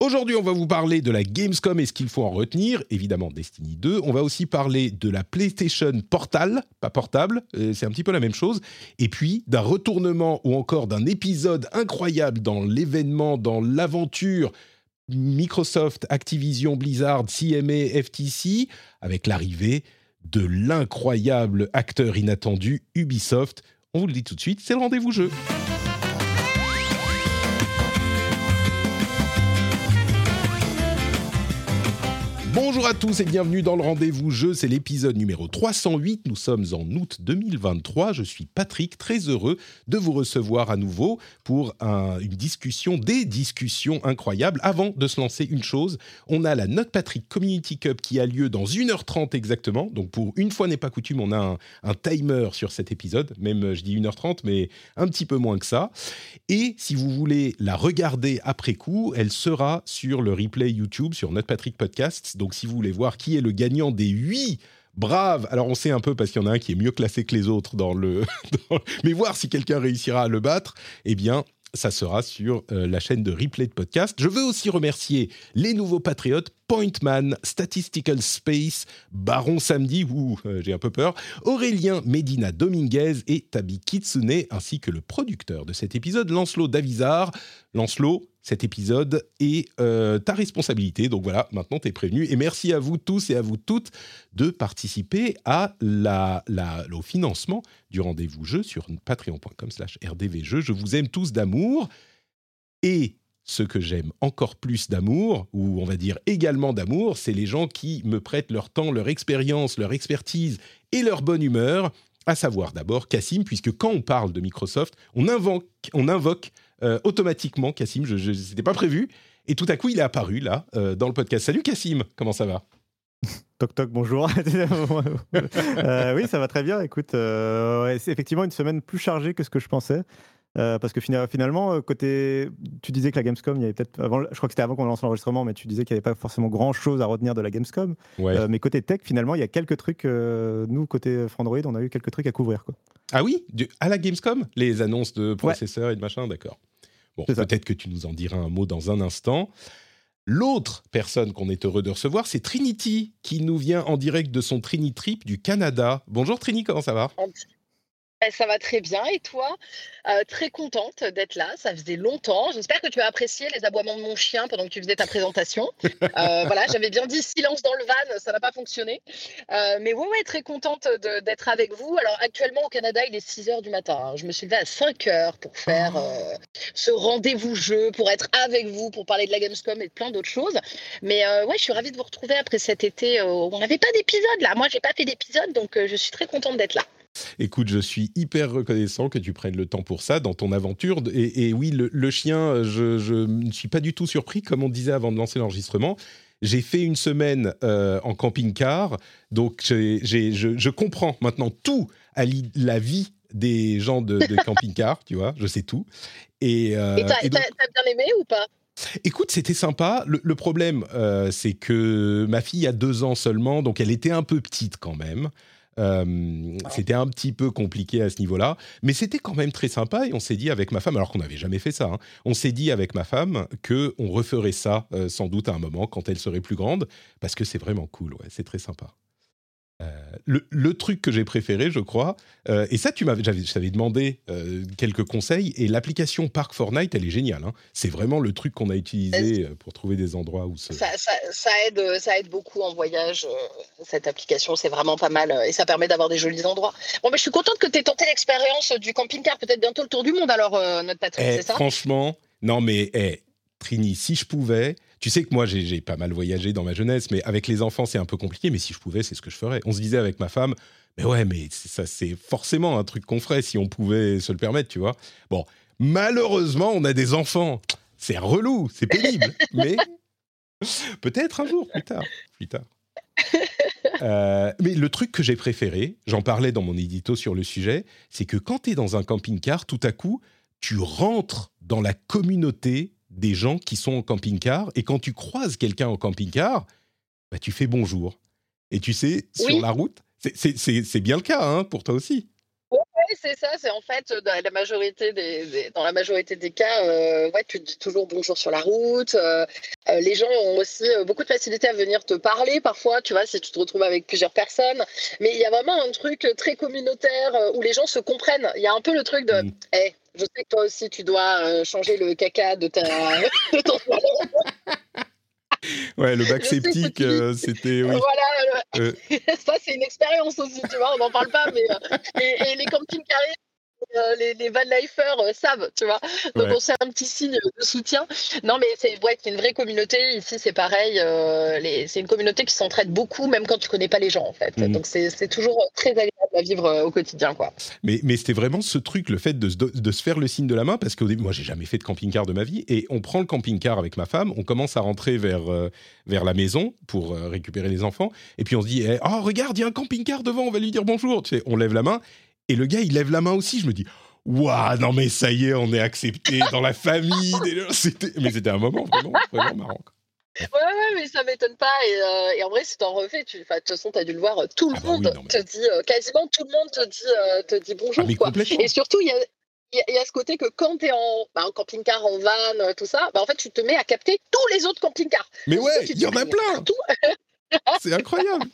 Aujourd'hui, on va vous parler de la Gamescom et ce qu'il faut en retenir. Évidemment, Destiny 2. On va aussi parler de la PlayStation Portal, pas portable, euh, c'est un petit peu la même chose. Et puis, d'un retournement ou encore d'un épisode incroyable dans l'événement, dans l'aventure Microsoft, Activision, Blizzard, CMA, FTC, avec l'arrivée de l'incroyable acteur inattendu Ubisoft. On vous le dit tout de suite, c'est le rendez-vous jeu. Bonjour à tous et bienvenue dans le rendez-vous jeu, c'est l'épisode numéro 308, nous sommes en août 2023, je suis Patrick, très heureux de vous recevoir à nouveau pour un- une discussion, des discussions incroyables. Avant de se lancer une chose, on a la Note Patrick Community Cup qui a lieu dans 1h30 exactement, donc pour une fois n'est pas coutume, on a un, timer sur cet épisode, même euh, je dis 1h30 mais un petit peu moins que ça. Et si vous voulez la regarder après coup, elle sera sur le replay YouTube, sur notre Patrick Podcasts. Donc si vous voulez voir qui est le gagnant des huit braves, alors on sait un peu parce qu'il y en a un qui est mieux classé que les autres dans le... mais voir si quelqu'un réussira à le battre, eh bien... Ça sera sur euh, la chaîne de replay de podcast. Je veux aussi remercier les nouveaux patriotes Pointman, Statistical Space, Baron Samedi, ouh, euh, j'ai un peu peur, Aurélien Medina Dominguez et Tabi Kitsune, ainsi que le producteur de cet épisode, Lancelot Davizard. Lancelot, cet épisode est euh, ta responsabilité. Donc voilà, maintenant tu es prévenu. Et merci à vous tous et à vous toutes de participer à la, la- au financement du rendez-vous jeu sur patreon.com slash rdvjeux. Je vous aime tous d'amour. Et ce que j'aime encore plus d'amour, ou on va dire également d'amour, c'est les gens qui me prêtent leur temps, leur expérience, leur expertise et leur bonne humeur. À savoir d'abord Cassim, puisque quand on parle de Microsoft, on invoque euh, automatiquement Cassim. Je, c'était pas prévu. Et tout à coup, il est apparu là, euh, dans le podcast. Salut Cassim, comment ça va? Toc toc, bonjour. Euh, oui, ça va très bien. Écoute, ouais, c'est effectivement une semaine plus chargée que ce que je pensais. Euh, parce que fina- finalement, côté, tu disais que la Gamescom, il y avait peut-être avant, je crois que c'était avant qu'on lance l'enregistrement, mais tu disais qu'il n'y avait pas forcément grand chose à retenir de la Gamescom. Ouais. Euh, mais côté tech, finalement, il y a quelques trucs. euh, nous, côté Frandroid, on a eu quelques trucs à couvrir. Quoi. Ah oui? Du- À la Gamescom? Les annonces de processeurs et de machin, d'accord. Bon, peut-être que tu nous en diras un mot dans un instant. L'autre personne qu'on est heureux de recevoir, c'est Trinity, qui nous vient en direct de son Trini Trip du Canada. Bonjour Trini, comment ça va? Ça va très bien. Et toi? Euh, Très contente d'être là. Ça faisait longtemps. J'espère que tu as apprécié les aboiements de mon chien pendant que tu faisais ta présentation. Euh, voilà, j'avais bien dit silence dans le van, ça n'a pas fonctionné. Euh, mais ouais, ouais, très contente d'être avec vous. Alors actuellement au Canada, il est 6 heures du matin. hein. Je me suis levée à 5 heures pour faire euh, ce rendez-vous jeu, pour être avec vous, pour parler de la Gamescom et de plein d'autres choses. Mais ouais, je suis ravie de vous retrouver après cet été. on n'avait pas d'épisode là. Moi, j'ai pas fait d'épisode, donc je suis très contente d'être là. Écoute, je suis hyper reconnaissant que tu prennes le temps pour ça dans ton aventure. Et, et oui, le, le chien, je, ne suis pas du tout surpris, comme on disait avant de lancer l'enregistrement. J'ai fait une semaine euh, en camping-car, donc je, je comprends maintenant tout à la vie des gens de, de camping-car, tu vois, je sais tout. Et, euh, t'as et donc- bien aimé ou pas? Écoute, c'était sympa. Le, le problème, euh, c'est que ma fille a deux ans seulement, donc elle était un peu petite quand même. Euh, c'était un petit peu compliqué à ce niveau-là, mais c'était quand même très sympa et on s'est dit avec ma femme, alors qu'on n'avait jamais fait ça, hein, on s'est dit avec ma femme que on referait ça euh, sans doute à un moment quand elle serait plus grande, parce que c'est vraiment cool, ouais, c'est très sympa. Euh, le, le truc que j'ai préféré, je crois, euh, et ça, tu m'avais, je t'avais demandé euh, quelques conseils, et l'application Park Fortnite, elle est géniale. hein. C'est vraiment le truc qu'on a utilisé pour trouver des endroits où se. ça, ça, ça aide, ça aide beaucoup en voyage, cette application. C'est vraiment pas mal et ça permet d'avoir des jolis endroits. Bon, mais je suis contente que tu aies tenté l'expérience du camping-car. Peut-être bientôt le tour du monde, alors, notre Patrick, Eh, c'est ça? franchement, non mais eh, Trini, si je pouvais, tu sais que moi j'ai pas mal voyagé dans ma jeunesse, mais avec les enfants c'est un peu compliqué, mais si je pouvais, c'est ce que je ferais. On se disait avec ma femme, mais ouais, mais ça c'est forcément un truc qu'on ferait si on pouvait se le permettre, tu vois. Bon, Malheureusement, on a des enfants. C'est relou, c'est pénible, mais peut-être un jour, plus tard. Plus tard. Euh, mais le truc que j'ai préféré, j'en parlais dans mon édito sur le sujet, c'est que quand tu es dans un camping-car, tout à coup, tu rentres dans la communauté des gens qui sont en camping-car, et quand tu croises quelqu'un en camping-car, bah, tu fais bonjour. Et tu sais, sur la route, c'est bien le cas hein, pour toi aussi. Oui, c'est ça. C'est en fait dans la majorité des, dans la majorité des cas, euh, ouais, tu te dis toujours bonjour sur la route. Euh, euh, les gens ont aussi beaucoup de facilité à venir te parler parfois, tu vois, si tu te retrouves avec plusieurs personnes. Mais il y a vraiment un truc très communautaire où les gens se comprennent. Il y a un peu le truc de, mmh. hey, je sais que toi aussi tu dois changer le caca de ta de ton Ouais, le bac sceptique, euh, c'était. Oui. Voilà, euh. ça c'est une expérience aussi, tu vois, on n'en parle pas, mais euh, et, les campings carrés euh, les, les van euh, savent, tu vois. Donc on sait un petit signe de soutien. Non, mais c'est ouais, une vraie communauté. Ici, c'est pareil. Euh, c'est une communauté qui s'entraide beaucoup, même quand tu connais pas les gens, en fait. Mhm. Donc c'est toujours très agréable à vivre au quotidien, quoi. Mais, mais c'était vraiment ce truc, le fait de, de, se faire le signe de la main, parce qu'au début, moi, j'ai jamais fait de camping-car de ma vie, et on prend le camping-car avec ma femme, on commence à rentrer vers, vers la maison pour récupérer les enfants, et puis on se dit, eh, oh, regarde, il y a un camping-car devant, on va lui dire bonjour. Tu sais, on lève la main, et le gars, il lève la main aussi. Je me dis, waouh, non mais ça y est, on est accepté dans la famille. Mais c'était un moment vraiment, vraiment marrant. Ouais, ouais, mais ça m'étonne pas. Et, euh, en vrai, si t'en refais, tu, de toute façon, tu as dû le voir, tout le ah bah monde te dit, euh, quasiment tout le monde te dit, euh, te dit bonjour. Ah, quoi. Et surtout, il y a, y a, ce côté que quand tu es en, bah, en camping-car, en van, tout ça, bah, en fait, tu te mets à capter tous les autres camping-cars. Mais ouais, il y en a plein. C'est incroyable.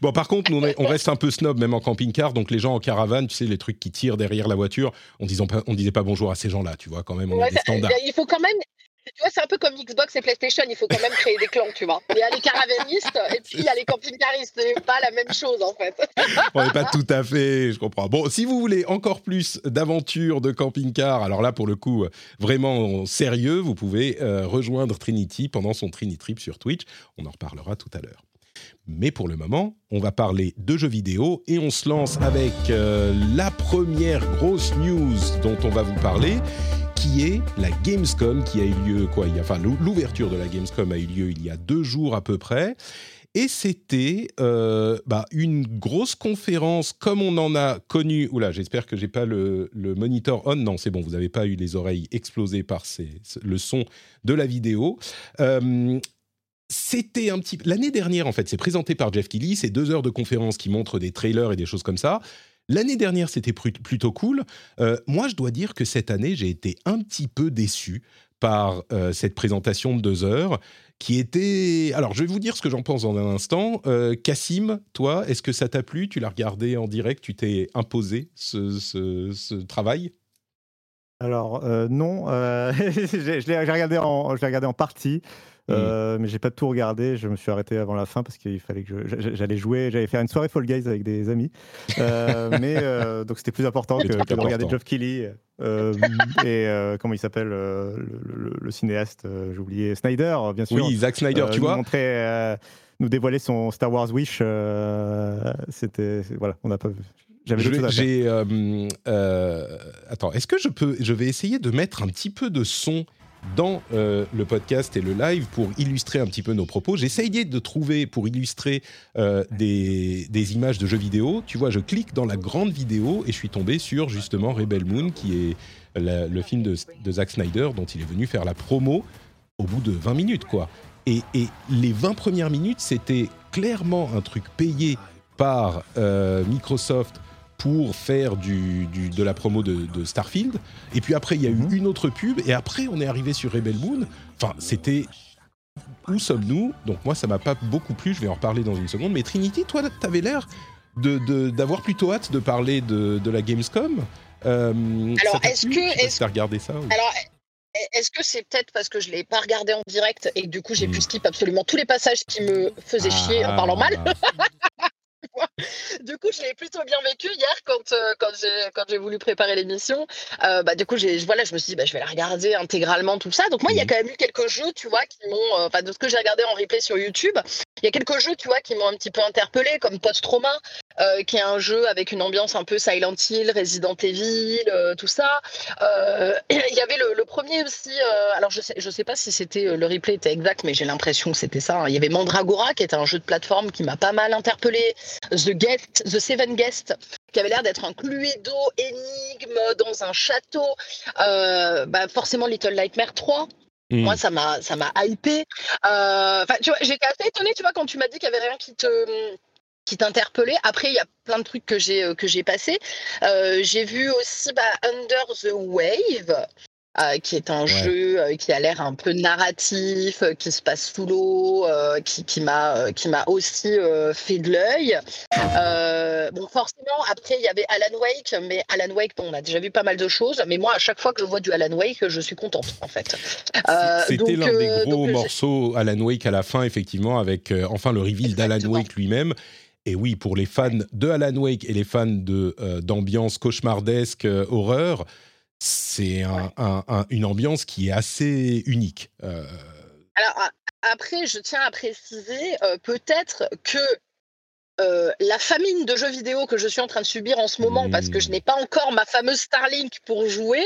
Bon, par contre, nous, on, reste un peu snob, même en camping-car. Donc, les gens en caravane, tu sais, les trucs qui tirent derrière la voiture, on disait pas, on disait pas bonjour à ces gens-là, tu vois, quand même, on a des standards. Il faut quand même, tu vois, c'est un peu comme Xbox et PlayStation, il faut quand même créer des clans, tu vois. Il y a les caravanistes et puis il y a les camping-caristes. C'est pas la même chose, en fait. On n'est pas tout à fait, je comprends. Bon, si vous voulez encore plus d'aventures de camping-car, alors là, pour le coup, vraiment sérieux, vous pouvez euh, rejoindre Trinity pendant son Trinity Trip sur Twitch. On en reparlera tout à l'heure. Mais pour le moment, on va parler de jeux vidéo et on se lance avec euh, la première grosse news dont on va vous parler, qui est la Gamescom qui a eu lieu quoi Enfin, l'ouverture de la Gamescom a eu lieu il y a deux jours à peu près. Et c'était euh, bah, une grosse conférence comme on en a connu. Oula, j'espère que j'ai pas le, monitor on. Non, c'est bon, vous n'avez pas eu les oreilles explosées par le son de la vidéo. Euh, c'était un petit l'année dernière en fait, c'est présenté par Jeff Keighley, c'est deux heures de conférence qui montrent des trailers et des choses comme ça. L'année dernière, c'était plutôt cool. Euh, moi, je dois dire que cette année, j'ai été un petit peu déçu par euh, cette présentation de deux heures qui était... Alors, je vais vous dire ce que j'en pense dans un instant. Euh, Cassim, toi, est-ce que ça t'a plu? Tu l'as regardé en direct Tu t'es imposé ce, travail? Alors non, je l'ai regardé, regardé en partie. Mmh. Euh, mais j'ai pas tout regardé. Je me suis arrêté avant la fin parce qu'il fallait que j'allais jouer. J'allais faire une soirée Fall Guys avec des amis. Euh, mais euh, donc c'était plus important que, de regarder Geoff Keighley et comment il s'appelle le, cinéaste. J'ai oublié Snyder, bien sûr. Oui, Zack Snyder, tu vois. Montrer, nous dévoiler son Star Wars Wish. c'était voilà, on n'a pas vu. J'ai. attends, est-ce que je peux. Je vais essayer de mettre un petit peu de son dans euh, le podcast et le live pour illustrer un petit peu nos propos. Essayé de trouver pour illustrer euh, des, images de jeux vidéo. Tu vois, je clique dans la grande vidéo et je suis tombé sur justement Rebel Moon, qui est le film de, Zack Snyder dont il est venu faire la promo au bout de 20 minutes, quoi. Et, les 20 premières minutes, c'était clairement un truc payé par euh, Microsoft pour faire du, de la promo de, Starfield. Et puis après, il y a eu mhm. une autre pub. Et après, on est arrivé sur Rebel Moon. Enfin, c'était. Où sommes-nous? Donc, moi, ça m'a pas beaucoup plu. Je vais en reparler dans une seconde. Mais Trinity, toi, tu avais l'air d'avoir de, plutôt hâte de parler de, la Gamescom. Euh, alors, est-ce que. Est-ce regardé ça Alors, est-ce que c'est peut-être parce que je ne l'ai pas regardé en direct et du coup j'ai pu hmm. skip absolument tous les passages qui me faisaient chier en parlant mal? du coup, je l'ai plutôt bien vécu hier quand, euh, quand j'ai quand j'ai voulu préparer l'émission. Euh, bah, du coup, j'ai voilà, je me suis dit, bah, je vais la regarder intégralement tout ça. Donc moi, il y a mmh. quand même eu quelques jeux, tu vois, qui m'ont, euh, enfin, de ce que j'ai regardé en replay sur YouTube, Il y a quelques jeux, tu vois, qui m'ont un petit peu interpellé, comme Post Trauma, euh, qui est un jeu avec une ambiance un peu Silent Hill, Resident Evil, euh, tout ça. Euh, il y avait le, premier aussi. alors je sais, je sais pas si c'était le replay était exact, mais j'ai l'impression que c'était ça. Hein. Il y avait Mandragora, qui était un jeu de plateforme qui m'a pas mal interpellé. The Guest, The Seven Guests, qui avait l'air d'être un Cluedo énigme dans un château. Bah, forcément Little Nightmare 3. Hmm. Moi, ça m'a, ça m'a hypé. Tu vois, j'étais assez étonnée, tu vois, quand tu m'as dit qu'il y avait rien qui te, qui t'interpellait. Après, il y a plein de trucs que j'ai euh, que j'ai passé. Euh, j'ai vu aussi bah, Under the Wave. Euh, qui est un jeu qui a l'air un peu narratif, qui se passe sous l'eau, qui, qui m'a qui m'a aussi fait de l'œil. bon, forcément, après il y avait Alan Wake, mais Alan Wake, on a déjà vu pas mal de choses, mais moi à chaque fois que je vois du Alan Wake, je suis contente en fait. C'était l'un des gros morceaux Alan Wake à la fin, effectivement, avec enfin le reveal d'Alan Wake lui-même. Et oui, pour les fans de Alan Wake et les fans de euh, d'ambiance cauchemardesque, euh, horreur, c'est une ambiance qui est assez unique. Euh. Alors après, je tiens à préciser peut-être que euh, la famine de jeux vidéo que je suis en train de subir en ce moment parce que je mmh. n'ai pas encore ma fameuse Starlink pour jouer.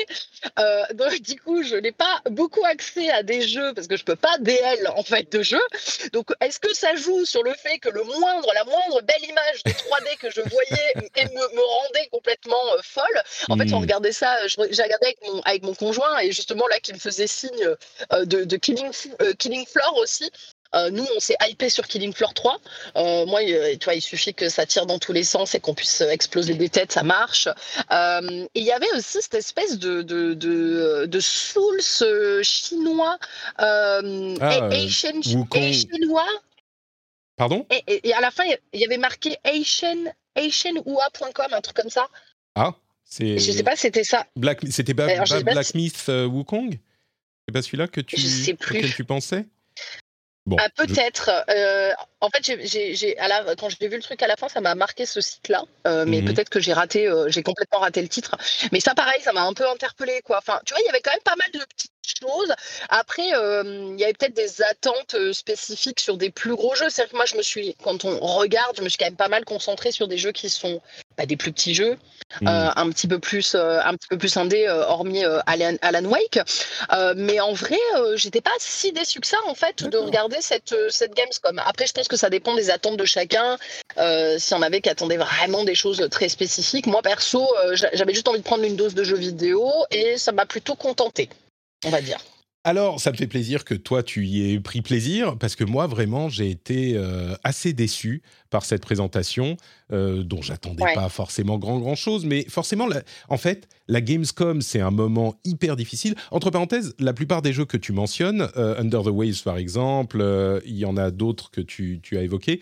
Euh, donc du coup, je n'ai pas beaucoup accès à des jeux parce que je peux pas DL en fait de jeux. Donc est-ce que ça joue sur le fait que le moindre, la moindre belle image de 3D que je voyais me, me, rendait complètement euh, folle? En fait, on mmh. regardait ça, j'ai regardé avec mon, avec mon conjoint et justement là qui me faisait signe de, de Killing, Killing Floor aussi. Euh, nous, on s'est hypé sur Killing Floor 3. Euh, moi, tu vois, il suffit que ça tire dans tous les sens et qu'on puisse exploser des têtes, ça marche. Euh, il y avait aussi cette espèce de, de, de, de Souls chinois, ah, Asian, chinois. Pardon? Et, à la fin, il y avait marqué Asian, AsianHua.com, un truc comme ça. Ah c'est... Je sais pas, c'était ça. Black, c'était pas, Blacksmith Wukong? C'est pas celui-là que tu, auquel tu pensais? Ah, peut-être. Euh, en fait, j'ai, quand j'ai vu le truc à la fin, ça m'a marqué ce site-là. Euh, mais mhm. peut-être que j'ai raté, euh, j'ai complètement raté le titre. Mais ça, pareil, ça m'a un peu interpellé, quoi. Enfin, tu vois, il y avait quand même pas mal de petites choses. Après, il y avait peut-être des attentes spécifiques sur des plus gros jeux. C'est-à-dire que moi, je me suis, quand on regarde, je me suis quand même pas mal concentrée sur des jeux qui sont bah, des plus petits jeux, mmh. euh, un petit peu plus, euh, un petit peu plus indé, euh, hormis Alan, Alan, Wake. mais en vrai, j'étais pas si déçu que ça en fait de regarder cette cette Gamescom. Après, je pense que ça dépend des attentes de chacun. si on avait qui attendait vraiment des choses très spécifiques, moi perso, j'avais juste envie de prendre une dose de jeux vidéo et ça m'a plutôt contenté, on va dire. Alors, ça me fait plaisir que toi, tu y aies pris plaisir, parce que moi, vraiment, j'ai été assez déçu par cette présentation, euh, dont j'attendais pas forcément grand grand chose, mais forcément, en fait, la Gamescom c'est un moment hyper difficile. Entre parenthèses, la plupart des jeux que tu mentionnes, euh, Under the Waves par exemple, euh, il y en a d'autres que tu, tu as évoqués,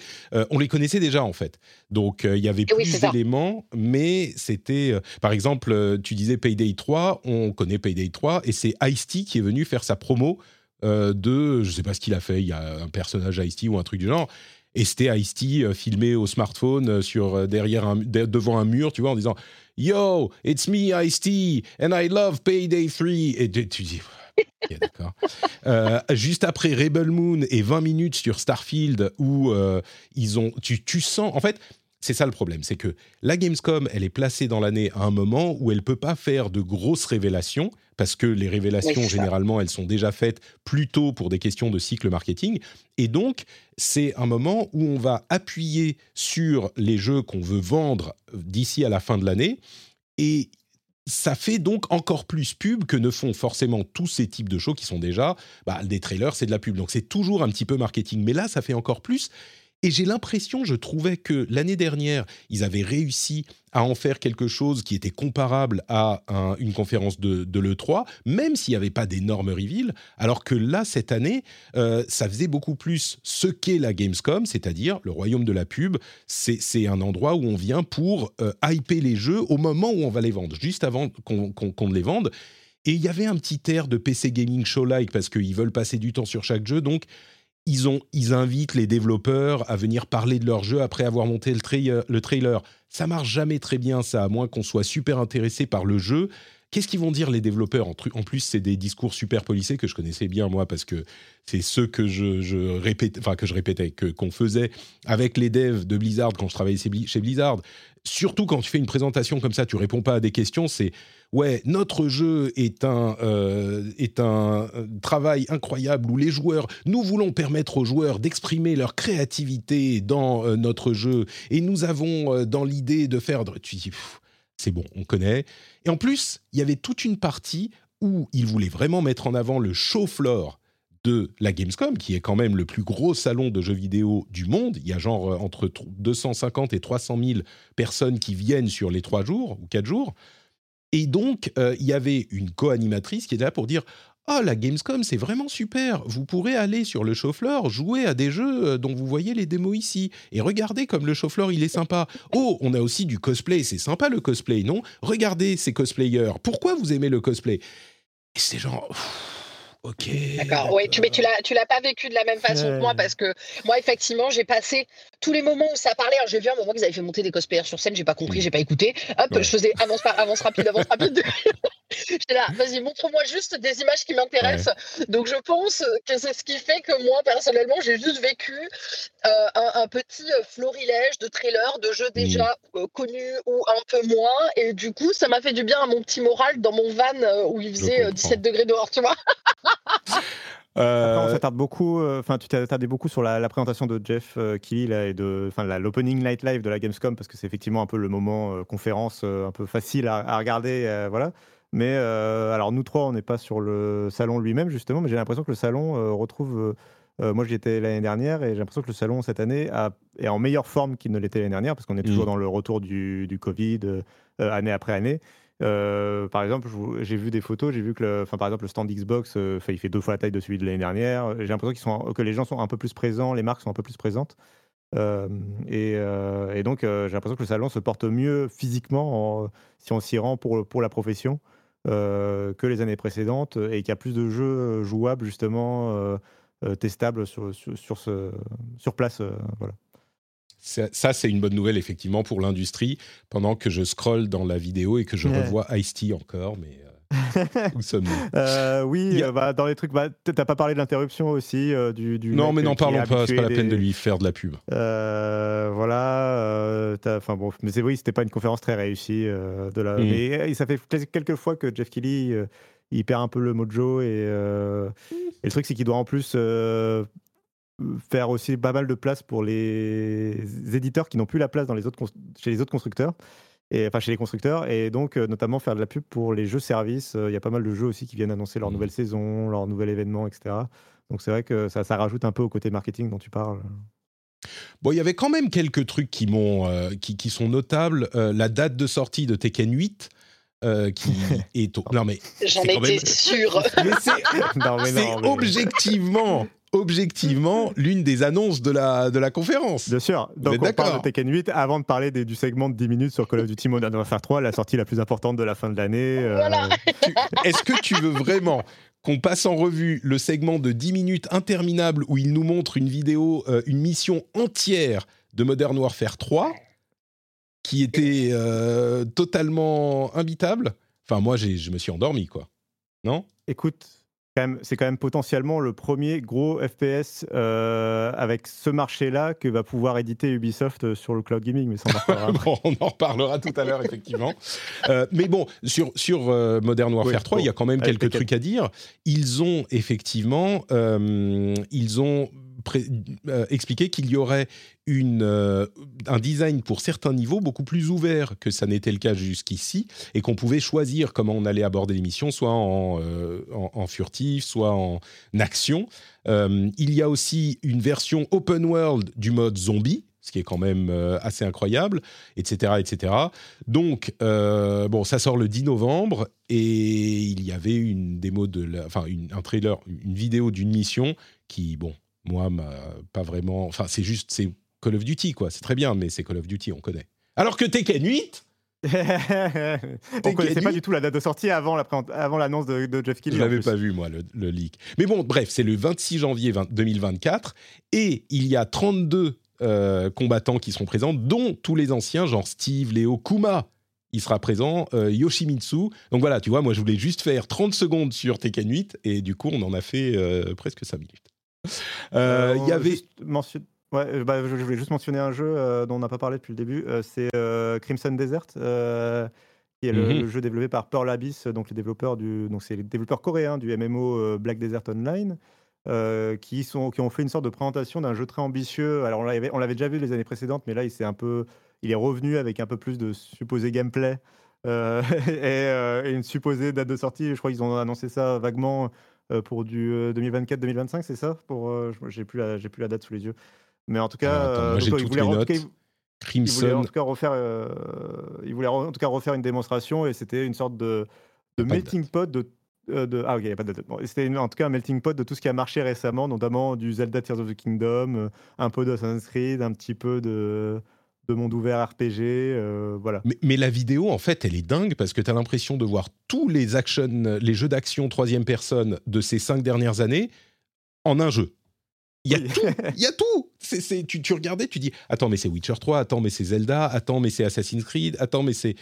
on les connaissait déjà en fait. Donc il y avait plus d'éléments, mais c'était, par exemple, tu disais Payday 3, on connaît Payday 3, et c'est Ice-T qui est venu faire sa promo. de, je sais pas ce qu'il a fait, il y a un personnage Ice-T ou un truc du genre, et c'était Ice-T euh, filmé au smartphone euh, sur, euh, derrière un, devant un mur, tu vois, en disant Yo, it's me, Ice-T, and I love Payday 3. Et tu dis. D'accord. juste après Rebel Moon et 20 minutes sur Starfield où ils ont, tu, tu sens, en fait, c'est ça le problème, c'est que la Gamescom, elle est placée dans l'année à un moment où elle peut pas faire de grosses révélations parce que les révélations généralement elles sont déjà faites plus tôt pour des questions de cycle marketing et donc c'est un moment où on va appuyer sur les jeux qu'on veut vendre d'ici à la fin de l'année et ça fait donc encore plus pub que ne font forcément tous ces types de shows qui sont déjà bah, des trailers, c'est de la pub. Donc c'est toujours un petit peu marketing. Mais là, ça fait encore plus. Et j'ai l'impression, je trouvais que l'année dernière, ils avaient réussi à en faire quelque chose qui était comparable à une conférence de, l'E3, même s'il n'y avait pas d'énormes reveals, alors que là, cette année, euh, ça faisait beaucoup plus ce qu'est la Gamescom, c'est-à-dire le royaume de la pub. C'est un endroit où on vient pour euh, hyper les jeux au moment où on va les vendre, juste avant qu'on ne les vende. Et il y avait un petit air de PC Gaming Show-like, parce qu'ils veulent passer du temps sur chaque jeu, donc ils, invitent les développeurs à venir parler de leur jeu après avoir monté le, trailer. Le trailer. Ça marche jamais très bien, ça, à moins qu'on soit super intéressé par le jeu. qu'est-ce qu'ils vont dire les développeurs? En, plus, c'est des discours super polissés que je connaissais bien moi parce que c'est ceux que je, répétais, que je répétais, que qu'on faisait avec les devs de Blizzard quand je travaillais chez Blizzard. Surtout quand tu fais une présentation comme ça, tu réponds pas à des questions, c'est ouais, notre jeu est un, euh, est un travail incroyable où les joueurs, nous voulons permettre aux joueurs d'exprimer leur créativité dans euh, notre jeu et nous avons euh, dans l'idée de faire. Tu c'est bon, on connaît. Et en plus, il y avait toute une partie où ils voulaient vraiment mettre en avant le show floor de la Gamescom, qui est quand même le plus gros salon de jeux vidéo du monde. Il y a genre entre 250 et 300 000 personnes qui viennent sur les trois jours ou quatre jours. Et donc, euh, il y avait une co-animatrice qui était là pour dire Oh, la Gamescom, c'est vraiment super. Vous pourrez aller sur le show floor, jouer à des jeux euh, dont vous voyez les démos ici. Et regardez comme le show floor, il est sympa. Oh, on a aussi du cosplay. C'est sympa le cosplay, non? Regardez ces cosplayers. Pourquoi vous aimez le cosplay? Et c'est genre. Ok. D'accord. Oui, tu, mais tu l'as, tu l'as pas vécu de la même façon que moi parce que moi, effectivement, j'ai passé tous les moments où ça parlait. J'ai vu un moment qu'ils avaient fait monter des cosplayers sur scène, j'ai pas compris, mm. j'ai pas écouté. Hop, je faisais avance, avance rapide, avance rapide. J'étais là, vas-y, montre-moi juste des images qui m'intéressent. Donc, je pense que c'est ce qui fait que moi, personnellement, j'ai juste vécu euh, un, petit euh, florilège de trailers, de jeux déjà mm. euh, connus ou un peu moins. Et du coup, ça m'a fait du bien à mon petit moral dans mon van où il faisait 17 degrés dehors, tu vois. Euh... on s'attarde beaucoup, euh, enfin, tu t'es attardé beaucoup sur la, présentation de Jeff euh, Keighley et de, l'opening night live de la Gamescom parce que c'est effectivement un peu le moment euh, conférence un peu facile à, regarder, voilà. Mais alors nous trois, on n'est pas sur le salon lui-même justement, mais j'ai l'impression que le salon retrouve. moi, j'y étais l'année dernière et j'ai l'impression que le salon cette année est en meilleure forme qu'il ne l'était l'année dernière parce qu'on est toujours mmh. dans le retour du, du Covid année après année. Euh, par exemple, j'ai vu des photos, j'ai vu que, enfin, par exemple, le stand Xbox, euh, il fait deux fois la taille de celui de l'année dernière. J'ai l'impression que les gens sont un peu plus présents, les marques sont un peu plus présentes. Euh, et, donc, j'ai l'impression que le salon se porte mieux physiquement si on s'y rend pour, pour la profession que les années précédentes et qu'il y a plus de jeux jouables, justement, testables sur, sur place. voilà. Ça, c'est une bonne nouvelle, effectivement, pour l'industrie, pendant que je scrolle dans la vidéo et que je revois Ice-T encore, mais... Euh, où sommes-nous? Euh, Oui, euh, bah, dans les trucs, bah, t'as pas parlé de l'interruption aussi du, du, Non, mais n'en parlons pas. C'est pas la peine de lui faire de la pub. voilà. Enfin bon, mais c'est oui, c'était pas une conférence très réussie de la. Mm. Mais ça fait quelques fois que Jeff Kelly il perd un peu le mojo et, et le truc c'est qu'il doit en plus faire aussi pas mal de place pour les éditeurs qui n'ont plus la place dans les autres chez les autres constructeurs. Et, enfin, chez les constructeurs, et donc euh, notamment faire de la pub pour les jeux services. Euh, il y a pas mal de jeux aussi qui viennent annoncer leur mmh. nouvelle saison, leur nouvel événement, etc. Donc c'est vrai que ça, ça, rajoute un peu au côté marketing dont tu parles. Bon, il y avait quand même quelques trucs qui, m'ont, euh, qui, qui, sont notables. la date de sortie de Tekken 8, qui est au... non mais j'en étais sûr c'est objectivement objectivement l'une des annonces de la, de la conférence. Bien sûr. Donc on parle de Tekken 8 avant de parler du segment de 10 minutes sur Call of Duty Modern Warfare 3, la sortie la plus importante de la fin de l'année. Euh. Est-ce que tu veux vraiment qu'on passe en revue le segment de 10 minutes interminable où il nous montre une vidéo, euh, une mission entière de Modern Warfare 3 qui était euh, totalement imbitable? Enfin, moi, je me suis endormi, quoi. Non? Écoute, c'est quand même potentiellement le premier gros FPS euh, avec ce marché-là que va pouvoir éditer Ubisoft euh, sur le cloud gaming. Mais on en reparlera tout à l'heure, effectivement. Euh, mais bon, sur, sur Modern Warfare 3, il y a quand même quelques trucs à dire. Ils ont effectivement, ils ont euh, expliquer qu'il y aurait une, euh, un design pour certains niveaux beaucoup plus ouvert que ça n'était le cas jusqu'ici, et qu'on pouvait choisir comment on allait aborder l'émission, soit en, euh, en, furtif, soit en action. il y a aussi une version open world du mode zombie, ce qui est quand même assez incroyable, etc., etc. Donc, bon, ça sort le 10 novembre et il y avait une démo de, enfin, un trailer, une vidéo d'une mission qui, bon, moi, pas vraiment. Enfin, c'est juste, c'est Call of Duty, quoi. C'est très bien, mais c'est Call of Duty, on connaît. Alors que Tekken 8 on connaissait pas du tout la date de sortie avant l'annonce de, Jeff Keighley. Je l'avais pas vu moi le, leak. Mais bon, bref, c'est le 26 janvier 2024 et il y a 32 euh, combattants qui seront présents, dont tous les anciens, genre Steve, Léo, Kuma. il sera présent Yoshimitsu. Donc voilà, tu vois, moi je voulais juste faire 30 secondes sur Tekken 8 et du coup on en a fait presque 5 minutes. Il y avait... Ouais, bah, je, voulais juste mentionner un jeu dont on n'a pas parlé depuis le début, c'est Crimson Desert qui est le, mmh jeu développé par Pearl Abyss, donc les développeurs du, donc c'est les développeurs coréens du MMO euh, Black Desert Online, euh, qui sont, qui ont fait une sorte de présentation d'un jeu très ambitieux. Alors on l'avait, on l'avait déjà vu les années précédentes, mais là il s'est un peu, il est revenu avec un peu plus de supposé gameplay euh, et, une supposée date de sortie. Je crois qu'ils ont annoncé ça vaguement pour du 2024-2025, c'est ça? Pour, j'ai plus la, j'ai plus la date sous les yeux. Mais en tout cas, j'ai toutes les notes. Il voulait en tout cas refaire, euh, il voulait en tout cas refaire une démonstration et c'était une sorte de, de melting pot de, euh, de, ah ok, il n'y a pas de date. c'était en tout cas un melting pot de tout ce qui a marché récemment, notamment du Zelda Tears of the Kingdom, euh, un peu d'Assassin's Creed, un petit peu de, de monde ouvert RPG, voilà. Mais, mais, la vidéo, en fait, elle est dingue parce que tu as l'impression de voir tous les action, les jeux d'action troisième personne de ces cinq dernières années en un jeu. Il y a tout, il y a tout. Tu, tu, regardais, tu dis, attends, mais c'est Witcher 3, attends, mais c'est Zelda, attends, mais c'est Assassin's Creed, attends, mais c'est...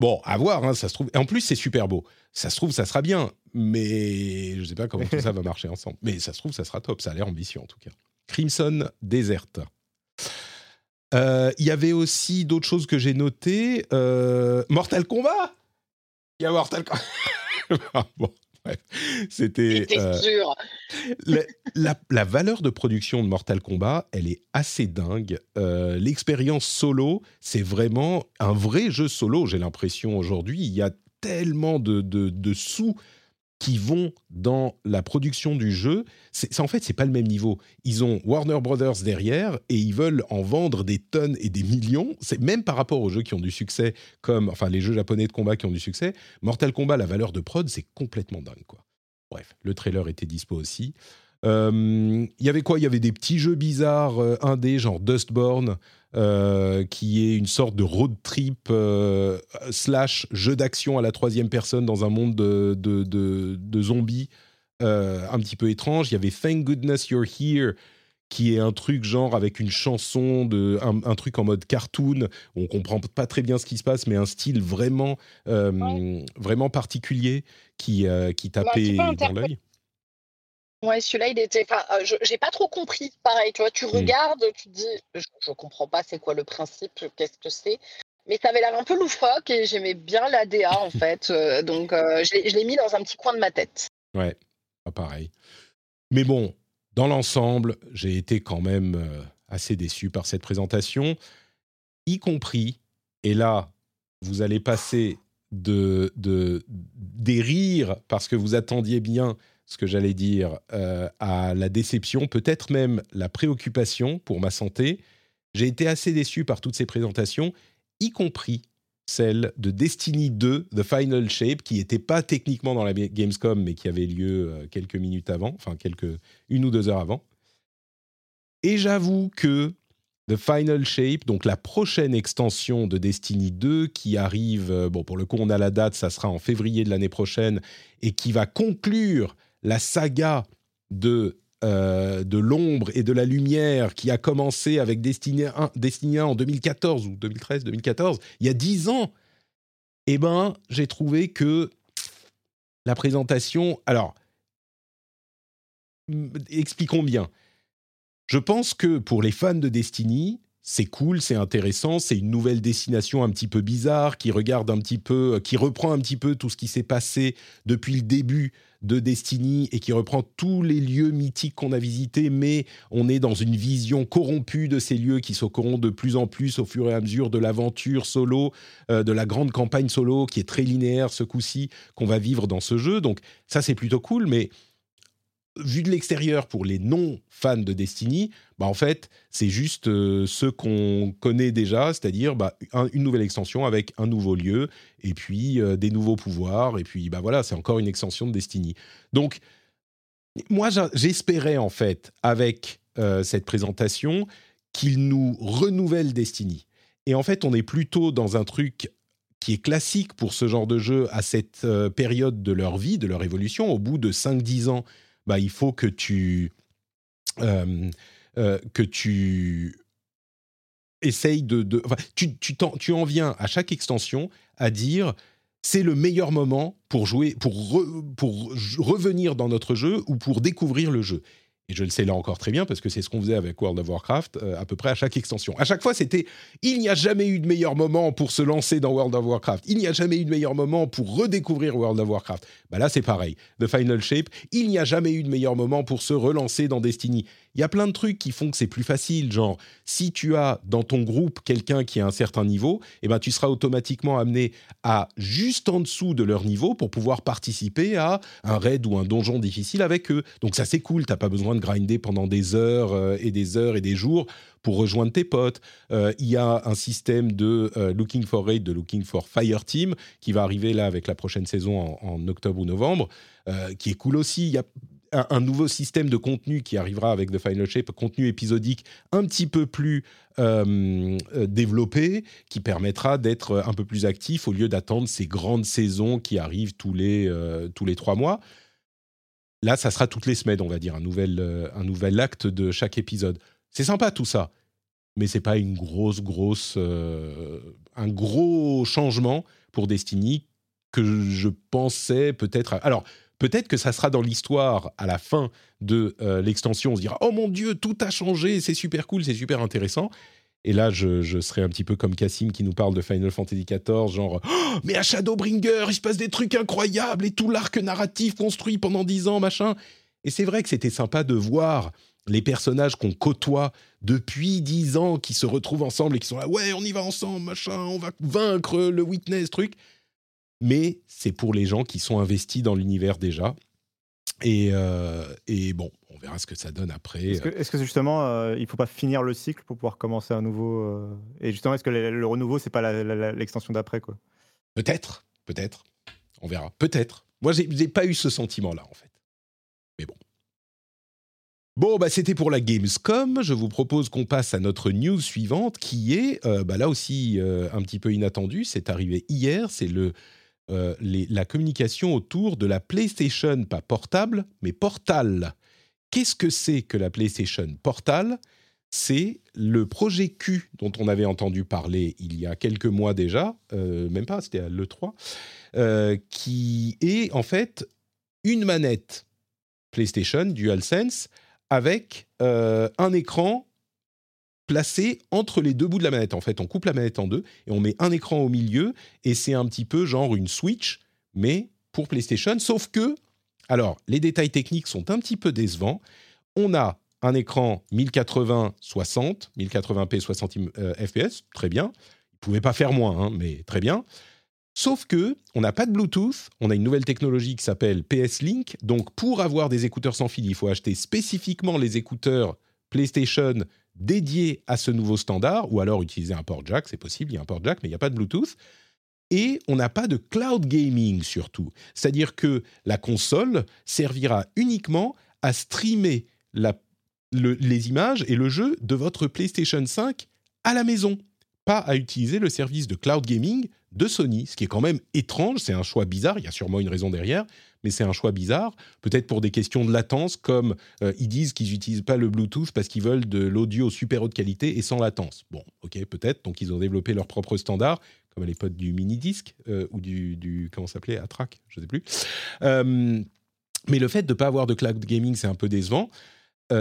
Bon, à voir, hein, ça se trouve. En plus, c'est super beau. Ça se trouve, ça sera bien, mais je ne sais pas comment tout ça va marcher ensemble. Mais ça se trouve, ça sera top. Ça a l'air ambitieux en tout cas. Crimson Desert. Euh, il y avait aussi d'autres choses que j'ai notées. Euh, Mortal Kombat. Il y a Mortal Kombat. Ah, bon, c'était. Euh, la, la, valeur de production de Mortal Kombat, elle est assez dingue. L'expérience solo, c'est vraiment un vrai jeu solo, j'ai l'impression aujourd'hui. Il y a tellement de, de, de sous qui vont dans la production du jeu, en fait c'est pas le même niveau. Ils ont Warner Brothers derrière et ils veulent en vendre des tonnes et des millions. C'est même par rapport aux jeux qui ont du succès, comme enfin les jeux japonais de combat qui ont du succès. Mortal Kombat, la valeur de prod, c'est complètement dingue quoi. Bref, le trailer était dispo aussi. Euh, il y avait quoi? Il y avait des petits jeux bizarres euh, indés, genre Dustborn, euh, qui est une sorte de road trip slash jeu d'action à la troisième personne dans un monde de, de, zombies un petit peu étrange. Il y avait Thank Goodness You're Here, qui est un truc genre avec une chanson, de, un, truc en mode cartoon, on comprend pas très bien ce qui se passe, mais un style vraiment, vraiment particulier qui, qui tapait dans l'œil. Ouais, celui-là, il était. Enfin, euh, j'ai pas trop compris. Pareil, tu vois, tu regardes, tu te dis, je, je comprends pas c'est quoi le principe, qu'est-ce que c'est. Mais ça avait l'air un peu loufoque et j'aimais bien l'ADA en fait. Euh, donc, euh, je l'ai mis dans un petit coin de ma tête. Ouais, pas pareil. Mais bon, dans l'ensemble, j'ai été quand même assez déçu par cette présentation, y compris, et là, vous allez passer de, de, des rires parce que vous attendiez bien ce que j'allais dire, euh, à la déception, peut-être même la préoccupation pour ma santé. J'ai été assez déçu par toutes ces présentations, y compris celle de Destiny 2, The Final Shape, qui n'était pas techniquement dans la Gamescom, mais qui avait lieu euh, quelques minutes avant, enfin quelques une ou deux heures avant. Et j'avoue que The Final Shape, donc la prochaine extension de Destiny 2 qui arrive, euh, bon pour le coup on a la date, ça sera en février de l'année prochaine, et qui va conclure la saga de, euh, de l'ombre et de la lumière qui a commencé avec Destiny 1, Destiny en 2014 ou 2013, 2014, il y a dix ans, eh ben, j'ai trouvé que la présentation. Alors, expliquons bien. Je pense que pour les fans de Destiny, c'est cool, c'est intéressant, c'est une nouvelle destination un petit peu bizarre qui regarde un petit peu, qui reprend un petit peu tout ce qui s'est passé depuis le début de Destiny et qui reprend tous les lieux mythiques qu'on a visités, mais on est dans une vision corrompue de ces lieux qui se corrompent de plus en plus au fur et à mesure de l'aventure solo, euh, de la grande campagne solo qui est très linéaire ce coup-ci qu'on va vivre dans ce jeu. Donc ça c'est plutôt cool, mais vu de l'extérieur pour les non-fans de Destiny, bah en fait, c'est juste euh, ce qu'on connaît déjà, c'est-à-dire bah, une nouvelle extension avec un nouveau lieu, et puis euh, des nouveaux pouvoirs, et puis bah voilà, c'est encore une extension de Destiny. Donc, moi, j'espérais en fait, avec euh, cette présentation, qu'il nous renouvelle Destiny. Et en fait, on est plutôt dans un truc qui est classique pour ce genre de jeu à cette période de leur vie, de leur évolution, au bout de 5-10 ans bah, il faut que tu, euh, euh, que tu essaye de, de enfin, tu, en viens à chaque extension à dire c'est le meilleur moment pour jouer, pour revenir dans notre jeu ou pour découvrir le jeu. Et je le sais là encore très bien parce que c'est ce qu'on faisait avec World of Warcraft euh, à peu près à chaque extension. À chaque fois, c'était il n'y a jamais eu de meilleur moment pour se lancer dans World of Warcraft. Il n'y a jamais eu de meilleur moment pour redécouvrir World of Warcraft. Bah là, c'est pareil. The Final Shape, il n'y a jamais eu de meilleur moment pour se relancer dans Destiny. Il y a plein de trucs qui font que c'est plus facile. Genre, si tu as dans ton groupe quelqu'un qui a un certain niveau, eh ben, tu seras automatiquement amené à juste en dessous de leur niveau pour pouvoir participer à un raid ou un donjon difficile avec eux. Donc ça, c'est cool. T'as pas besoin de grinder pendant des heures euh, et des heures et des jours pour rejoindre tes potes. Euh, il y a un système de euh, Looking for Raid, de Looking for Fire Team qui va arriver là avec la prochaine saison en, octobre ou novembre, qui est cool aussi. Il y a un, nouveau système de contenu qui arrivera avec The Final Shape, contenu épisodique un petit peu plus euh, euh, développé, qui permettra d'être un peu plus actif au lieu d'attendre ces grandes saisons qui arrivent tous les, euh, tous les trois mois. Là, ça sera toutes les semaines, on va dire, un nouvel, un nouvel acte de chaque épisode. C'est sympa tout ça, mais c'est pas une grosse, grosse, un gros changement pour Destiny que je pensais peut-être. Alors, Peut-être que ça sera dans l'histoire à la fin de euh, l'extension. On se dira Oh mon Dieu, tout a changé, c'est super cool, c'est super intéressant. Et là, je, serai un petit peu comme Cassim qui nous parle de Final Fantasy XIV, genre oh, Mais à Shadowbringer, il se passe des trucs incroyables et tout l'arc narratif construit pendant dix ans, machin. Et c'est vrai que c'était sympa de voir les personnages qu'on côtoie depuis dix ans qui se retrouvent ensemble et qui sont là Ouais, on y va ensemble, machin, on va vaincre le Witness, truc mais c'est pour les gens qui sont investis dans l'univers déjà. Et, euh, bon, on verra ce que ça donne après. Est-ce que, est justement, euh, il ne faut pas finir le cycle pour pouvoir commencer un nouveau euh, Et justement, est-ce que le, renouveau, c'est pas l'extension d'après quoi? Peut-être, peut-être. On verra. Peut-être. Moi, j'ai, n'ai pas eu ce sentiment-là, en fait. Mais bon. Bon, bah, c'était pour la Gamescom. Je vous propose qu'on passe à notre news suivante, qui est, bah, là aussi, un petit peu inattendue. C'est arrivé hier. C'est le euh, la communication autour de la PlayStation, pas portable, mais Portal. Qu'est-ce que c'est que la PlayStation Portal C'est le projet Q dont on avait entendu parler il y a quelques mois déjà, euh, même pas, c'était à l'E3, euh, qui est en fait une manette PlayStation DualSense avec un écran placé entre les deux bouts de la manette. En fait, on coupe la manette en deux et on met un écran au milieu et c'est un petit peu genre une Switch, mais pour PlayStation. Sauf que, alors, les détails techniques sont un petit peu décevants. On a un écran 1080-60, 1080p 60 fps, très bien. Il ne pouvait pas faire moins, hein, mais très bien. Sauf que on n'a pas de Bluetooth, on a une nouvelle technologie qui s'appelle PS Link. Donc pour avoir des écouteurs sans fil, il faut acheter spécifiquement les écouteurs PlayStation dédié à ce nouveau standard, ou alors utiliser un port jack, c'est possible, il y a un port jack, mais il n'y a pas de Bluetooth. Et on n'a pas de cloud gaming surtout. C'est-à-dire que la console servira uniquement à streamer les images et le jeu de votre PlayStation 5 à la maison, pas à utiliser le service de cloud gaming de Sony, ce qui est quand même étrange, c'est un choix bizarre, il y a sûrement une raison derrière, c'est un choix bizarre, peut-être pour des questions de latence, comme euh, ils disent qu'ils n'utilisent pas le Bluetooth parce qu'ils veulent de l'audio super haute qualité et sans latence. Bon, ok, peut-être, donc ils ont développé leur propre standard, comme à l'époque du mini-disque, euh, ou du, du comment s'appelait, Atrac, je ne sais plus. Euh, mais le fait de ne pas avoir de cloud gaming, c'est un peu décevant,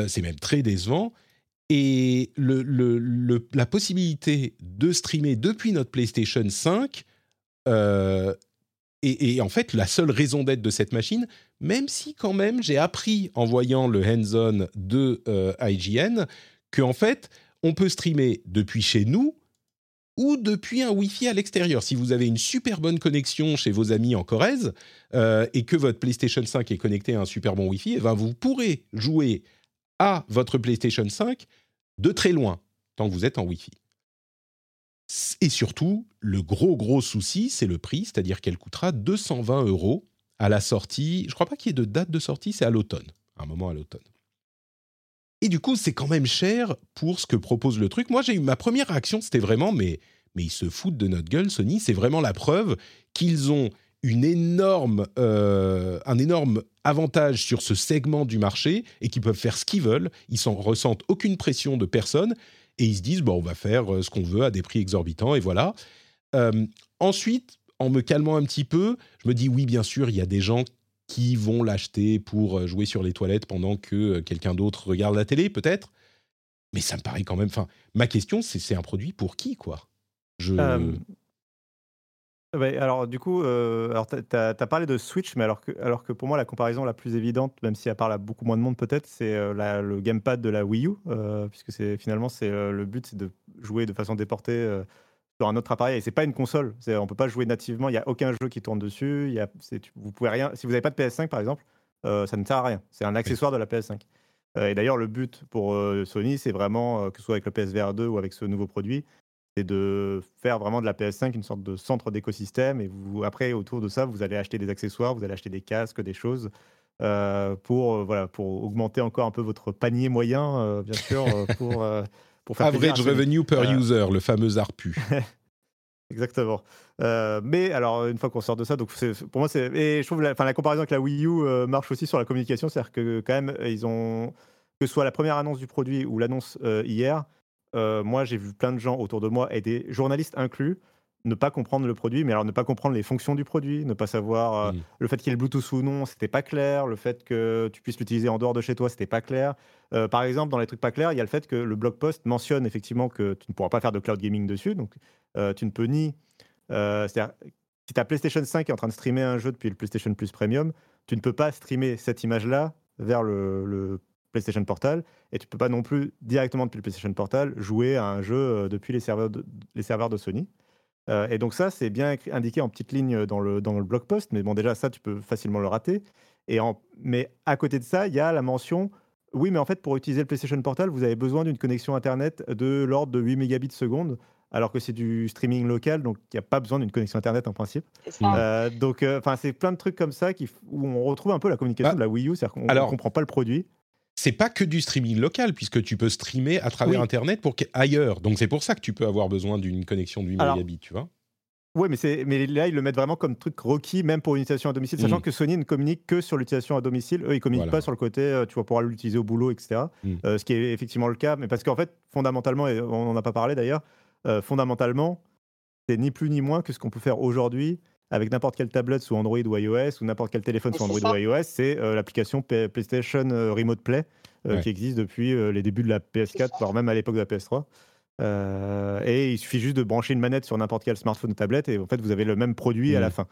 c'est même très décevant, et la possibilité de streamer depuis notre PlayStation 5 et, en fait, la seule raison d'être de cette machine, même si quand même j'ai appris en voyant le hands-on de euh, IGN, qu'en fait, on peut streamer depuis chez nous ou depuis un Wi-Fi à l'extérieur. Si vous avez une super bonne connexion chez vos amis en Corrèze euh, et que votre PlayStation 5 est connecté à un super bon Wi-Fi, eh ben, vous pourrez jouer à votre PlayStation 5 de très loin, tant que vous êtes en Wi-Fi. Et surtout, le gros gros souci, c'est le prix, c'est-à-dire qu'elle coûtera 220 euros à la sortie. Je crois pas qu'il y ait de date de sortie, c'est à l'automne, un moment à l'automne. Et du coup, c'est quand même cher pour ce que propose le truc. Moi, j'ai eu ma première réaction, c'était vraiment, mais, ils se foutent de notre gueule, Sony. C'est vraiment la preuve qu'ils ont une énorme, euh, un énorme avantage sur ce segment du marché et qu'ils peuvent faire ce qu'ils veulent. Ils s'en ressentent aucune pression de personne et ils se disent on va faire ce qu'on veut à des prix exorbitants et voilà. ensuite, en me calmant un petit peu, je me dis oui, bien sûr, il y a des gens qui vont l'acheter pour jouer sur les toilettes pendant que quelqu'un d'autre regarde la télé, peut-être. Mais ça me paraît quand même. Enfin, ma question, c'est c'est un produit pour qui, quoi? Je. Alors du coup, alors tu as, parlé de Switch, mais alors que, alors que pour moi la comparaison la plus évidente, même si elle parle à beaucoup moins de monde peut-être, c'est le gamepad de la Wii U, puisque c'est finalement c'est le but c'est de jouer de façon déportée sur un autre appareil. Et c'est pas une console. On peut pas jouer nativement. Il y a aucun jeu qui tourne dessus. Il y a, vous pouvez rien. Si vous n'avez pas de PS5 par exemple, euh, ça ne sert à rien. C'est un accessoire de la PS5. Euh, et d'ailleurs, le but pour euh, Sony, c'est vraiment que ce soit avec le PSVR 2 ou avec ce nouveau produit, c'est de faire vraiment de la PS5 une sorte de centre d'écosystème. Et vous, après, autour de ça, vous allez acheter des accessoires, vous allez acheter des casques, des choses. pour voilà pour augmenter encore un peu votre panier moyen bien sûr pour Average revenue per user, le fameux ARPU. Exactement. Euh, mais alors, une fois qu'on sort de ça, donc pour moi, c'est. Et je trouve la, la comparaison avec la Wii U euh, marche aussi sur la communication. C'est-à-dire que, quand même, ils ont. Que ce soit la première annonce du produit ou l'annonce euh, hier, moi, j'ai vu plein de gens autour de moi, et des journalistes inclus, ne pas comprendre le produit, mais alors ne pas comprendre les fonctions du produit, ne pas savoir mmh. le fait qu'il y ait le Bluetooth ou non, c'était pas clair, le fait que tu puisses l'utiliser en dehors de chez toi, c'était pas clair. par exemple, dans les trucs pas clairs, il y a le fait que le blog post mentionne effectivement que tu ne pourras pas faire de cloud gaming dessus, donc tu ne peux ni euh, c'est-à-dire, si ta PlayStation 5 est en train de streamer un jeu depuis le PlayStation Plus Premium, tu ne peux pas streamer cette image-là vers le, PlayStation Portal et tu ne peux pas non plus directement depuis le PlayStation Portal jouer à un jeu euh, depuis les serveurs de, les serveurs de Sony. Euh, et donc ça, c'est bien indiqué en petite ligne dans le, dans le blog post, mais bon déjà ça, tu peux facilement le rater. Et en, mais à côté de ça, il y a la mention oui, mais en fait, pour utiliser le PlayStation Portal, vous avez besoin d'une connexion Internet de l'ordre de 8 mégabits seconde alors que c'est du streaming local, donc il n'y a pas besoin d'une connexion Internet en principe. Euh, donc, euh, enfin, c'est plein de trucs comme ça qui, où on retrouve un peu la communication bah, de la Wii U, c'est-à-dire qu'on ne comprend pas le produit. C'est pas que du streaming local, puisque tu peux streamer à travers Internet pour ailleurs. Donc c'est pour ça que tu peux avoir besoin d'une connexion de 8 mégabits, tu vois. Oui, mais, mais là, ils le mettent vraiment comme truc requis, même pour une utilisation à domicile, sachant mm. que Sony ne communique que sur l'utilisation à domicile. Eux, ils ne communiquent pas sur le côté, euh, tu vas pouvoir l'utiliser au boulot, etc. Mm. ce qui est effectivement le cas, mais parce qu'en fait, fondamentalement, et on n'en a pas parlé d'ailleurs, euh, fondamentalement, c'est ni plus ni moins que ce qu'on peut faire aujourd'hui avec n'importe quelle tablette sous Android ou iOS ou n'importe quel téléphone sous Android ou iOS, c'est euh, l'application PlayStation euh, Remote Play qui existe depuis les débuts de la PS4, voire même à l'époque de la PS3. et il suffit juste de brancher une manette sur n'importe quel smartphone ou tablette et en fait vous avez le même produit à la fin.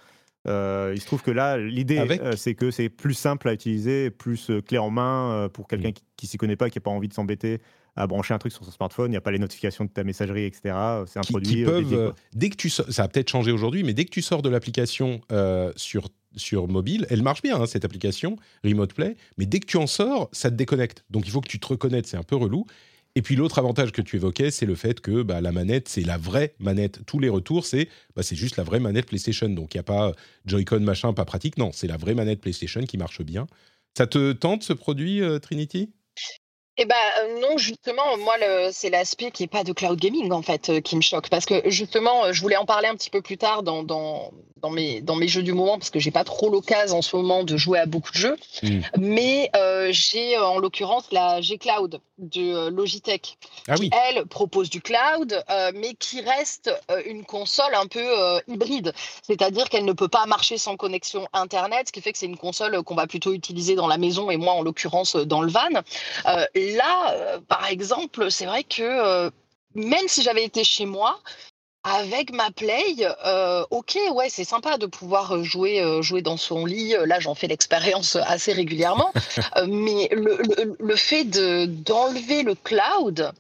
il se trouve que là, l'idée, c'est que c'est plus simple à utiliser, plus clé en main pour quelqu'un qui, qui s'y connaît pas, qui n'a pas envie de s'embêter à brancher un truc sur son smartphone, il n'y a pas les notifications de ta messagerie, etc. C'est un produit. Euh, peuvent, euh, dès que tu ça a peut-être changé aujourd'hui, mais dès que tu sors de l'application euh, sur sur mobile, elle marche bien hein, cette application Remote Play, mais dès que tu en sors, ça te déconnecte. Donc il faut que tu te reconnectes, c'est un peu relou. Et puis l'autre avantage que tu évoquais, c'est le fait que bah, la manette, c'est la vraie manette. Tous les retours, c'est bah, c'est juste la vraie manette PlayStation. Donc il n'y a pas Joy-Con machin, pas pratique. Non, c'est la vraie manette PlayStation qui marche bien. Ça te tente ce produit, Trinity? Eh ben non, justement, moi, c'est l'aspect qui est pas de cloud gaming, en fait, qui me choque. Parce que, justement, je voulais en parler un petit peu plus tard dans, dans, dans, mes, dans mes jeux du moment, parce que j'ai pas trop l'occasion en ce moment de jouer à beaucoup de jeux. Mmh. Mais j'ai, en l'occurrence, la G-Cloud de Logitech, ah qui, elle, propose du cloud, mais qui reste une console un peu hybride. C'est-à-dire qu'elle ne peut pas marcher sans connexion Internet, ce qui fait que c'est une console qu'on va plutôt utiliser dans la maison, et moi, en l'occurrence, dans le van là, euh, par exemple, c'est vrai que euh, même si j'avais été chez moi, avec ma play, euh, ok, ouais, c'est sympa de pouvoir jouer, jouer dans son lit. Là, j'en fais l'expérience assez régulièrement. mais le, fait d'enlever le cloud,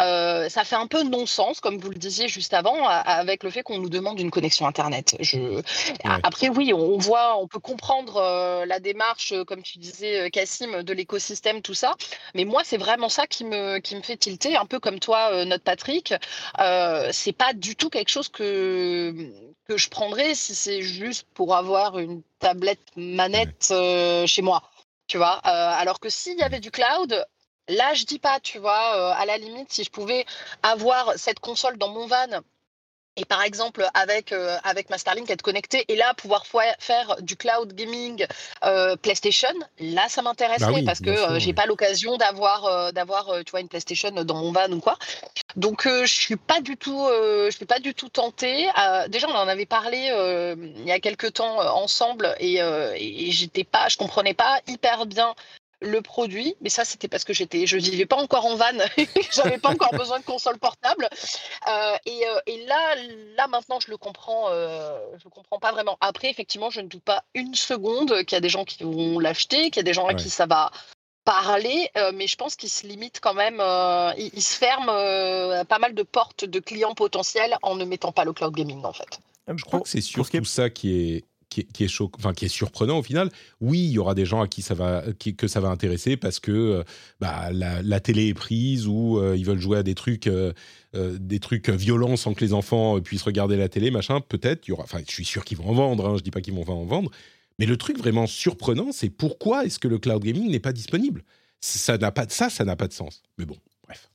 euh, ça fait un peu non-sens, comme vous le disiez juste avant, avec le fait qu'on nous demande une connexion Internet. Je... Après, oui, on voit, on peut comprendre euh, la démarche, euh, comme tu disais, Cassim, de l'écosystème, tout ça. Mais moi, c'est vraiment ça qui me, qui me fait tilter, un peu comme toi, notre Patrick. c'est pas du tout quelque chose que, que je prendrais si c'est juste pour avoir une tablette manette chez moi. Tu vois, alors que s'il y avait du cloud, Là, je dis pas, tu vois, euh, à la limite, si je pouvais avoir cette console dans mon van et par exemple, avec, euh, avec ma Starlink, être connecté et là, pouvoir faire du cloud gaming euh, PlayStation, là, ça m'intéresserait Bah oui, parce que euh, j'ai oui. pas l'occasion d'avoir, d'avoir tu vois, une PlayStation dans mon van ou quoi. Donc, je suis pas du tout, je suis pas du tout tentée. Déjà, on en avait parlé il y a quelques temps ensemble et, et j'étais pas, je comprenais pas hyper bien le produit, mais ça c'était parce que j'étais, je vivais pas encore en van, j'avais pas encore besoin de console portable. Euh, et, euh, et là, là maintenant, je le comprends, euh, je le comprends pas vraiment. Après, effectivement, je ne doute pas une seconde qu'il y a des gens qui vont l'acheter, qu'il y a des gens à Ouais. qui ça va parler, euh, mais je pense qu'il se limite quand même, euh, il, il se ferme euh, pas mal de portes de clients potentiels en ne mettant pas le cloud gaming en fait. Je crois que c'est pour ce qui surtout ça qui est qui est, qui est choc- enfin qui est surprenant au final. Oui, il y aura des gens à qui ça va qui- que ça va intéresser parce que euh, bah, la, la télé est prise ou euh, ils veulent jouer à des trucs euh, euh, des trucs violents sans que les enfants puissent regarder la télé, machin. Peut-être il y aura. Enfin, je suis sûr qu'ils vont en vendre. Hein, je dis pas qu'ils vont en vendre. Mais le truc vraiment surprenant, c'est pourquoi est-ce que le cloud gaming n'est pas disponible? Ça n'a pas de ça, ça n'a pas de sens. Mais bon, bref.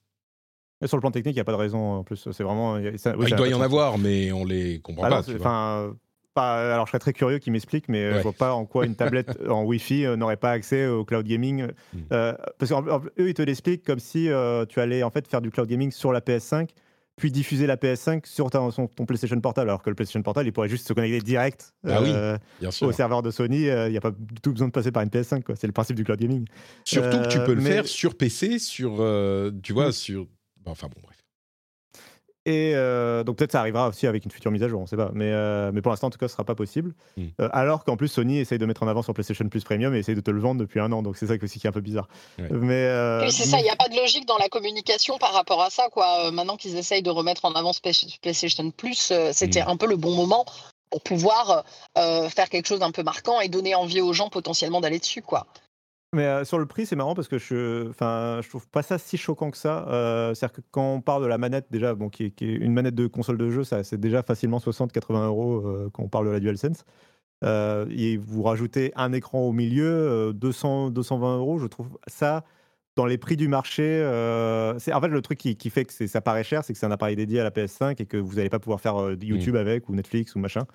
Mais sur le plan technique, il n'y a pas de raison en plus. C'est vraiment. il y a- ça- oui, Bah, ça il n'a doit y en avoir, mais on les comprend Ah pas. enfin, pas- alors je serais très curieux qu'ils m'expliquent, mais euh, Ouais. je vois pas en quoi une tablette en Wi-Fi euh, n'aurait pas accès au cloud gaming. Mm. Euh, parce qu'eux, ils te l'expliquent comme si euh, tu allais en fait faire du cloud gaming sur la PS5, puis diffuser la PS5 sur ta- son- ton PlayStation Portable, alors que le PlayStation Portable, il pourrait juste se connecter direct Ah euh, au serveur de Sony. euh, Il n'y a pas du tout besoin de passer par une PS5. quoi. C'est le principe du cloud gaming. Surtout que tu Euh, peux le mais- faire sur PC, sur, euh, tu vois, Mm. sur. Enfin bon, bref. Et euh, donc peut-être ça arrivera aussi avec une future mise à jour, on ne sait pas. Mais, euh, mais pour l'instant, en tout cas, ce sera pas possible. Mm. Euh, alors qu'en plus, Sony essaye de mettre en avant sur PlayStation Plus Premium et essaye de te le vendre depuis un an. Donc c'est ça aussi qui est un peu bizarre. Ouais. Mais euh, Oui, c'est ça, il n'y a pas de logique dans la communication par rapport à ça. Quoi. Euh, maintenant qu'ils essayent de remettre en avant PlayStation Plus, euh, c'était Mm. un peu le bon moment pour pouvoir euh, faire quelque chose d'un peu marquant et donner envie aux gens potentiellement d'aller dessus. Quoi. Mais euh, sur le prix, c'est marrant parce que je, enfin, je trouve pas ça si choquant que ça. Euh, C'est-à-dire que quand on parle de la manette, déjà, bon, qui est, qui est une manette de console de jeu, ça, c'est déjà facilement 60-80 euros euh, quand on parle de la DualSense. Et vous rajoutez un écran au milieu, euh, 200, 220 euros, je trouve ça dans les prix du marché. euh, c'est en fait le truc qui, qui fait que ça paraît cher, c'est que c'est un appareil dédié à la PS5 et que vous n'allez pas pouvoir faire euh, de YouTube avec ou Netflix ou machin.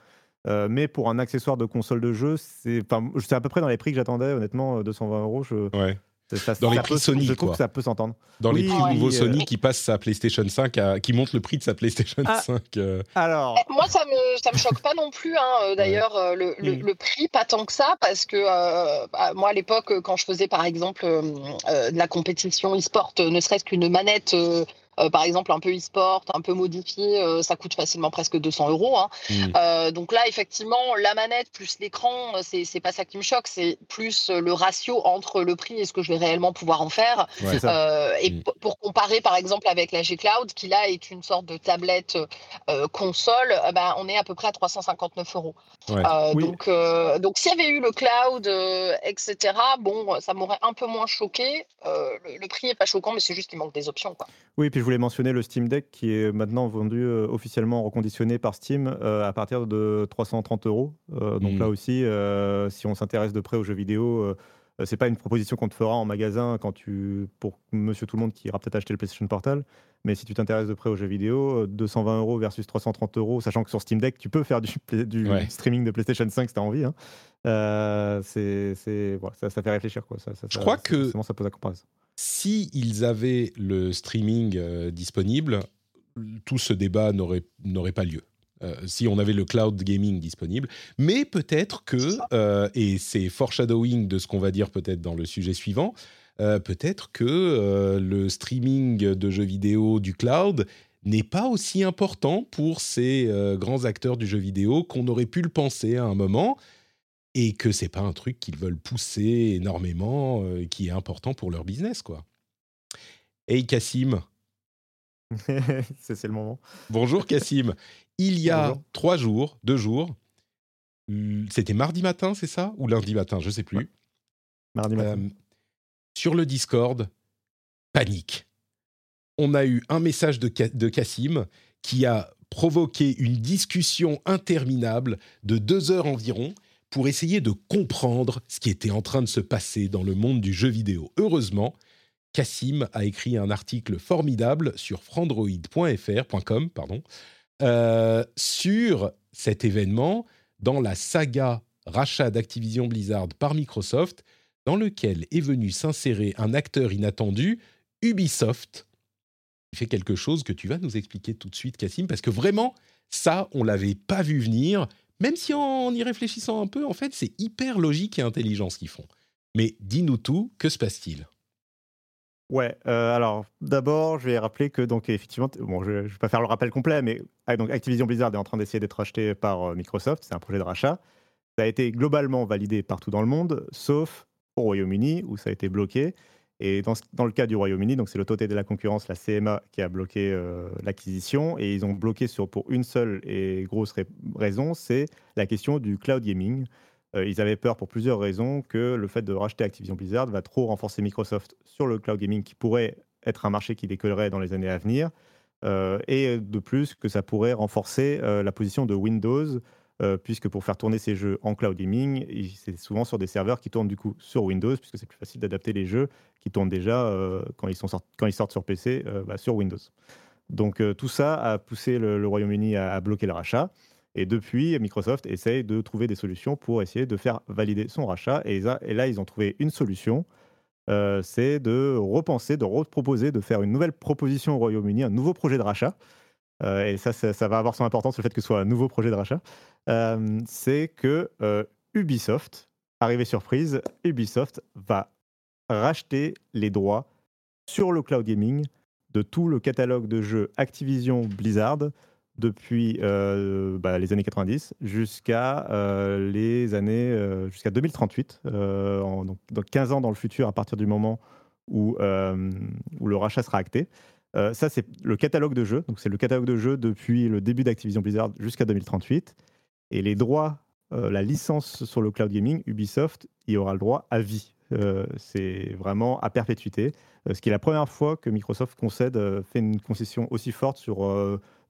Euh, mais pour un accessoire de console de jeu, c'est à peu près dans les prix que j'attendais, honnêtement, euh, 220 euros. Je, Ouais. ça- ça- Dans les ça prix peut- Sony, Je trouve quoi. que ça peut s'entendre. Dans les prix nouveaux euh, Sony qui passe sa PlayStation 5, à, qui monte le prix de sa PlayStation Ah. 5. euh, Alors, Eh, Moi, ça me, ça me choque pas non plus, hein, euh, d'ailleurs, euh, le, le- Mm. le prix, pas tant que ça, parce que euh, bah, moi, à l'époque, euh, quand je faisais, par exemple, euh, euh, de la compétition e-sport, euh, ne serait-ce qu'une manette, euh, euh, par exemple, un peu e-sport, un peu modifiée, euh, ça coûte facilement presque 200 euros. hein. mm. Euh, donc là, effectivement, la manette plus l'écran, euh, c'est c'est pas ça qui me choque, c'est plus euh, le ratio entre le prix et ce que je vais réellement pouvoir en faire. Ouais. Euh, et Mm. p- pour comparer par exemple avec la G Cloud, qui là est une sorte de tablette euh, console, euh, ben, on est à peu près à 359 euros. Ouais. Euh, Oui. Donc, euh, donc s'il y avait eu le cloud, euh, etc., bon, ça m'aurait un peu moins choqué. Euh, le, le prix est pas choquant, mais c'est juste qu'il manque des options. Quoi. Oui, puis je voulais mentionner le Steam Deck qui est maintenant vendu euh, officiellement reconditionné par Steam euh, à partir de 330 euros. Euh, donc Mm. là aussi, si on s'intéresse de près aux jeux vidéo, c'est pas une proposition qu'on te fera en magasin quand tu pour Monsieur Tout le Monde qui ira peut-être acheter le PlayStation Portal. Mais si tu t'intéresses de près aux jeux vidéo, euh, 220 euros versus 330 euros, sachant que sur Steam Deck, tu peux faire du, play- du Ouais. streaming de PlayStation 5 si tu as envie. hein. Euh, c'est, c'est- voilà, ça, ça fait réfléchir. Quoi. Ça, ça- Je crois que- ça pose à comparaison. Si ils avaient le streaming euh, disponible, tout ce débat n'aurait pas lieu. Euh, si on avait le cloud gaming disponible, mais peut-être que, euh, et c'est foreshadowing de ce qu'on va dire peut-être dans le sujet suivant, peut-être que le streaming de jeux vidéo du cloud n'est pas aussi important pour ces grands acteurs du jeu vidéo qu'on aurait pu le penser à un moment, et que c'est pas un truc qu'ils veulent pousser énormément, euh, qui est important pour leur business, quoi. Hey Cassim, c'est, le moment. bonjour Cassim. Il y a Bonjour. trois jours, deux jours, l- c'était mardi matin, c'est ça? Ou lundi matin, je sais plus. Mardi matin. Euh, sur le Discord, panique. On a eu un message de, de Cassim qui a provoqué une discussion interminable de deux heures environ pour essayer de comprendre ce qui était en train de se passer dans le monde du jeu vidéo. Heureusement, Cassim a écrit un article formidable sur frandroid.fr.com, pardon, euh, sur cet événement dans la saga rachat d'Activision Blizzard par Microsoft, dans lequel est venu s'insérer un acteur inattendu, Ubisoft, qui fait quelque chose que tu vas nous expliquer tout de suite, Cassim, parce que vraiment, ça, on l'avait pas vu venir, même si en y réfléchissant un peu, en fait, c'est hyper logique et intelligent ce qu'ils font. Mais dis-nous tout, que se passe-t-il? Ouais, euh, alors d'abord, je vais rappeler que, donc, effectivement, bon, je ne vais pas faire le rappel complet, mais ah, donc, Activision Blizzard est en train d'essayer d'être acheté par euh, Microsoft, c'est un projet de rachat. Ça a été globalement validé partout dans le monde, sauf au Royaume-Uni, où ça a été bloqué. Et dans, le cas du Royaume-Uni, donc c'est l'autorité de la concurrence, la CMA, qui a bloqué euh, l'acquisition. Et ils ont bloqué pour une seule et grosse raison, c'est la question du cloud gaming. Euh, ils avaient peur pour plusieurs raisons que le fait de racheter Activision Blizzard va trop renforcer Microsoft sur le cloud gaming qui pourrait être un marché qui décollerait dans les années à venir. Euh, et de plus, que ça pourrait renforcer la position de Windows, puisque pour faire tourner ces jeux en cloud gaming, c'est souvent sur des serveurs qui tournent du coup sur Windows, puisque c'est plus facile d'adapter les jeux qui tournent déjà quand, ils sont sortent sur PC bah, sur Windows. Donc tout ça a poussé le, Royaume-Uni à, bloquer le rachat. Et depuis, Microsoft essaye de trouver des solutions pour essayer de faire valider son rachat. Et, là, ils ont trouvé une solution. Euh, c'est de repenser, de reproposer, de faire une nouvelle proposition au Royaume-Uni, un nouveau projet de rachat. Euh, et ça, ça, va avoir son importance, le fait que ce soit un nouveau projet de rachat. Euh, c'est que Ubisoft, arrivé surprise, Ubisoft va racheter les droits sur le cloud gaming de tout le catalogue de jeux Activision Blizzard depuis euh, bah, les années 90 jusqu'à euh, les années euh, jusqu'à 2038, en, donc, 15 ans dans le futur à partir du moment où, où le rachat sera acté. Ça, c'est le catalogue de jeux. Donc, c'est le catalogue de jeux depuis le début d'Activision Blizzard jusqu'à 2038. Et les droits, la licence sur le cloud gaming, Ubisoft y aura le droit à vie. c'est vraiment à perpétuité. ce qui est la première fois que Microsoft concède, fait une concession aussi forte sur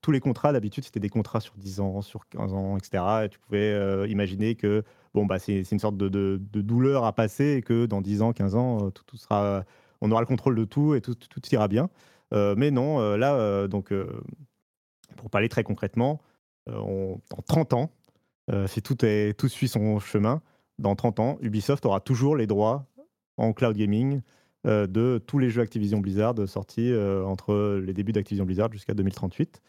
tous les contrats, d'habitude, c'était des contrats sur 10 ans, sur 15 ans, etc. Et tu pouvais euh, imaginer que bon, bah, c'est une sorte de, douleur à passer et que dans 10 ans, 15 ans, euh, tout, sera, on aura le contrôle de tout et tout, tout ira bien. Euh, mais non, là, donc, pour parler très concrètement, en 30 ans, si tout, est, tout suit son chemin, dans 30 ans, Ubisoft aura toujours les droits en cloud gaming de tous les jeux Activision Blizzard sortis entre les débuts d'Activision Blizzard jusqu'à 2038.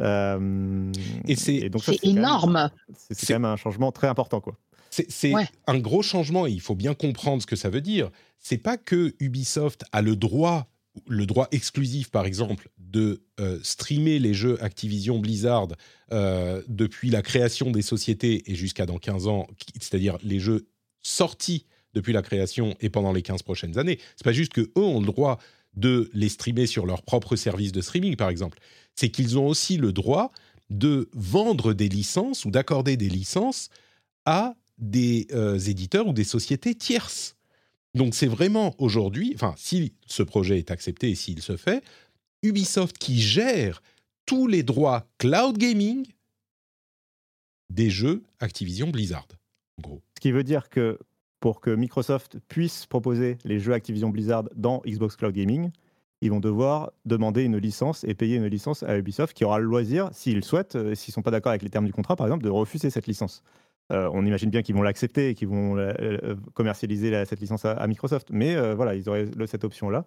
Euh, et c'est énorme. C'est quand même un changement très important, quoi. C'est un gros changement et il faut bien comprendre ce que ça veut dire. C'est pas que Ubisoft a le droit, le droit exclusif par exemple, de euh, streamer les jeux Activision Blizzard euh, depuis la création des sociétés et jusqu'à dans 15 ans, c'est-à-dire les jeux sortis depuis la création et pendant les 15 prochaines années. C'est pas juste que eux ont le droit de les streamer sur leur propre service de streaming, par exemple c'est qu'ils ont aussi le droit de vendre des licences ou d'accorder des licences à des euh, éditeurs ou des sociétés tierces. Donc c'est vraiment aujourd'hui, enfin si ce projet est accepté et s'il se fait, Ubisoft qui gère tous les droits cloud gaming des jeux Activision Blizzard. En gros. Ce qui veut dire que pour que Microsoft puisse proposer les jeux Activision Blizzard dans Xbox Cloud Gaming, ils vont devoir demander une licence et payer une licence à Ubisoft qui aura le loisir, s'ils souhaitent, euh, s'ils ne sont pas d'accord avec les termes du contrat, par exemple, de refuser cette licence. Euh, on imagine bien qu'ils vont l'accepter et qu'ils vont euh, commercialiser cette licence à, Microsoft. Mais voilà, ils auraient cette option-là.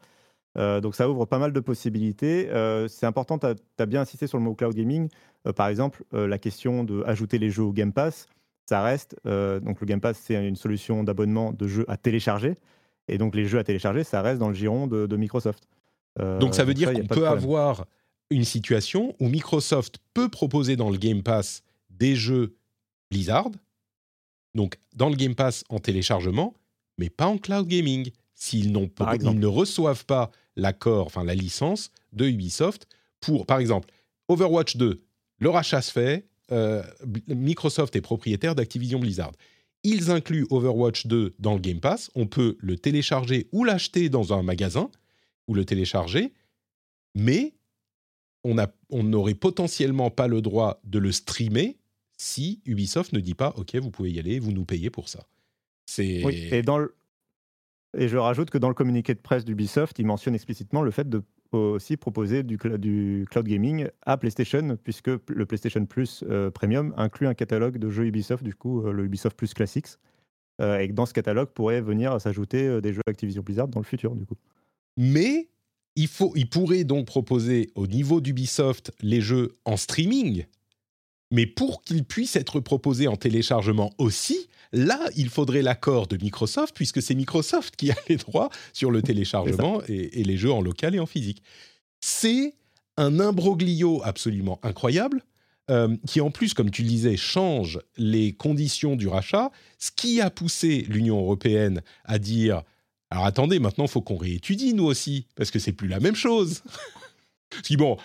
donc ça ouvre pas mal de possibilités. c'est important, tu as, bien insisté sur le mot cloud gaming. par exemple, la question d'ajouter les jeux au Game Pass, ça reste. donc le Game Pass, c'est une solution d'abonnement de jeux à télécharger. Et donc les jeux à télécharger, ça reste dans le giron de Microsoft. Donc ça veut dire qu'on peut avoir une situation où Microsoft peut proposer dans le Game Pass des jeux Blizzard, donc dans le Game Pass en téléchargement, mais pas en cloud gaming, s'ils ils ne reçoivent pas l'accord, enfin la licence de Ubisoft pour, par exemple, Overwatch 2, le rachat se fait, euh, Microsoft est propriétaire d'Activision Blizzard. Ils incluent Overwatch 2 dans le Game Pass, on peut le télécharger ou l'acheter dans un magasin, ou le télécharger, mais on n'aurait on potentiellement pas le droit de le streamer si Ubisoft ne dit pas OK, vous pouvez y aller, vous nous payez pour ça. C'est oui, et dans le Et je rajoute que dans le communiqué de presse d'Ubisoft, ils mentionnent explicitement le fait de aussi proposer du, du cloud gaming à PlayStation, puisque le PlayStation Plus euh, Premium inclut un catalogue de jeux Ubisoft, du coup euh, le Ubisoft Plus Classics, euh, et que dans ce catalogue pourrait venir s'ajouter des jeux Activision Blizzard dans le futur, du coup. Mais il, faut, il pourrait donc proposer au niveau d'Ubisoft les jeux en streaming, mais pour qu'ils puissent être proposés en téléchargement aussi, Là, il faudrait l'accord de Microsoft, puisque c'est Microsoft qui a les droits sur le téléchargement et, les jeux en local et en physique. C'est un imbroglio absolument incroyable, euh, qui en plus, comme tu le disais, change les conditions du rachat, ce qui a poussé l'Union européenne à dire alors attendez, maintenant, il faut qu'on réétudie, nous aussi, parce que c'est plus la même chose. si bon,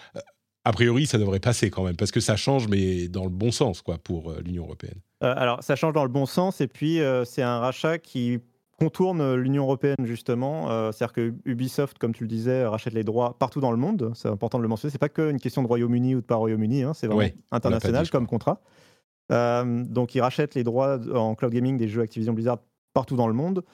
a priori, ça devrait passer quand même, parce que ça change, mais dans le bon sens, quoi, pour euh, l'Union européenne. Euh, alors, ça change dans le bon sens, et puis euh, c'est un rachat qui contourne l'Union européenne, justement. C'est-à-dire que Ubisoft, comme tu le disais, rachète les droits partout dans le monde. C'est important de le mentionner. C'est pas qu'une question de Royaume-Uni ou de pas Royaume-Uni, hein, c'est vraiment international comme contrat. donc, ils rachètent les droits en cloud gaming des jeux Activision Blizzard partout dans le monde,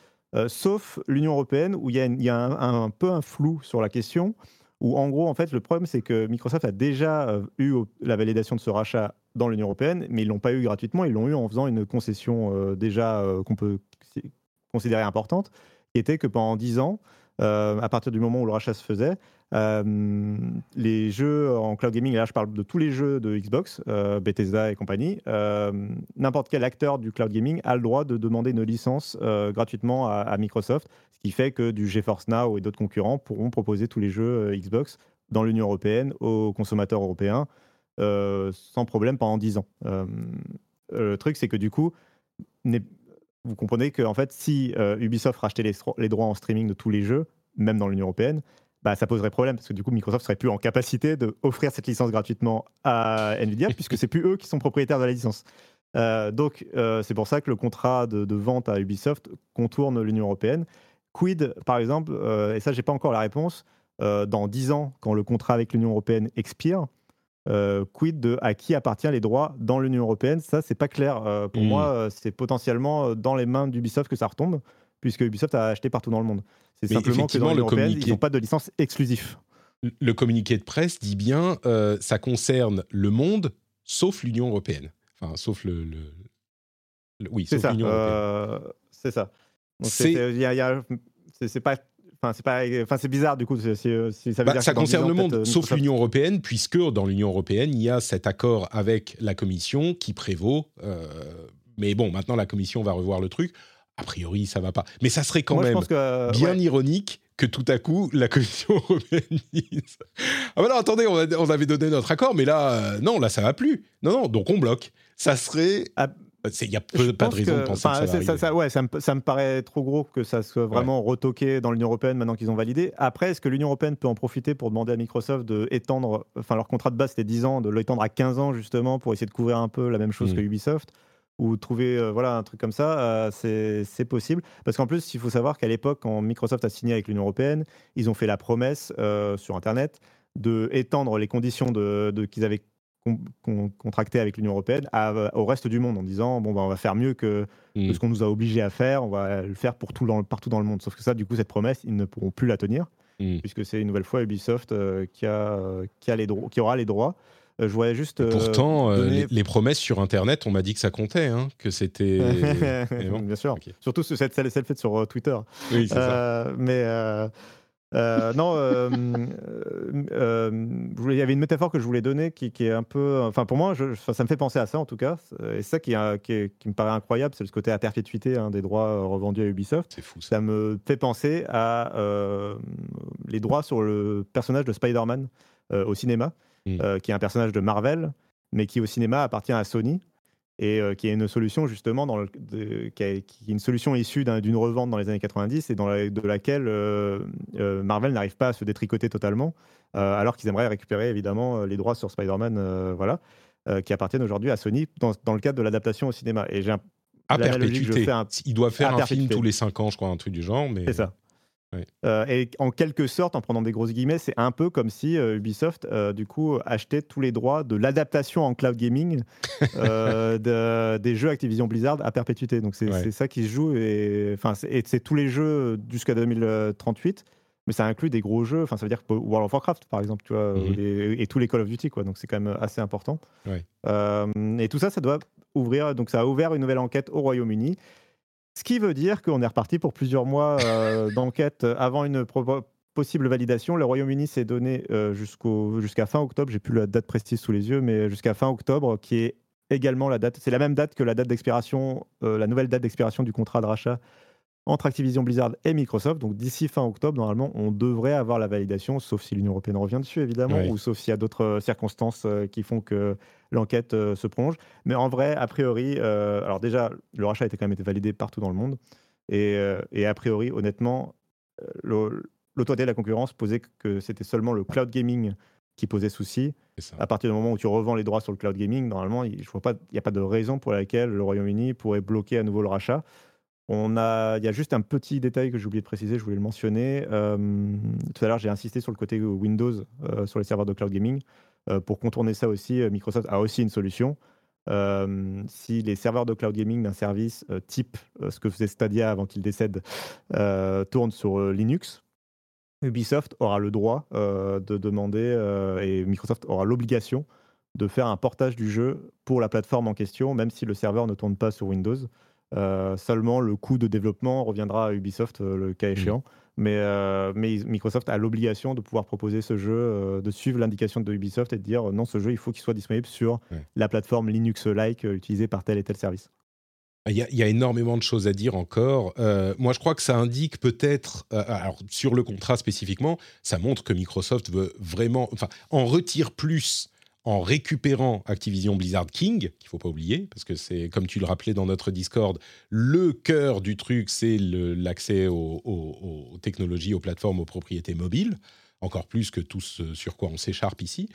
sauf l'Union européenne, où il y a, un, peu un flou sur la question où en gros, en fait, le problème, c'est que Microsoft a déjà euh, eu la validation de ce rachat dans l'Union européenne, mais ils l'ont pas eu gratuitement, ils l'ont eu en faisant une concession euh, déjà euh, qu'on peut considérer importante, qui était que pendant 10 ans, à partir du moment où le rachat se faisait, les jeux en cloud gaming, et là je parle de tous les jeux de Xbox, Bethesda et compagnie, n'importe quel acteur du cloud gaming a le droit de demander une licence gratuitement à, Microsoft, qui fait que du GeForce Now et d'autres concurrents pourront proposer tous les jeux Xbox dans l'Union européenne aux consommateurs européens sans problème pendant 10 ans. le truc, c'est que du coup, vous comprenez que en fait, si Ubisoft rachetait les, les droits en streaming de tous les jeux, même dans l'Union européenne, bah, ça poserait problème parce que du coup Microsoft serait plus en capacité d'offrir cette licence gratuitement à Nvidia puisque c'est plus eux qui sont propriétaires de la licence. Euh, donc euh, c'est pour ça que le contrat de, vente à Ubisoft contourne l'Union européenne. Quid, par exemple, euh, et ça j'ai pas encore la réponse, dans 10 ans quand le contrat avec l'Union européenne expire, quid de à qui appartient les droits dans l'Union européenne? Ça c'est pas clair. pour hmm. moi, c'est potentiellement dans les mains d'Ubisoft que ça retombe puisque Ubisoft a acheté partout dans le monde. C'est simplement que dans l'Union européenne, ils n'ont pas de licence exclusive. Le communiqué de presse dit bien euh, ça concerne le monde sauf l'Union européenne. Enfin, sauf le. Oui, sauf l'Union européenne. Euh, c'est ça. C'est pas Enfin, c'est pas, enfin, c'est bizarre du coup. ça, veut bah, dire ça concerne le monde, euh, sauf l'Union européenne, puisque dans l'Union européenne, il y a cet accord avec la Commission qui prévaut. mais bon, maintenant la Commission va revoir le truc a priori, ça va pas. Mais ça serait quand même bien ironique que tout à coup, la Commission européenne dise Ah ben non, attendez, on, avait donné notre accord, mais là, euh, non, là, ça va plus. Non, non, donc on bloque. Ça serait. Ah, il n'y a pas de raison de penser que ça, ça, ouais, ça, me, paraît trop gros que ça soit vraiment retoqué dans l'Union européenne maintenant qu'ils ont validé. Après, est-ce que l'Union européenne peut en profiter pour demander à Microsoft de étendre, enfin leur contrat de base c'était 10 ans, de l'étendre à 15 ans justement pour essayer de couvrir un peu la même chose mm. que Ubisoft ou trouver euh, voilà, un truc comme ça, euh, c'est possible. Parce qu'en plus, il faut savoir qu'à l'époque, quand Microsoft a signé avec l'Union européenne, ils ont fait la promesse euh, sur Internet de étendre les conditions de, qu'ils avaient contractées avec l'Union européenne au reste du monde en disant bon, bah, on va faire mieux que, mmh. ce qu'on nous a obligé à faire, on va le faire pour tout partout dans le monde. Sauf que ça, du coup, cette promesse, ils ne pourront plus la tenir. Mmh. Puisque c'est une nouvelle fois Ubisoft qui, a, qui, a les qui aura les droits. Euh, je voyais juste. pourtant, euh, euh, les, promesses sur Internet, on m'a dit que ça comptait, hein, que c'était. Bien sûr. Surtout celle, celle, faite sur Twitter. Oui, c'est ça. Mais. Non, il y avait une métaphore que je voulais donner qui, est un peu. Enfin, pour moi, je, ça me fait penser à ça en tout cas. Et ça qui, qui, qui me paraît incroyable, c'est le côté à perpétuité hein, des droits revendus à Ubisoft. C'est fou. Ça. me fait penser à les droits sur le personnage de Spider-Man au cinéma. Mm. Euh, qui est un personnage de Marvel, mais qui au cinéma appartient à Sony et euh, qui est une solution justement dans le, qui, est, une solution issue d'une revente dans les années 90 et dans de laquelle euh, Marvel n'arrive pas à se détricoter totalement, alors qu'ils aimeraient récupérer évidemment les droits sur Spider-Man, voilà, qui appartiennent aujourd'hui à Sony dans, dans, le cadre de l'adaptation au cinéma. Et j'ai à perpétuité. Il doit faire un film tous les 5 ans, je crois, un truc du genre. Mais... C'est ça. Et en quelque sorte, en prenant des grosses guillemets, c'est un peu comme si Ubisoft, du coup, achetait tous les droits de l'adaptation en cloud gaming des jeux Activision Blizzard à perpétuité. Donc c'est ça qui se joue, et enfin c'est tous les jeux jusqu'à 2038 mais ça inclut des gros jeux. Enfin, ça veut dire World of Warcraft, par exemple, tu vois, mhm. et, tous les Call of Duty, quoi. Donc c'est quand même assez important. Euh, et tout ça, ça doit ouvrir. Donc ça a ouvert une nouvelle enquête au Royaume-Uni, ce qui veut dire qu'on est reparti pour plusieurs mois euh, d'enquête avant une possible validation. Le Royaume-Uni s'est donné euh, jusqu'au jusqu'à fin octobre. J'ai plus la date précise sous les yeux, mais jusqu'à fin octobre, qui est également la date. C'est la même date que la date d'expiration, la nouvelle date d'expiration du contrat de rachat entre Activision Blizzard et Microsoft. Donc d'ici fin octobre, normalement, on devrait avoir la validation, sauf si l'Union européenne revient dessus, évidemment, ou sauf s'il y a d'autres euh, circonstances euh, qui font que l'enquête euh, se prolonge. Mais en vrai, a priori, alors déjà, le rachat a quand même été validé partout dans le monde. Et, et a priori, honnêtement, l'autorité de la concurrence posait que c'était seulement le cloud gaming qui posait souci. À partir du moment où tu revends les droits sur le cloud gaming, normalement, il n'y a pas de raison pour laquelle le Royaume-Uni pourrait bloquer à nouveau le rachat. On a, il y a juste un petit détail que j'ai oublié de préciser, je voulais le mentionner. Euh, tout à l'heure, j'ai insisté sur le côté Windows euh, sur les serveurs de cloud gaming. Euh, pour contourner ça aussi, Microsoft a aussi une solution. si les serveurs de cloud gaming d'un service type ce que faisait Stadia avant qu'il décède tournent sur Linux, Ubisoft aura le droit de demander et Microsoft aura l'obligation de faire un portage du jeu pour la plateforme en question, même si le serveur ne tourne pas sur Windows. Euh, seulement, le coût de développement reviendra à Ubisoft euh, le cas mmh. échéant. Mais, euh, mais, Microsoft a l'obligation de pouvoir proposer ce jeu, de suivre l'indication de Ubisoft et de dire non, ce jeu, il faut qu'il soit disponible sur la plateforme Linux-like utilisée par tel et tel service. Il y, a, il y, a, énormément de choses à dire encore. moi, je crois que ça indique peut-être, alors sur le contrat spécifiquement, ça montre que Microsoft veut vraiment, enfin, en retire plus en récupérant Activision Blizzard King, qu'il faut pas oublier, parce que c'est, comme tu le rappelais dans notre Discord, le cœur du truc, c'est l'accès aux, technologies, aux plateformes, aux propriétés mobiles, encore plus que tout ce sur quoi on s'écharpe ici.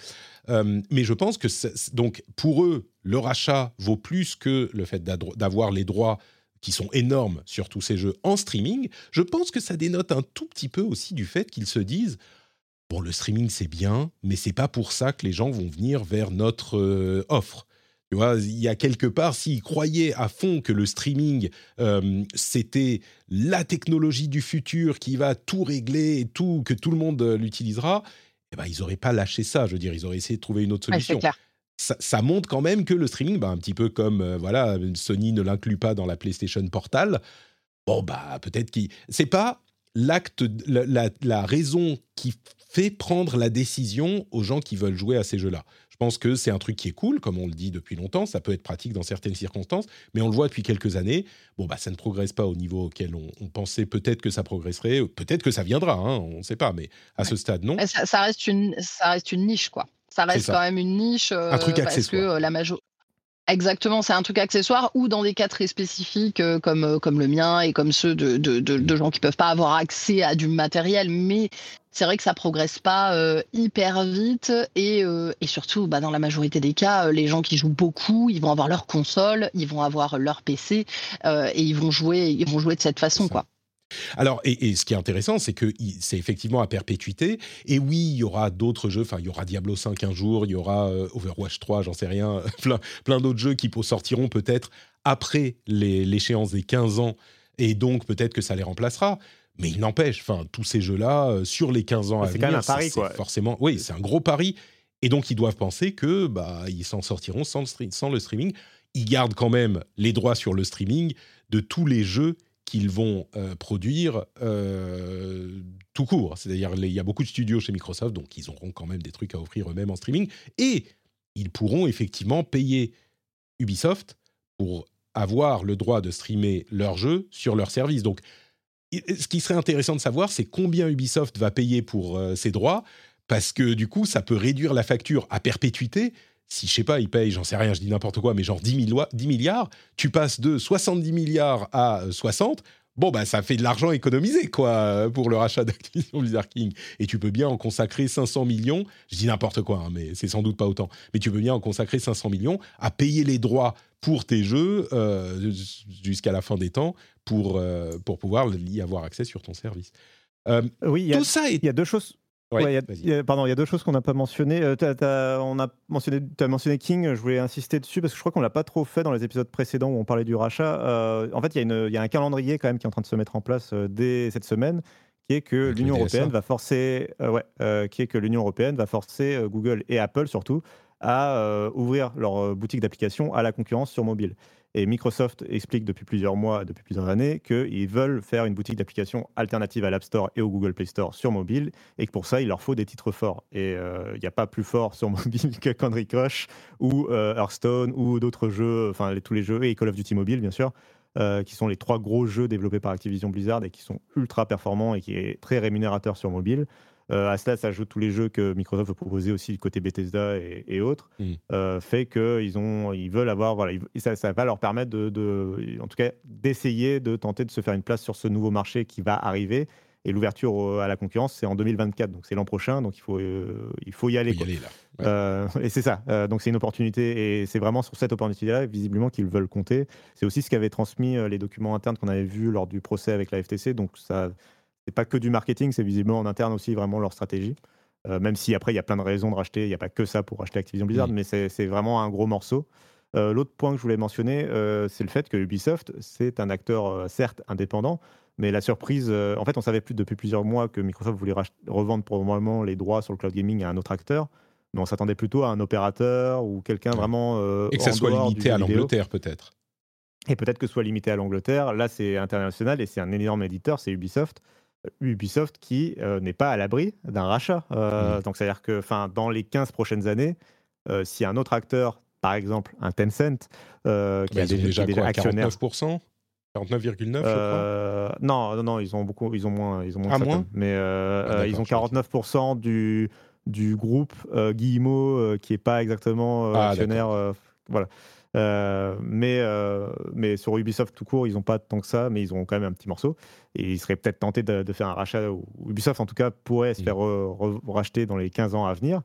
Euh, mais je pense que, donc, pour eux, le rachat vaut plus que le fait d'avoir les droits qui sont énormes sur tous ces jeux en streaming. Je pense que ça dénote un tout petit peu aussi du fait qu'ils se disent bon, le streaming c'est bien, mais c'est pas pour ça que les gens vont venir vers notre euh, offre. Tu vois, il y a quelque part, s'ils croyaient à fond que le streaming, euh, c'était la technologie du futur qui va tout régler et tout, que tout le monde euh, l'utilisera, eh ben, ils n'auraient pas lâché ça. Je veux dire, ils auraient essayé de trouver une autre solution. ça, montre quand même que le streaming, bah, un petit peu comme voilà, Sony ne l'inclut pas dans la PlayStation Portal. Bon, bah, peut-être qu'il. C'est pas l'acte, la, la, raison qui fait prendre la décision aux gens qui veulent jouer à ces jeux-là. Je pense que c'est un truc qui est cool, comme on le dit depuis longtemps, ça peut être pratique dans certaines circonstances, mais on le voit depuis quelques années, bon, bah, ça ne progresse pas au niveau auquel on, pensait peut-être que ça progresserait, peut-être que ça viendra, hein, on ne sait pas, mais à ce stade, non. Ça, reste une, ça reste une niche, quoi. Ça reste quand même une niche. un truc accessoire. Parce que euh, la majorité Exactement, c'est un truc accessoire ou dans des cas très spécifiques euh, comme, euh, comme le mien et comme ceux de, de, de, gens qui peuvent pas avoir accès à du matériel. Mais c'est vrai que ça progresse pas euh, hyper vite et, et surtout, bah, dans la majorité des cas, les gens qui jouent beaucoup, ils vont avoir leur console, ils vont avoir leur PC et ils vont jouer, ils vont jouer de cette façon, quoi. Alors, et, ce qui est intéressant, c'est que c'est effectivement à perpétuité. Et oui, il y aura d'autres jeux. Enfin, il y aura Diablo 5 un jour, il y aura euh, Overwatch 3, j'en sais rien, plein, plein d'autres jeux qui sortiront peut-être après l'échéance des 15 ans. Et donc, peut-être que ça les remplacera. Mais il n'empêche, enfin, tous ces jeux-là, euh, sur les 15 ans à venir, c'est. Forcément, oui, c'est un gros pari. Et donc, ils doivent penser que bah, ils s'en sortiront sans sans le streaming. Ils gardent quand même les droits sur le streaming de tous les jeux qu'ils vont euh, produire euh, tout court. C'est-à-dire, il y a beaucoup de studios chez Microsoft, donc ils auront quand même des trucs à offrir eux-mêmes en streaming. Et ils pourront effectivement payer Ubisoft pour avoir le droit de streamer leurs jeux sur leur service. Donc, ce qui serait intéressant de savoir, c'est combien Ubisoft va payer pour euh, ces droits, parce que du coup, ça peut réduire la facture à perpétuité si je sais pas, ils payent, j'en sais rien, je dis n'importe quoi, mais genre 10, milliards, tu passes de 70 milliards à 60, euh, bon, bah, ça fait de l'argent économisé, quoi, pour le rachat d'Activision Blizzard King. Et tu peux bien en consacrer 500 millions, je dis n'importe quoi, hein, mais c'est sans doute pas autant, mais tu peux bien en consacrer 500 millions à payer les droits pour tes jeux euh, jusqu'à la fin des temps pour, euh, pour pouvoir y avoir accès sur ton service. oui, tout ça il y a deux choses. Pardon, il y a deux choses qu'on n'a pas mentionnées. on a mentionné, tu as mentionné King, je voulais insister dessus parce que je crois qu'on l'a pas trop fait dans les épisodes précédents où on parlait du rachat. en fait, il y, y, a un calendrier quand même qui est en train de se mettre en place dès cette semaine qui est que l'Union européenne va forcer, ouais, qui est que l'Union européenne va forcer Google et Apple surtout à euh, ouvrir leur euh, boutique d'applications à la concurrence sur mobile. Et Microsoft explique depuis plusieurs mois, depuis plusieurs années, qu'ils veulent faire une boutique d'applications alternative à l'App Store et au Google Play Store sur mobile, et que pour ça, il leur faut des titres forts. Et euh, il n'y a pas plus fort sur mobile que Candy Crush ou Hearthstone ou d'autres jeux, enfin tous les jeux, et Call of Duty Mobile, bien sûr, qui sont les trois gros jeux développés par Activision Blizzard et qui sont ultra performants et qui est très rémunérateur sur mobile. Euh, à cela s'ajoutent tous les jeux que Microsoft veut proposer aussi côté Bethesda et, autres, mm. euh, fait qu'ils ils veulent avoir, voilà, ça, ça va leur permettre de, en tout cas, d'essayer de tenter de se faire une place sur ce nouveau marché qui va arriver. Et l'ouverture à la concurrence, c'est en 2024, donc c'est l'an prochain, donc il faut, euh, il faut y aller. y aller là. et c'est ça, donc c'est une opportunité, et c'est vraiment sur cette opportunité-là, visiblement, qu'ils veulent compter. C'est aussi ce qu'avaient transmis les documents internes qu'on avait vus lors du procès avec la FTC, donc ça, c'est pas que du marketing, c'est visiblement en interne aussi vraiment leur stratégie. Euh, même si après, il y a plein de raisons de racheter, il n'y a pas que ça pour racheter Activision Blizzard, mais c'est vraiment un gros morceau. Euh, l'autre point que je voulais mentionner, euh, c'est le fait que Ubisoft, c'est un acteur certes indépendant, mais la surprise, en fait, on savait plus depuis plusieurs mois que Microsoft voulait revendre probablement les droits sur le cloud gaming à un autre acteur, mais on s'attendait plutôt à un opérateur ou quelqu'un vraiment. Et que ça soit limité à l'Angleterre, peut-être. Et peut-être que ce soit limité à l'Angleterre. Là, c'est international et c'est un énorme éditeur, c'est Ubisoft. Ubisoft qui euh, n'est pas à l'abri d'un rachat. Euh, mmh. Donc, c'est-à-dire que dans les 15 prochaines années, euh, si un autre acteur, par exemple un Tencent, qui a bah, déjà, actionnaire. 49% 49,9 je crois. Non, non, non, ils ont beaucoup, ils ont moins, ils ont moins. Ah, moins mais ah, ils ont 49% du du groupe Guillemot qui est pas exactement ah, actionnaire. voilà. Euh, mais, euh, mais sur Ubisoft tout court, ils n'ont pas tant que ça, mais ils ont quand même un petit morceau. Et ils seraient peut-être tentés de, faire un rachat. Ubisoft, en tout cas, pourrait se mmh. faire racheter dans les 15 ans à venir.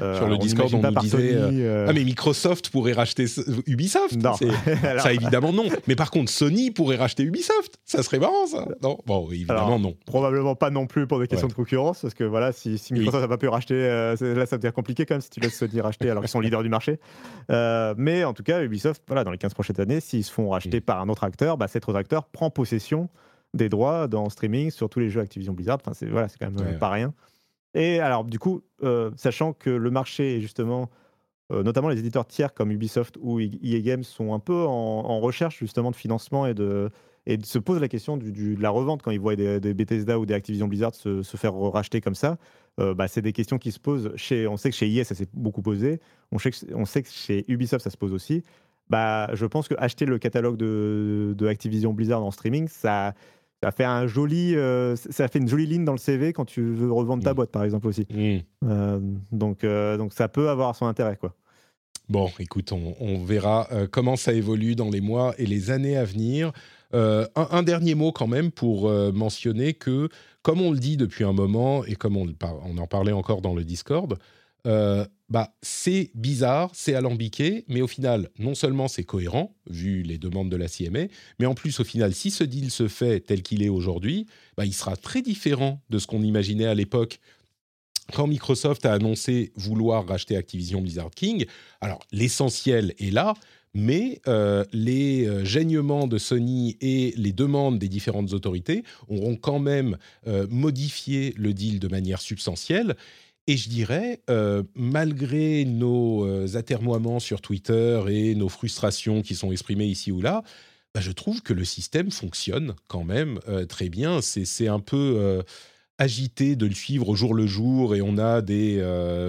Euh, Sur le Discord, on nous disait euh, euh, Ah, mais Microsoft pourrait racheter Ubisoft Non. Ça, évidemment, non. Mais par contre, Sony pourrait racheter Ubisoft. Ça serait marrant, ça. Non, bon, évidemment, non. Probablement pas non plus pour des questions de concurrence, parce que voilà, si, Microsoft n'a pas pu racheter, là, ça devient compliqué quand même si tu laisses Sony racheter alors qu'ils sont leaders du marché. mais en tout cas, Ubisoft, voilà, dans les 15 prochaines années, s'ils se font racheter mm. par un autre acteur, bah, cet autre acteur prend possession des droits dans streaming sur tous les jeux Activision Blizzard. Enfin, c'est voilà, quand même pas rien. Et alors, du coup, euh, sachant que le marché est justement, euh, notamment les éditeurs tiers comme Ubisoft ou EA Games sont un peu en, recherche justement de financement et de, et se posent la question de la revente quand ils voient des, Bethesda ou des Activision Blizzard se, faire racheter comme ça. Euh, bah, c'est des questions qui se posent. Chez, on sait que chez EA, ça s'est beaucoup posé. On sait, que, on sait que chez Ubisoft, ça se pose aussi. Bah, je pense que acheter le catalogue de, de Activision Blizzard en streaming, ça ça fait un joli, euh, ça fait une jolie ligne dans le CV quand tu veux revendre ta mm. boîte, par exemple aussi. Mm. Euh, donc, euh, donc ça peut avoir son intérêt, quoi. Bon, écoute, on, verra comment ça évolue dans les mois et les années à venir. Un, dernier mot quand même pour mentionner que, comme on le dit depuis un moment et comme on, on en parlait encore dans le Discord, bah, c'est bizarre, c'est alambiqué, mais au final, non seulement c'est cohérent, vu les demandes de la CMA, mais en plus, au final, si ce deal se fait tel qu'il est aujourd'hui, bah, il sera très différent de ce qu'on imaginait à l'époque quand Microsoft a annoncé vouloir racheter Activision Blizzard King. Alors, l'essentiel est là, mais euh, les euh, gênements de Sony et les demandes des différentes autorités auront quand même euh, modifié le deal de manière substantielle. Et je dirais, euh, malgré nos euh, atermoiements sur Twitter et nos frustrations qui sont exprimées ici ou là, bah, je trouve que le système fonctionne quand même euh, très bien. C'est un peu agité de le suivre au jour le jour et on a des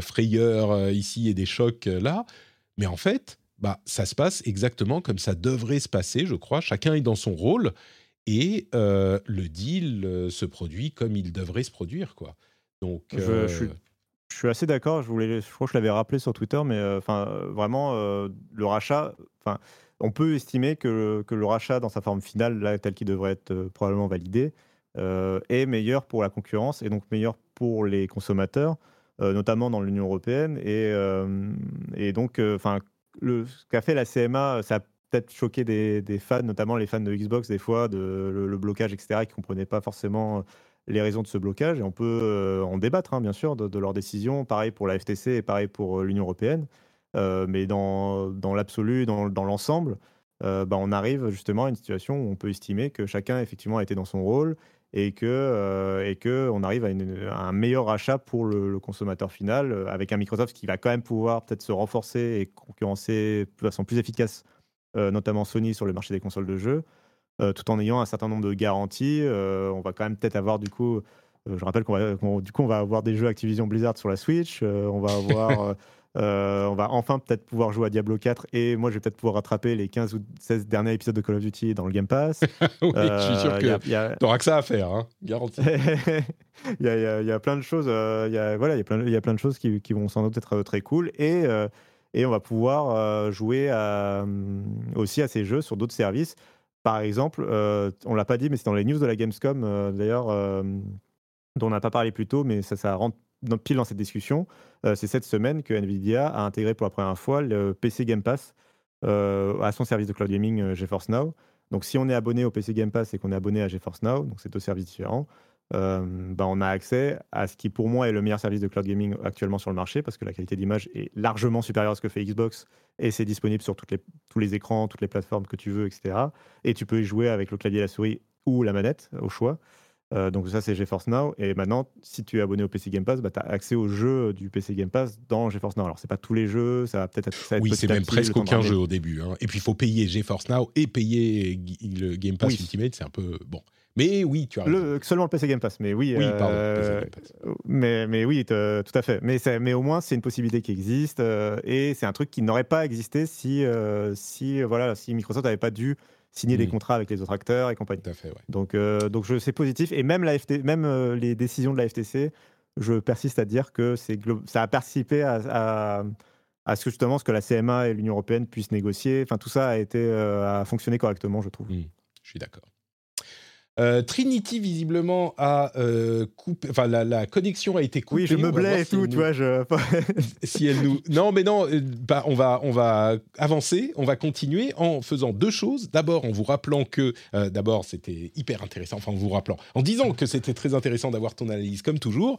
frayeurs ici et des chocs là. Mais en fait, bah, ça se passe exactement comme ça devrait se passer, je crois. Chacun est dans son rôle et le deal se produit comme il devrait se produire. Quoi. Donc, je, je, suis je suis assez d'accord. Je voulais, je crois que je l'avais rappelé sur Twitter, mais euh, euh, vraiment, euh, le rachat. On peut estimer que, que, le rachat dans sa forme finale, là, tel qu'il devrait être probablement validé, est meilleur pour la concurrence et donc meilleur pour les consommateurs, notamment dans l'Union européenne. Et, et donc, enfin, ce qu'a fait la CMA, ça a peut-être choqué des, fans, notamment les fans de Xbox des fois, de le, blocage, etc., qui comprenaient pas forcément les raisons de ce blocage et on peut en débattre, hein, bien sûr, de, leurs décisions. Pareil pour la FTC et pareil pour l'Union européenne. mais dans, l'absolu, dans, l'ensemble, bah, on arrive justement à une situation où on peut estimer que chacun effectivement a été dans son rôle et que, euh, et que on arrive à, un meilleur achat pour le, consommateur final euh, avec un Microsoft qui va quand même pouvoir peut-être se renforcer et concurrencer de façon plus efficace, euh, notamment Sony sur le marché des consoles de jeux, tout en ayant un certain nombre de garanties. on va quand même peut-être avoir du coup je rappelle qu'on va, du coup, on va avoir des jeux Activision Blizzard sur la Switch. on va avoir Euh, on va enfin peut-être pouvoir jouer à Diablo 4 et moi je vais peut-être pouvoir rattraper les 15 ou 16 derniers épisodes de Call of Duty dans le Game Pass. oui, je suis sûr euh, que tu auras que ça à faire, hein, garanti. il, y a, plein de choses, euh, il y a, voilà, il y a plein, il y a plein de choses qui, vont sans doute être très cool et, et on va pouvoir jouer aussi à ces jeux sur d'autres services. Par exemple, on l'a pas dit, mais c'est dans les news de la Gamescom d'ailleurs dont on n'a pas parlé plus tôt, mais ça, rentre pile dans cette discussion, euh, c'est cette semaine que Nvidia a intégré pour la première fois le PC Game Pass euh, à son service de cloud gaming euh, GeForce Now. Donc, si on est abonné au PC Game Pass et qu'on est abonné à GeForce Now, donc c'est deux services différents, bah, on a accès à ce qui pour moi est le meilleur service de cloud gaming actuellement sur le marché parce que la qualité d'image est largement supérieure à ce que fait Xbox et c'est disponible sur toutes les, tous les écrans, toutes les plateformes que tu veux, etc. Et tu peux y jouer avec le clavier la souris ou la manette au choix. Euh, donc ça, c'est GeForce Now. Et maintenant, si tu es abonné au PC Game Pass, bah, tu as accès aux jeux du PC Game Pass dans GeForce Now. Alors, c'est pas tous les jeux, ça va peut-être être... oui, c'est même presque aucun jeu au début. Hein. Et puis, il faut payer GeForce Now et payer le Game Pass Ultimate. C'est un peu... Bon. Mais oui, tu as le, seulement le PC Game Pass, mais oui. Oui, pardon. Euh, mais, mais oui, tout à fait. Mais, mais au moins, c'est une possibilité qui existe euh, et c'est un truc qui n'aurait pas existé si, si, voilà, si Microsoft n'avait pas dû signer des mmh. contrats avec les autres acteurs et compagnie. Tout à fait, ouais. Donc, euh, donc c'est positif. Et même, la FT, même euh, les décisions de la FTC, je persiste à dire que ça a participé à, à, ce que justement ce que la CMA et l'Union européenne puissent négocier. Enfin, tout ça a été euh, a fonctionné correctement, je trouve. Mmh. je suis d'accord. Euh, Trinity visiblement a euh, coupé, enfin la, connexion a été coupée. Oui, je me blais et tout, tu vois. Je... si elle nous, non, mais non, euh, bah, on va on va avancer, on va continuer en faisant deux choses. D'abord, en vous rappelant que, d'abord, c'était hyper intéressant. Enfin, en vous rappelant, en disant que c'était très intéressant d'avoir ton analyse comme toujours.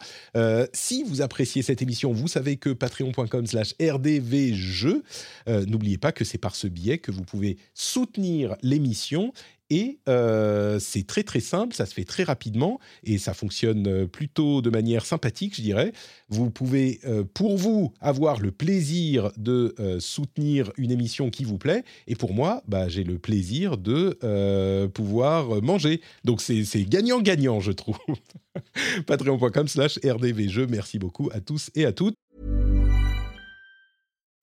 si vous appréciez cette émission, vous savez que patreon.com/rdvjeux. N'oubliez pas que c'est par ce biais que vous pouvez soutenir l'émission et euh, c'est très très simple, ça se fait très rapidement et ça fonctionne euh, plutôt de manière sympathique, je dirais. Vous pouvez, euh, pour vous, avoir le plaisir de soutenir une émission qui vous plaît. Et pour moi, bah, j'ai le plaisir de pouvoir manger. Donc c'est gagnant-gagnant, je trouve. Patreon.com slash rdvjeux. Merci beaucoup à tous et à toutes.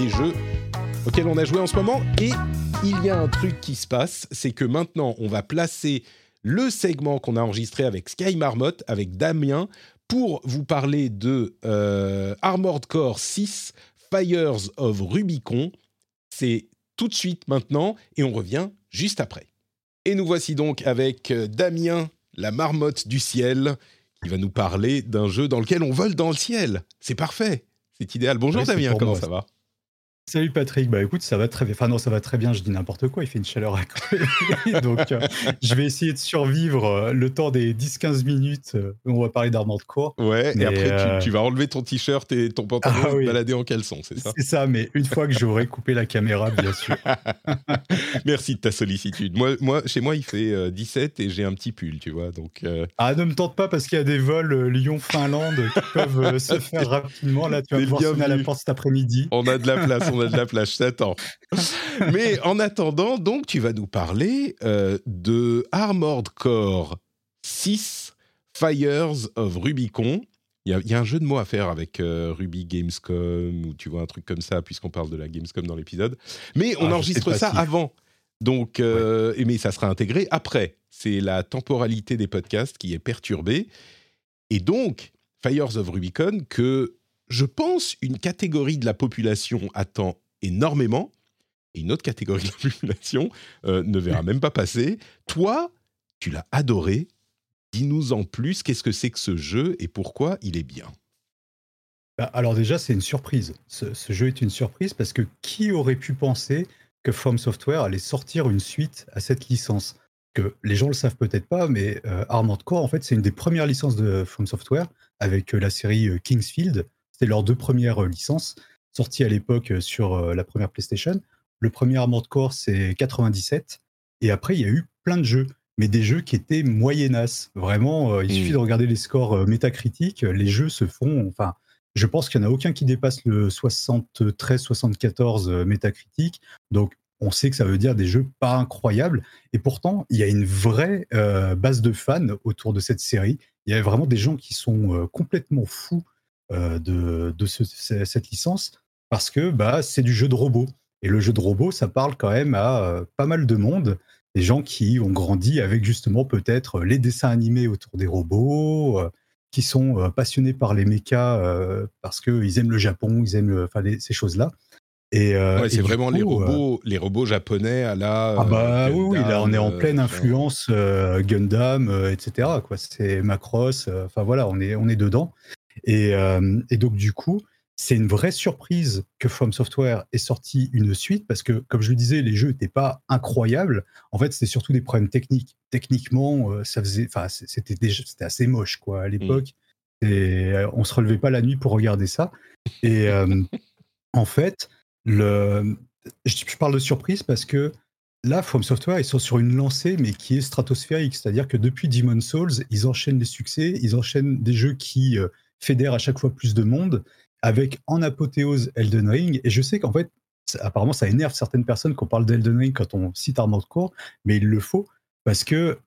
les jeux auxquels on a joué en ce moment. Et il y a un truc qui se passe, c'est que maintenant, on va placer le segment qu'on a enregistré avec Sky Marmot, avec Damien, pour vous parler de euh, Armored Core 6 Fires of Rubicon. C'est tout de suite maintenant et on revient juste après. Et nous voici donc avec euh, Damien, la marmotte du ciel, qui va nous parler d'un jeu dans lequel on vole dans le ciel. C'est parfait, c'est idéal. Bonjour Damien, comment ça va? Salut Patrick, bah écoute, ça va très bien. Enfin non, ça va très bien, je dis n'importe quoi, il fait une chaleur à côté. Donc euh, je vais essayer de survivre euh, le temps des 10-15 minutes euh, où on va parler d'Armored Core. Ouais, et après tu, vas enlever ton t-shirt et ton pantalon ah, et balader en caleçon, c'est ça? C'est ça, mais une fois que j'aurai coupé la caméra, bien sûr. Merci de ta sollicitude. Moi, moi, chez moi, il fait 17 et j'ai un petit pull, tu vois. Donc, Ah, ne me tente pas parce qu'il y a des vols Lyon-Finlande qui peuvent se faire rapidement. Là, tu vas pouvoir sonner à la porte cet après-midi. On a de la place, on a de la plage, t'attends. Mais en attendant, donc, tu vas nous parler euh, de Armored Core 6 Fires of Rubicon. Il y, a un jeu de mots à faire avec euh, Ruby Gamescom, ou tu vois, un truc comme ça, puisqu'on parle de la Gamescom dans l'épisode. Mais on ah, enregistre ça avant. Donc, euh, mais ça sera intégré après. C'est la temporalité des podcasts qui est perturbée. Et donc, Fires of Rubicon, que je pense une catégorie de la population attend énormément, et une autre catégorie de la population euh, ne verra même pas passer. Toi, tu l'as adoré. Dis-nous en plus, qu'est-ce que c'est que ce jeu et pourquoi il est bien? Bah, Alors déjà, c'est une surprise. Ce, jeu est une surprise parce que qui aurait pu penser que From Software allait sortir une suite à cette licence? Que les gens le savent peut-être pas, mais euh, Armored Core, en fait, c'est une des premières licences de From Software avec euh, la série Kingsfield. C'était leurs deux premières licences sorti à l'époque euh, sur euh, la première PlayStation. Le premier Armored Core, c'est 97. Et après, il y a eu plein de jeux, mais des jeux qui étaient moyennas. Vraiment, euh, il suffit hmm. de regarder les scores métacritiques. Les jeux se font. Enfin, je pense qu'il n'y en a aucun qui dépasse le 73-74 métacritique. Donc, on sait que ça veut dire des jeux pas incroyables. Et pourtant, il y a une vraie base de fans autour de cette série. Il y a vraiment des gens qui sont complètement fous de, de cette licence parce que bah, c'est du jeu de robot. Et le jeu de robot, ça parle quand même à euh, pas mal de monde. Des gens qui ont grandi avec justement peut-être les dessins animés autour des robots, euh, qui sont euh, passionnés par les mechas parce qu'ils aiment le Japon, ils aiment ces choses-là. Et, c'est vraiment les robots, les robots japonais à la. Ah bah oui, oui, là on est en pleine influence Gundam, etc. Quoi, c'est Macross. Enfin voilà, on est on est dedans. Et, et donc du coup, c'est une vraie surprise que From Software ait sorti une suite parce que, comme je le disais, les jeux n'étaient pas incroyables. En fait, c'était surtout des problèmes techniques. Techniquement, euh, ça faisait, enfin, c'était assez moche quoi à l'époque. Mmh. Et euh, on se relevait pas la nuit pour regarder ça. Et euh, en fait, le, je, parle de surprise parce que là, From Software, ils sont sur une lancée, mais qui est stratosphérique. C'est-à-dire que depuis Demon's Souls, ils enchaînent les succès, ils enchaînent des jeux qui fédèrent à chaque fois plus de monde avec en apothéose Elden Ring. Et je sais qu'en fait, apparemment, ça énerve certaines personnes qu'on parle d'Elden Ring quand on cite Armored Core, mais il le faut parce que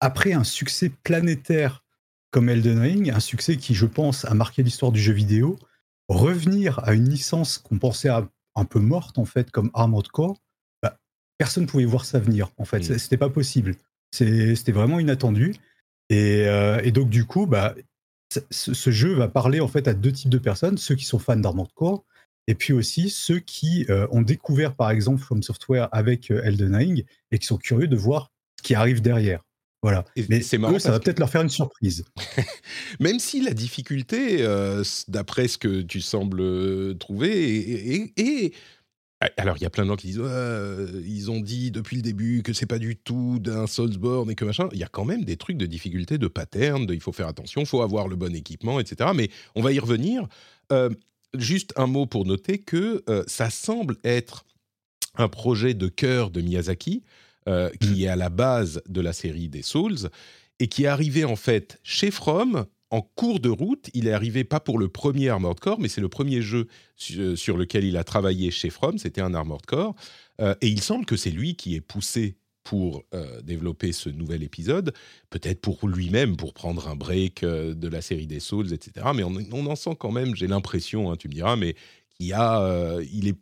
après un succès planétaire comme Elden Ring, un succès qui, je pense, a marqué l'histoire du jeu vidéo, revenir à une licence qu'on pensait un peu morte en fait, comme Armored Core, bah, personne ne pouvait voir ça venir. En fait, mmh. c'était pas possible. C'était vraiment inattendu. Et, euh, et, donc du coup, bah, ce, jeu va parler en fait à deux types de personnes, ceux qui sont fans d'Armored Core, et puis aussi ceux qui euh, ont découvert par exemple From Software avec euh, Elden Ring et qui sont curieux de voir ce qui arrive derrière. Voilà. Mais c'est marrant, ça va peut-être leur faire une surprise. Même si la difficulté, euh, d'après ce que tu sembles trouver, est, alors, il y a plein de gens qui disent ils ont dit depuis le début que c'est pas du tout d'un Soulsborne et que machin. Il y a quand même des trucs de difficulté, de pattern, il faut faire attention, il faut avoir le bon équipement, etc. Mais on va y revenir. Euh, juste un mot pour noter que euh, ça semble être un projet de cœur de Miyazaki, euh, qui mmh. est à la base de la série des Souls, et qui est arrivé en fait chez From en cours de route, il est arrivé pas pour le premier Armored Core, mais c'est le premier jeu euh, sur lequel il a travaillé chez From, c'était un Armored Core, euh, et il semble que c'est lui qui est poussé pour euh, développer ce nouvel épisode, peut-être pour lui-même, pour prendre un break de la série des Souls, etc. Mais on, en sent quand même, j'ai l'impression, hein, tu me diras, mais qu'il a, il est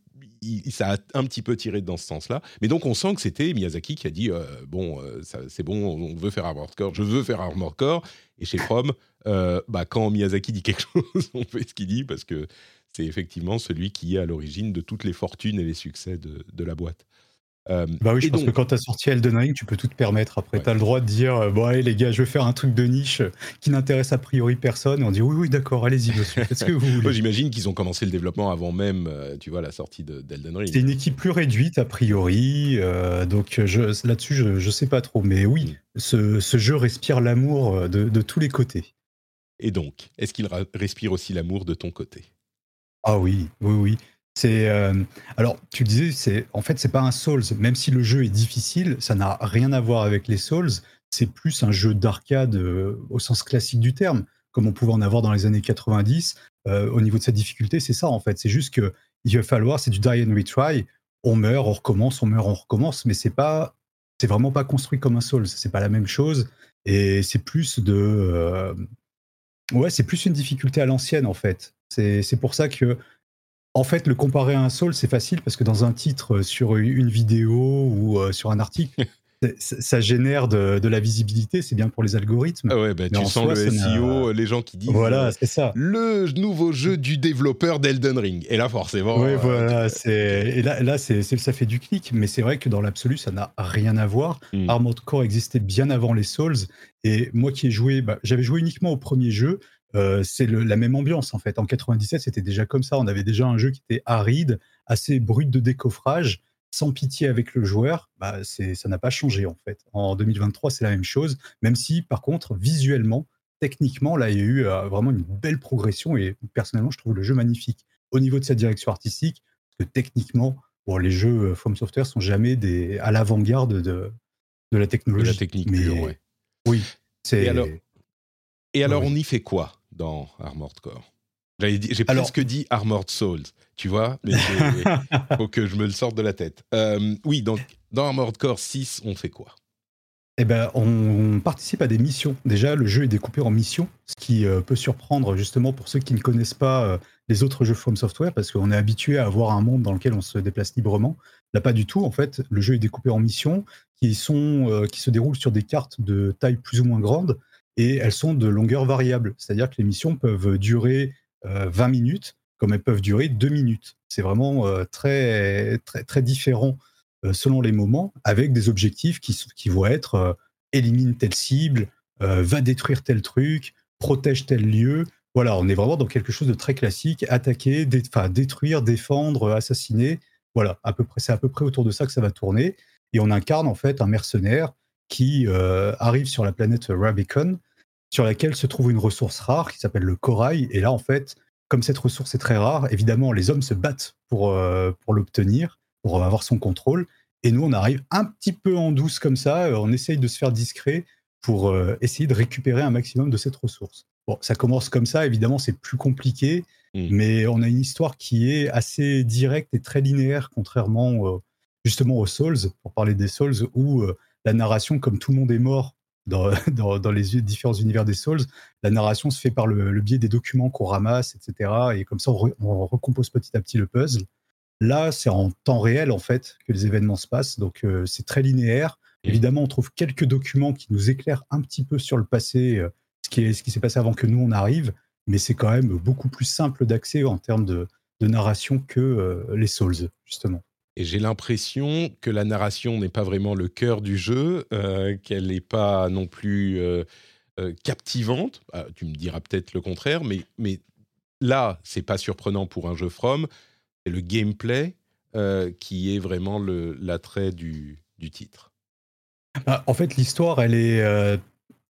ça a un petit peu tiré dans ce sens-là. Mais donc, on sent que c'était Miyazaki qui a dit Bon, c'est bon, on veut faire Armored Core, je veux faire Armored Core. Et chez From, euh, bah, quand Miyazaki dit quelque chose, on fait ce qu'il dit parce que c'est effectivement celui qui est à l'origine de toutes les fortunes et les succès de, la boîte. Euh, bah oui, je pense que quand tu as sorti Elden Ring, tu peux tout te permettre. Après, tu as le droit de dire euh, Bon, allez, les gars, je vais faire un truc de niche qui n'intéresse a priori personne. Et on dit Oui, oui, d'accord, allez-y, monsieur. Qu'est-ce que vous voulez J'imagine qu'ils ont commencé le développement avant même, euh, tu vois, la sortie d'Elden Ring. C'est une équipe plus réduite, a priori. donc là-dessus, je ne sais pas trop. Mais oui, mm. ce, jeu respire l'amour de, de tous les côtés. Et donc, est-ce qu'il respire aussi l'amour de ton côté? Ah oui, oui, oui. Euh, alors tu disais, en fait c'est pas un Souls, même si le jeu est difficile, ça n'a rien à voir avec les Souls. C'est plus un jeu d'arcade euh, au sens classique du terme, comme on pouvait en avoir dans les années 90. Euh, au niveau de sa difficulté, c'est ça en fait. C'est juste que il va falloir, c'est du die and retry. On meurt, on recommence, on meurt, on recommence, mais c'est pas, c'est vraiment pas construit comme un Souls. C'est pas la même chose et c'est plus de, ouais, c'est plus une difficulté à l'ancienne en fait. C'est pour ça que en fait, le comparer à un Soul, c'est facile parce que dans un titre sur une vidéo ou euh, sur un article, ça génère de, la visibilité, c'est bien pour les algorithmes. Ah ouais, bah, tu sens le SEO, les gens qui disent voilà, euh, c'est ça. le nouveau jeu du développeur d'Elden Ring. Et là, forcément. Oui, euh, voilà. Et là, là c'est, ça fait du clic, mais c'est vrai que dans l'absolu, ça n'a rien à voir. Hmm. Armored Core existait bien avant les Souls. Et moi qui ai joué, bah, j'avais joué uniquement au premier jeu. Euh, c'est la même ambiance en fait. En 97, c'était déjà comme ça. On avait déjà un jeu qui était aride, assez brut de décoffrage, sans pitié avec le joueur. Bah, ça n'a pas changé en fait. En 2023, c'est la même chose, même si par contre, visuellement, techniquement, là, il y a eu euh, vraiment une belle progression et personnellement, je trouve le jeu magnifique. Au niveau de sa direction artistique, parce que techniquement, bon, les jeux euh, From Software sont jamais des, à l'avant-garde de, de la technologie. De la technique mais, Oui. Et alors, et alors on y fait quoi? Dans Armored Core. J'ai presque dit Armored Souls, tu vois, mais il faut que je me le sorte de la tête. Euh, oui, donc dans Armored Core 6, on fait quoi? Eh ben, on participe à des missions. Déjà, le jeu est découpé en missions, ce qui euh, peut surprendre justement pour ceux qui ne connaissent pas euh, les autres jeux From Software, parce qu'on est habitué à avoir un monde dans lequel on se déplace librement. Là, pas du tout. En fait, le jeu est découpé en missions qui sont qui se déroulent sur des cartes de taille plus ou moins grande et elles sont de longueur variable. C'est-à-dire que les missions peuvent durer 20 euh, minutes comme elles peuvent durer 2 minutes. C'est vraiment euh, très, très, très différent euh, selon les moments, avec des objectifs qui, qui vont être élimine telle cible, va détruire tel truc, protège tel lieu. Voilà, on est vraiment dans quelque chose de très classique, attaquer, détruire, défendre, assassiner. Voilà, à peu près, c'est à peu près autour de ça que ça va tourner. Et on incarne en fait un mercenaire qui arrive sur la planète Rabicon sur laquelle se trouve une ressource rare qui s'appelle le corail. Et là, en fait, comme cette ressource est très rare, évidemment, les hommes se battent pour, euh, pour l'obtenir, pour avoir son contrôle. Et nous, on arrive un petit peu en douce comme ça, euh, on essaye de se faire discret pour euh, essayer de récupérer un maximum de cette ressource. Bon, ça commence comme ça, évidemment, c'est plus compliqué, mmh. mais on a une histoire qui est assez directe et très linéaire, contrairement justement aux Souls, pour parler des Souls, où la narration, comme tout le monde est mort, dans, les différents univers des Souls, la narration se fait par le, biais des documents qu'on ramasse, etc. Et comme ça, on, recompose petit à petit le puzzle. Là, c'est en temps réel, en fait, que les événements se passent. Donc, euh, c'est très linéaire. Évidemment, on trouve quelques documents qui nous éclairent un petit peu sur le passé, euh, ce qui, ce qui s'est passé avant que nous, on arrive. Mais c'est quand même beaucoup plus simple d'accès en termes de, narration que euh, les Souls, justement. Et j'ai l'impression que la narration n'est pas vraiment le cœur du jeu, euh, qu'elle n'est pas non plus euh, euh, captivante. Ah, tu me diras peut-être le contraire, mais, mais là, c'est pas surprenant pour un jeu From. C'est le gameplay qui est vraiment l'attrait du, du, titre. Bah, en fait, l'histoire, elle est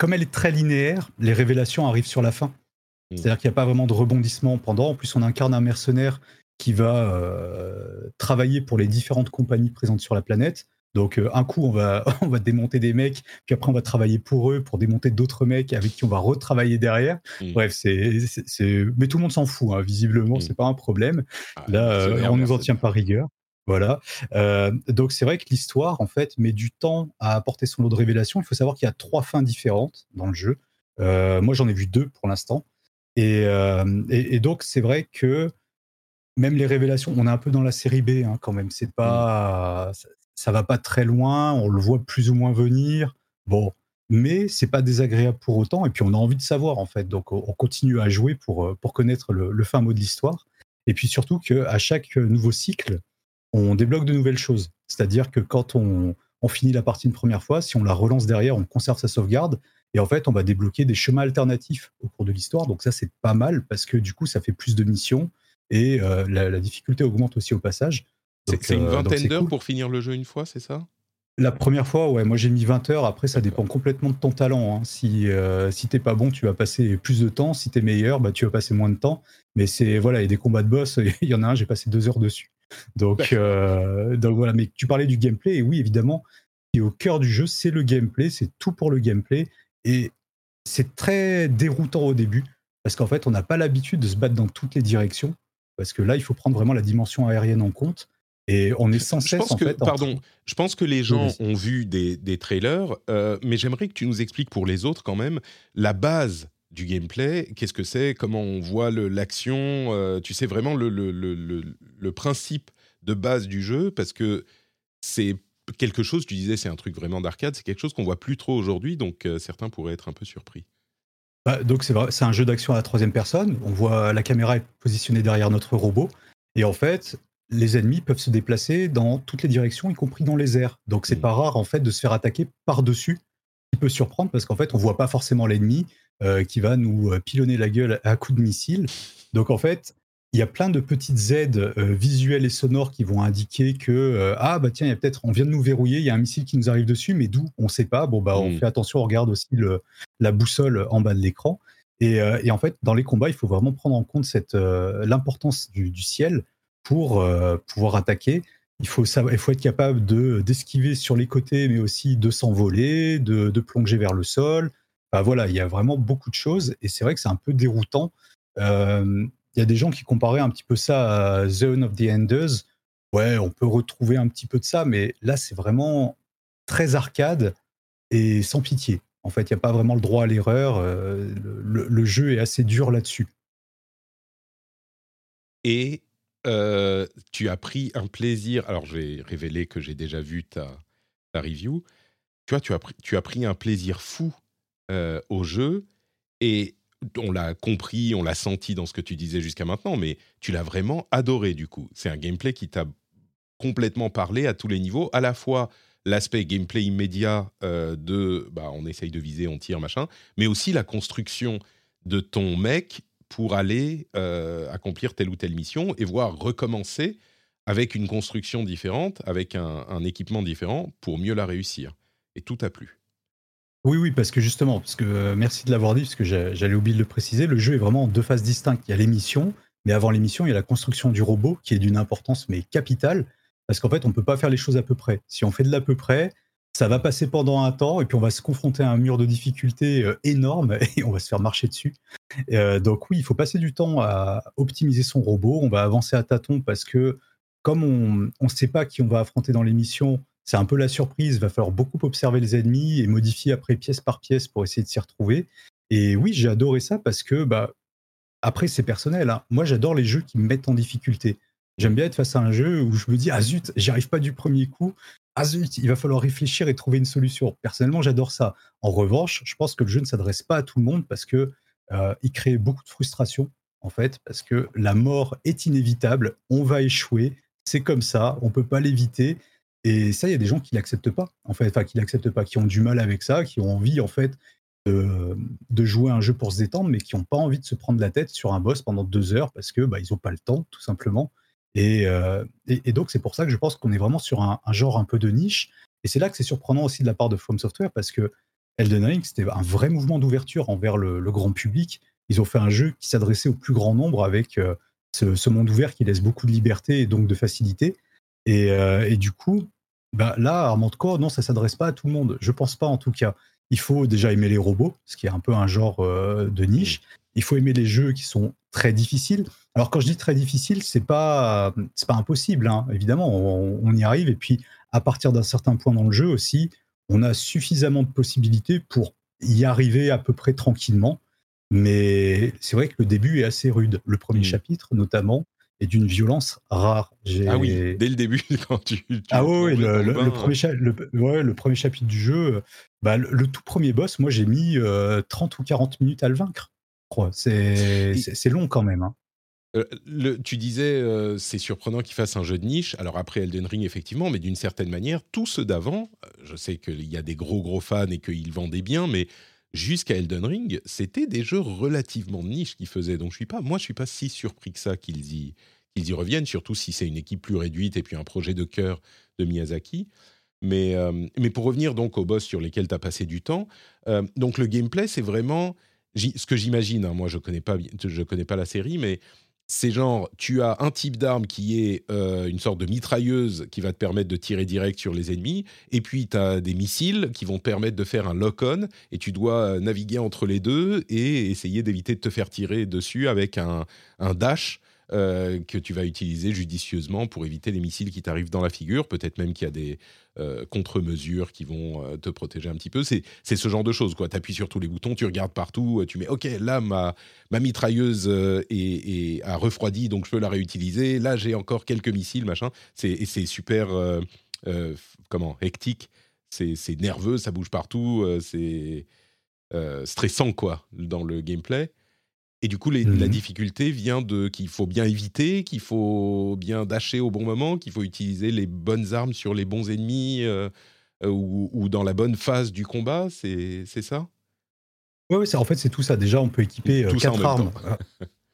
comme elle est très linéaire, les révélations arrivent sur la fin. Mmh. C'est-à-dire qu'il n'y a pas vraiment de rebondissement pendant. En plus, on incarne un mercenaire qui va euh, travailler pour les différentes compagnies présentes sur la planète. Donc euh, un coup on va on va démonter des mecs, puis après on va travailler pour eux pour démonter d'autres mecs avec qui on va retravailler derrière. Mmh. Bref, c'est c'est mais tout le monde s'en fout hein. visiblement, mmh. c'est pas un problème. Ah, Là euh, on nous en tient pas rigueur. Voilà. donc c'est vrai que l'histoire en fait met du temps à apporter son lot de révélations. Il faut savoir qu'il y a trois fins différentes dans le jeu. moi j'en ai vu deux pour l'instant. Et, et, et, donc c'est vrai que même les révélations, on est un peu dans la série B hein, quand même. C'est pas, ça, va pas très loin. On le voit plus ou moins venir. Bon, mais c'est pas désagréable pour autant. Et puis on a envie de savoir en fait. Donc on continue à jouer pour euh, pour connaître le, fin mot de l'histoire. Et puis surtout qu'à chaque nouveau cycle, on débloque de nouvelles choses. C'est-à-dire que quand on, on finit la partie une première fois, si on la relance derrière, on conserve sa sauvegarde. Et en fait, on va débloquer des chemins alternatifs au cours de l'histoire. Donc ça, c'est pas mal parce que du coup, ça fait plus de missions et euh, la, difficulté augmente aussi au passage. C'est une vingtaine d'heures pour finir le jeu une fois, c'est ça? La première fois, ouais, moi j'ai mis 20 heures. Après, ça dépend complètement de ton talent. Hein. Si, euh, si t'es pas bon, tu vas passer plus de temps. Si t'es meilleur, bah, tu vas passer moins de temps. Mais c'est voilà, il y a des combats de boss. Il y en a un, j'ai passé deux heures dessus. Donc, euh, donc voilà. Mais tu parlais du gameplay, et oui, évidemment, qui au cœur du jeu, c'est le gameplay. C'est tout pour le gameplay. Et c'est très déroutant au début parce qu'en fait, on n'a pas l'habitude de se battre dans toutes les directions. Parce que là, il faut prendre vraiment la dimension aérienne en compte. Et on est sans cesse, Pardon, je pense que les gens ont vu des, trailers, euh, mais j'aimerais que tu nous expliques pour les autres quand même la base du gameplay. Qu'est-ce que c'est? Comment on voit l'action? Euh, Tu sais vraiment le, le, le, le, principe de base du jeu? Parce que c'est quelque chose, tu disais, c'est un truc vraiment d'arcade, c'est quelque chose qu'on voit plus trop aujourd'hui, donc euh, certains pourraient être un peu surpris. Bah, donc c'est un jeu d'action à la troisième personne. On voit la caméra est positionnée derrière notre robot. Et en fait, les ennemis peuvent se déplacer dans toutes les directions, y compris dans les airs. Donc c'est mmh. pas rare en fait de se faire attaquer par-dessus, qui peut surprendre parce qu'en fait on voit pas forcément l'ennemi euh, qui va nous euh, pilonner la gueule à coups de missile. Donc en fait, il y a plein de petites aides euh, visuelles et sonores qui vont indiquer que ah bah tiens, il y a peut-être on vient de nous verrouiller, il y a un missile qui nous arrive dessus, mais d'où on sait pas. Bon bah on mmh. fait attention, on regarde aussi le, la boussole en bas de l'écran. Et, et, en fait, dans les combats, il faut vraiment prendre en compte cette l'importance du, du, ciel pour euh, pouvoir attaquer. Il faut, savoir, il faut être capable de d'esquiver sur les côtés, mais aussi de s'envoler, de, de, plonger vers le sol. voilà, il y a vraiment beaucoup de choses et c'est vrai que c'est un peu déroutant. Euh, il y a des gens qui comparaient un petit peu ça à Zone of the Enders. Ouais, on peut retrouver un petit peu de ça, mais là, c'est vraiment très arcade et sans pitié. En fait, il n'y a pas vraiment le droit à l'erreur. Euh, le, jeu est assez dur là-dessus. Et euh, tu as pris un plaisir. Alors, je vais révéler que j'ai déjà vu ta, ta, review. Tu vois, tu as, pris, tu as pris un plaisir fou euh, au jeu et on l'a compris, on l'a senti dans ce que tu disais jusqu'à maintenant, mais tu l'as vraiment adoré du coup. C'est un gameplay qui t'a complètement parlé à tous les niveaux, à la fois l'aspect gameplay immédiat euh, de bah, on essaye de viser, on tire, machin, mais aussi la construction de ton mec pour aller euh, accomplir telle ou telle mission et voir recommencer avec une construction différente, avec un, équipement différent pour mieux la réussir. Et tout a plu. Oui, oui, parce que justement, parce que euh, merci de l'avoir dit, parce que j'allais oublier de le préciser, le jeu est vraiment en deux phases distinctes. Il y a l'émission, mais avant l'émission, il y a la construction du robot qui est d'une importance mais capitale, parce qu'en fait, on ne peut pas faire les choses à peu près. Si on fait de l'à peu près, ça va passer pendant un temps et puis on va se confronter à un mur de difficulté euh, énorme et on va se faire marcher dessus. Euh, donc oui, il faut passer du temps à optimiser son robot. On va avancer à tâtons parce que comme on ne sait pas qui on va affronter dans l'émission, c'est un peu la surprise. Il va falloir beaucoup observer les ennemis et modifier après pièce par pièce pour essayer de s'y retrouver. Et oui, j'ai adoré ça parce que bah, après c'est personnel. Hein. Moi, j'adore les jeux qui me mettent en difficulté. J'aime bien être face à un jeu où je me dis ah zut, j'y arrive pas du premier coup ah zut, il va falloir réfléchir et trouver une solution. Personnellement, j'adore ça. En revanche, je pense que le jeu ne s'adresse pas à tout le monde parce que euh, il crée beaucoup de frustration, en fait, parce que la mort est inévitable, on va échouer, c'est comme ça, on peut pas l'éviter. Et ça, il y a des gens qui l'acceptent pas, en fait, enfin qui l'acceptent pas, qui ont du mal avec ça, qui ont envie, en fait, de, jouer un jeu pour se détendre, mais qui n'ont pas envie de se prendre la tête sur un boss pendant deux heures parce que bah, ils n'ont pas le temps, tout simplement. Euh, et, et, donc, c'est pour ça que je pense qu'on est vraiment sur un, genre un peu de niche. Et c'est là que c'est surprenant aussi de la part de From Software parce que Elden Ring, c'était un vrai mouvement d'ouverture envers le, grand public. Ils ont fait un jeu qui s'adressait au plus grand nombre avec euh, ce, monde ouvert qui laisse beaucoup de liberté et donc de facilité. Et, euh, et du coup, bah là, Armored Core, non, ça s'adresse pas à tout le monde. Je pense pas en tout cas. Il faut déjà aimer les robots, ce qui est un peu un genre de niche. Il faut aimer les jeux qui sont très difficiles. Alors quand je dis très difficile, c'est pas c'est pas impossible, hein. évidemment, on, y arrive. Et puis à partir d'un certain point dans le jeu aussi, on a suffisamment de possibilités pour y arriver à peu près tranquillement. Mais c'est vrai que le début est assez rude. Le premier mmh. chapitre, notamment, est d'une violence rare. Ah oui, dès le début, quand tu. ah oui, le, premier le, premier chapitre du jeu, bah, le, tout premier boss, moi j'ai mis 30 euh, ou 40 minutes à le vaincre. C'est long quand même. Hein. Euh, le, tu disais, euh, c'est surprenant qu'il fasse un jeu de niche. Alors après Elden Ring, effectivement, mais d'une certaine manière, tous ceux d'avant, euh, je sais qu'il y a des gros gros fans et qu'ils vendaient bien, mais jusqu'à Elden Ring, c'était des jeux relativement niche qu'ils faisaient. Donc je suis pas, moi, je suis pas si surpris que ça qu'ils y, y reviennent, surtout si c'est une équipe plus réduite et puis un projet de cœur de Miyazaki. Mais, mais pour revenir donc aux boss sur lesquels tu as passé du temps, donc le gameplay, c'est vraiment ce que j'imagine. Hein, moi, je connais connais pas la série, mais c'est genre, tu as un type d'arme qui est euh, une sorte de mitrailleuse qui va te permettre de tirer direct sur les ennemis, et puis tu as des missiles qui vont te permettre de faire un lock-on, et tu dois naviguer entre les deux et essayer d'éviter de te faire tirer dessus avec un dash euh, que tu vas utiliser judicieusement pour éviter les missiles qui t'arrivent dans la figure. Peut-être même qu'il y a des euh, contre-mesures qui vont euh, te protéger un petit peu. C'est ce genre de choses. Tu appuies sur tous les boutons, tu regardes partout, tu mets OK, là, ma, ma mitrailleuse est, a refroidi, donc je peux la réutiliser. Là, j'ai encore quelques missiles, machin. Et c'est super, comment, hectique. C'est nerveux, ça bouge partout, c'est stressant, quoi, dans le gameplay. Et du coup, la Mhm. difficulté vient de qu'il faut bien éviter, qu'il faut bien dasher au bon moment, qu'il faut utiliser les bonnes armes sur les bons ennemis euh, euh, ou, ou dans la bonne phase du combat. C'est ça? Oui, ouais, en fait, c'est tout ça. Déjà, on peut équiper euh, Tout quatre armes.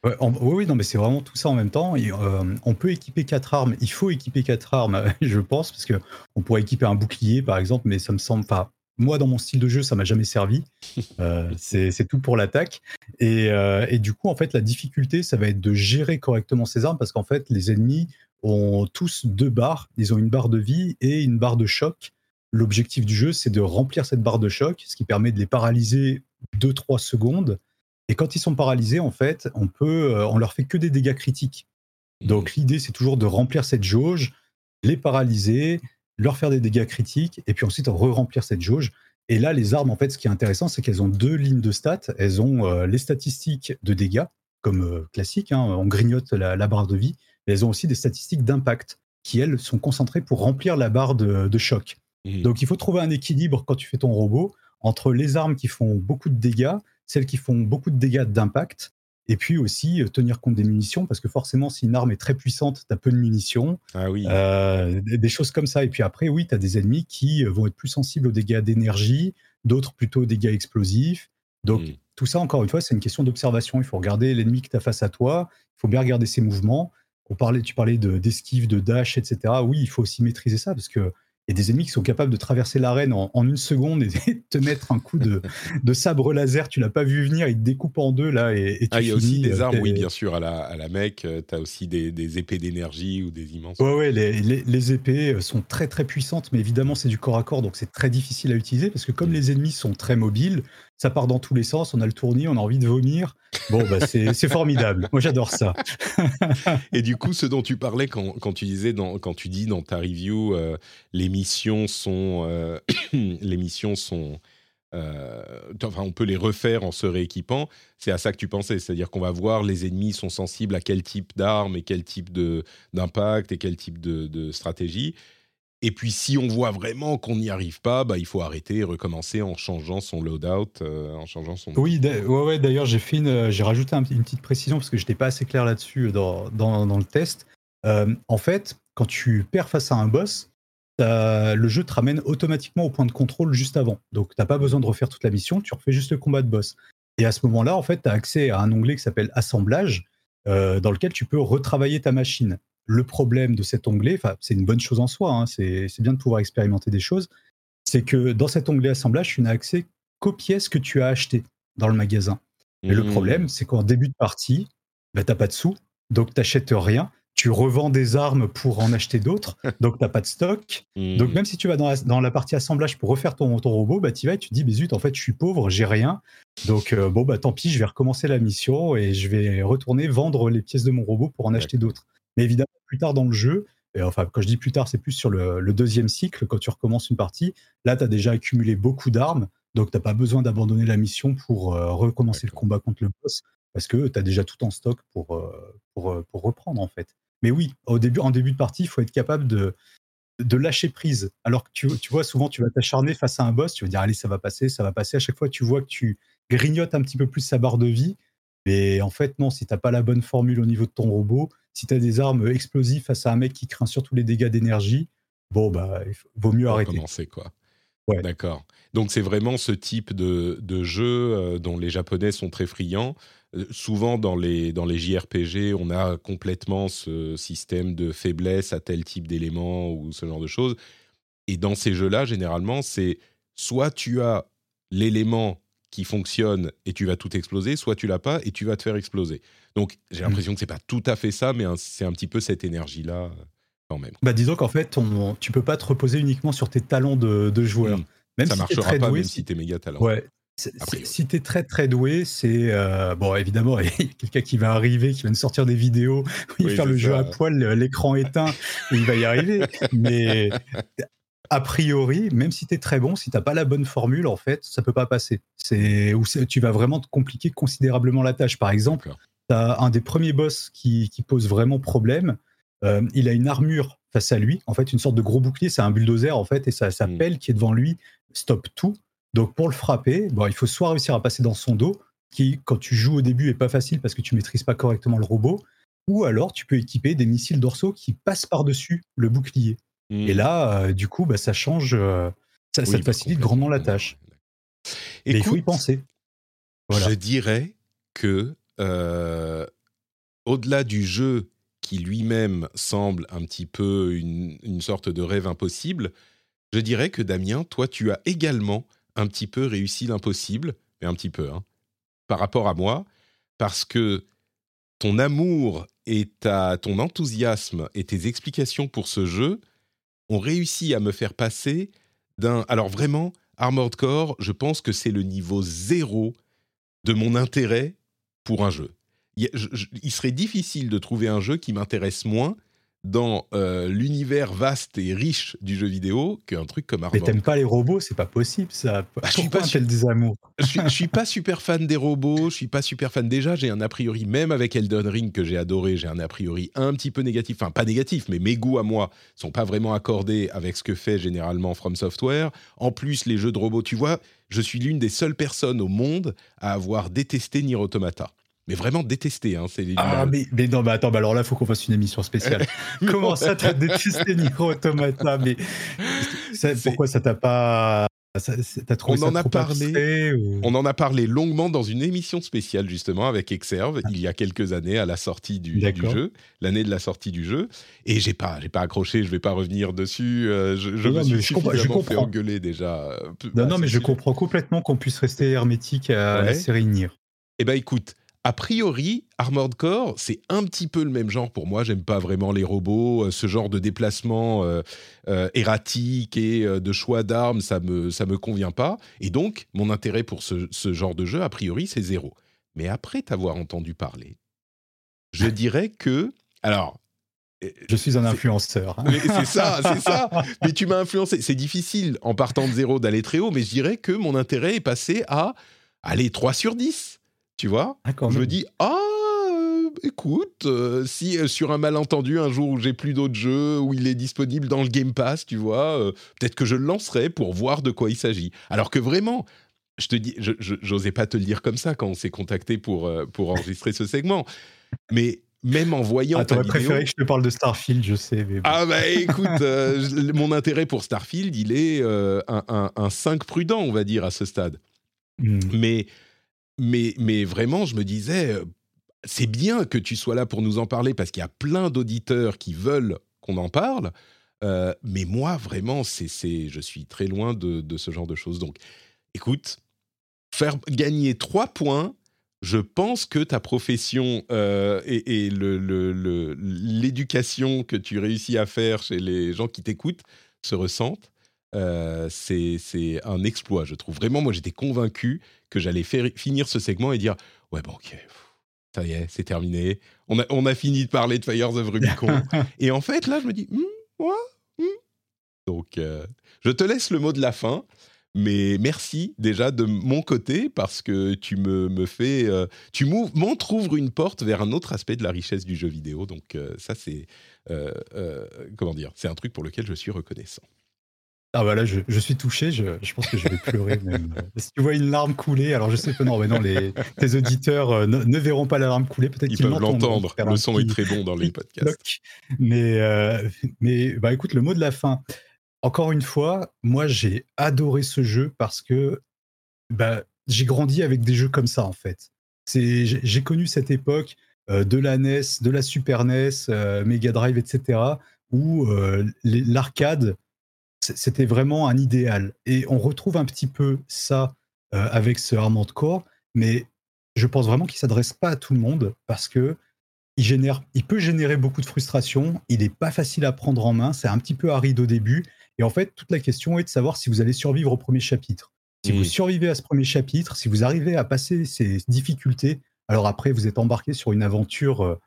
Ouais, en- oui, oui, non, mais c'est vraiment tout ça en même temps. Et, euh, on peut équiper quatre armes. Il faut équiper quatre armes, je pense, parce que on pourrait équiper un bouclier, par exemple, mais ça me semble. Enfin, moi, dans mon style de jeu, ça m'a jamais servi. Euh, c'est tout pour l'attaque. Et, euh, et du coup, en fait, la difficulté, ça va être de gérer correctement ces armes, parce qu'en fait, les ennemis ont tous deux barres. Ils ont une barre de vie et une barre de choc. L'objectif du jeu, c'est de remplir cette barre de choc, ce qui permet de les paralyser 2-3 secondes. Et quand ils sont paralysés, en fait, on peut, euh, on leur fait que des dégâts critiques. Donc l'idée, c'est toujours de remplir cette jauge, les paralyser, leur faire des dégâts critiques, et puis ensuite re-remplir cette jauge. Et là, les armes, en fait, ce qui est intéressant, c'est qu'elles ont deux lignes de stats. Elles ont euh, les statistiques de dégâts, comme euh, classique, hein, on grignote la, la barre de vie, mais elles ont aussi des statistiques d'impact, qui, elles, sont concentrées pour remplir la barre de, de choc. Donc il faut trouver un équilibre quand tu fais ton robot entre les armes qui font beaucoup de dégâts, celles qui font beaucoup de dégâts d'impact, et puis aussi euh, tenir compte des munitions, parce que forcément, si une arme est très puissante, tu as peu de munitions, Ah oui. euh, des, des choses comme ça. Et puis après, oui, tu as des ennemis qui euh, vont être plus sensibles aux dégâts d'énergie, d'autres plutôt aux dégâts explosifs. Donc Mhm. tout ça, encore une fois, c'est une question d'observation. Il faut regarder l'ennemi que tu as face à toi, il faut bien regarder ses mouvements. On parlait, tu parlais de- d'esquive, de, dash, etc. Oui, il faut aussi maîtriser ça, parce que a des ennemis qui sont capables de traverser l'arène en, en une seconde et de te mettre un coup de, de sabre laser. Tu l'as pas vu venir, il te découpe en deux là et, et tu Ah, il y a aussi des euh, armes, oui, bien sûr, à la, à la mec. tu as aussi des, des épées d'énergie ou des immenses. Ouais, ouais, les, les- les épées euh, sont très très puissantes, mais évidemment c'est du corps à corps, donc c'est très difficile à utiliser parce que comme les ennemis sont très mobiles, ça part dans tous les sens, on a le tournis, on a envie de vomir. Bon, bah c'est c'est formidable. Moi j'adore ça. Et du coup, ce dont tu parlais quand, quand tu disais dans, quand tu dis dans ta review, euh, les missions sont, euh, les missions sont, euh, enfin, on peut les refaire en se rééquipant. C'est à ça que tu pensais, c'est-à-dire qu'on va voir les ennemis sont sensibles à quel type d'armes et quel type d'impact et quel type de, de stratégie. Et puis, si on voit vraiment qu'on n'y arrive pas, bah, il faut arrêter et recommencer en changeant son loadout, euh, en changeant son. Oui, d'a- ouais, ouais, d'ailleurs j'ai fait une, j'ai rajouté un une petite précision parce que j'étais pas assez clair là-dessus dans, dans, dans le test. Euh, en fait, quand tu perds face à un boss, le jeu te ramène automatiquement au point de contrôle juste avant. Donc t'as pas besoin de refaire toute la mission, tu refais juste le combat de boss. Et à ce moment-là, en fait, tu as accès à un onglet qui s'appelle Assemblage, euh, dans lequel tu peux retravailler ta machine. Le problème de cet onglet, c'est une bonne chose en soi, hein, c'est bien de pouvoir expérimenter des choses, c'est que dans cet onglet Assemblage, tu n'as accès qu'aux pièces que tu as achetées dans le magasin. Mais le Mmh. problème, c'est qu'en début de partie, bah, tu n'as pas de sous, donc tu n'achètes rien. Tu revends des armes pour en acheter d'autres, donc tu n'as pas de stock. Mmh. Donc même si tu vas dans la, dans la partie assemblage pour refaire ton, ton robot, bah, tu vas et tu te dis, mais zut, en fait, je suis pauvre, j'ai rien. Donc euh, bon, bah tant pis, je vais recommencer la mission et je vais retourner vendre les pièces de mon robot pour en acheter d'autres. Mais évidemment, plus tard dans le jeu, et enfin quand je dis plus tard, c'est plus sur le, le deuxième cycle, quand tu recommences une partie, là, tu as déjà accumulé beaucoup d'armes, donc tu n'as pas besoin d'abandonner la mission pour euh, recommencer le combat contre le boss, parce que tu as déjà tout en stock pour, euh, pour, pour reprendre en fait. Mais oui, au début, en début de partie, il faut être capable de, de lâcher prise. Alors que tu, tu vois, souvent, tu vas t'acharner face à un boss, tu vas dire, allez, ça va passer, ça va passer. À chaque fois, tu vois que tu grignotes un petit peu plus sa barre de vie. Mais en fait, non, si t'as pas la bonne formule au niveau de ton robot, si tu as des armes explosives face à un mec qui craint surtout les dégâts d'énergie, bon, bah, il vaut mieux arrêter. Commencer, quoi. Ouais. D'accord. Donc c'est vraiment ce type de, de jeu euh, dont les Japonais sont très friands. Euh, souvent dans les, dans les JRPG, on a complètement ce système de faiblesse à tel type d'éléments ou ce genre de choses. Et dans ces jeux-là, généralement, c'est soit tu as l'élément qui fonctionne et tu vas tout exploser, soit tu l'as pas et tu vas te faire exploser. Donc j'ai mmh. l'impression que c'est pas tout à fait ça, mais c'est un petit peu cette énergie-là euh, quand même. Bah disons qu'en fait, on, tu peux pas te reposer uniquement sur tes talents de, de joueur. Mmh. Même ça si marchera très pas, doué, même si tu es méga talent. Ouais. Si tu es très très doué, c'est euh, bon évidemment il y a quelqu'un qui va arriver, qui va nous sortir des vidéos, il va faire le jeu à poil, l'écran éteint, et il va y arriver. Mais a priori, même si tu es très bon, si tu n'as pas la bonne formule, en fait, ça peut pas passer. C'est tu vas vraiment te compliquer considérablement la tâche. Par exemple, tu as un des premiers boss qui, pose vraiment problème. Euh, il a une armure face à lui, en fait, une sorte de gros bouclier. C'est un bulldozer, en fait, et ça s'appelle hmm. qui est devant lui stop tout. Donc, pour le frapper, bon, il faut soit réussir à passer dans son dos, qui, quand tu joues au début, est pas facile parce que tu maîtrises pas correctement le robot, ou alors tu peux équiper des missiles dorsaux qui passent par-dessus le bouclier. Et mmh. là, euh, du coup, bah, ça change, euh, ça, te bah, facilite grandement la tâche. Et il faut y penser. Je dirais que euh, au-delà du jeu qui lui-même semble un petit peu une, une, sorte de rêve impossible, je dirais que Damien, toi, tu as également un petit peu réussi l'impossible, mais un petit peu, hein, par rapport à moi, parce que ton amour et ta, ton enthousiasme et tes explications pour ce jeu ont réussi à me faire passer d'un... Alors vraiment, Armored Core, je pense que c'est le niveau zéro de mon intérêt pour un jeu. il serait difficile de trouver un jeu qui m'intéresse moins dans euh, l'univers vaste et riche du jeu vidéo qu'un truc comme Armored. Mais t'aimes pas les robots, c'est pas possible ça. Bah, je suis pas un désamour je, je, suis pas super fan des robots, je suis pas super fan déjà. J'ai un a priori même avec Elden Ring que j'ai adoré, j'ai un a priori un petit peu négatif, enfin pas négatif, mais mes goûts à moi sont pas vraiment accordés avec ce que fait généralement From Software. En plus, les jeux de robots, tu vois, je suis l'une des seules personnes au monde à avoir détesté Nier Automata mais vraiment détesté. Hein, c'est ah, mais, mais, non, mais attends, bah alors là, il faut qu'on fasse une émission spéciale. Comment ça, t'as détesté Nico Automata Mais pourquoi ça t'a pas. T'as trouvé on en a parlé. On en a parlé longuement dans une émission spéciale justement avec Exerve il y a quelques années à la sortie du, du jeu, l'année de la sortie du jeu. Et j'ai pas, j'ai pas accroché. Je vais pas revenir dessus. Euh, je, je me suis suffisamment fait engueuler déjà. Euh, non, non, mais je comprends complètement qu'on puisse rester hermétique à la série Nier. Eh ben écoute, a priori, Armored Core, c'est un petit peu le même genre pour moi. J'aime pas vraiment les robots, euh, ce genre de déplacement euh, euh, erratique et de choix d'armes, ça me ça me convient pas. Et donc, mon intérêt pour ce, genre de jeu, a priori, c'est zéro. Mais après t'avoir entendu parler, je dirais que alors. Je suis un influenceur. C'est ça, c'est ça. Mais tu m'as influencé. C'est difficile en partant de zéro d'aller très haut, mais je dirais que mon intérêt est passé à aller 3 sur 10 tu vois ah, Je me dis, ah, euh, écoute, euh, si euh, sur un malentendu, un jour où j'ai plus d'autres jeux, où il est disponible dans le Game Pass, tu vois, peut-être que je le lancerai pour voir de quoi il s'agit. Alors que vraiment, je te dis, je n'osais pas te le dire comme ça quand on s'est contacté pour, pour enregistrer ce segment. Mais même en voyant. Ah, t'aurais préféré que je te parle de Starfield, je sais. Ah, bah écoute, mon intérêt pour Starfield, il est un, un, 5 prudent, on va dire, à ce stade. Hmm. Mais mais, vraiment, je me disais, euh, c'est bien que tu sois là pour nous en parler parce qu'il y a plein d'auditeurs qui veulent qu'on en parle. Euh, mais moi, vraiment, c'est, je suis très loin de, ce genre de choses. Donc, écoute, faire gagner trois points, je pense que ta profession euh, et, l'éducation que tu réussis à faire chez les gens qui t'écoutent se ressentent. Euh, c'est un exploit, je trouve. Vraiment, moi, j'étais convaincu que j'allais finir ce segment et dire Ouais, bon, ok, ça y est, c'est terminé. On a, on a fini de parler de Fires of Rubicon. et en fait, là, je me dis hm, hm. Donc, euh, je te laisse le mot de la fin. Mais merci déjà de mon côté parce que tu me, me fais, euh, tu m'entrouvres une porte vers un autre aspect de la richesse du jeu vidéo. Donc ça c'est, comment dire, c'est un truc pour lequel je suis reconnaissant. Ah bah là, je, je suis touché, je, je, pense que je vais pleurer même. si tu vois une larme couler, alors je sais que non, mais non, les, tes auditeurs euh, ne, verront pas la larme couler, peut-être qu'ils peuvent l'entendre. Le son est très bon dans les podcasts. Mais, euh, mais bah écoute, le mot de la fin. Encore une fois, moi j'ai adoré ce jeu parce que bah, j'ai grandi avec des jeux comme ça en fait. J'ai connu cette époque euh, de la NES, de la Super NES, Mega Drive, etc., où l'arcade c'était vraiment un idéal. Et on retrouve un petit peu ça euh, avec ce Armored Core, mais je pense vraiment qu'il s'adresse pas à tout le monde parce que il, génère, il peut générer beaucoup de frustration, il n'est pas facile à prendre en main, c'est un petit peu aride au début, et en fait, toute la question est de savoir si vous allez survivre au premier chapitre. Si vous mmh. survivez à ce premier chapitre, si vous arrivez à passer ces difficultés, alors après, vous êtes embarqué sur une aventure euh,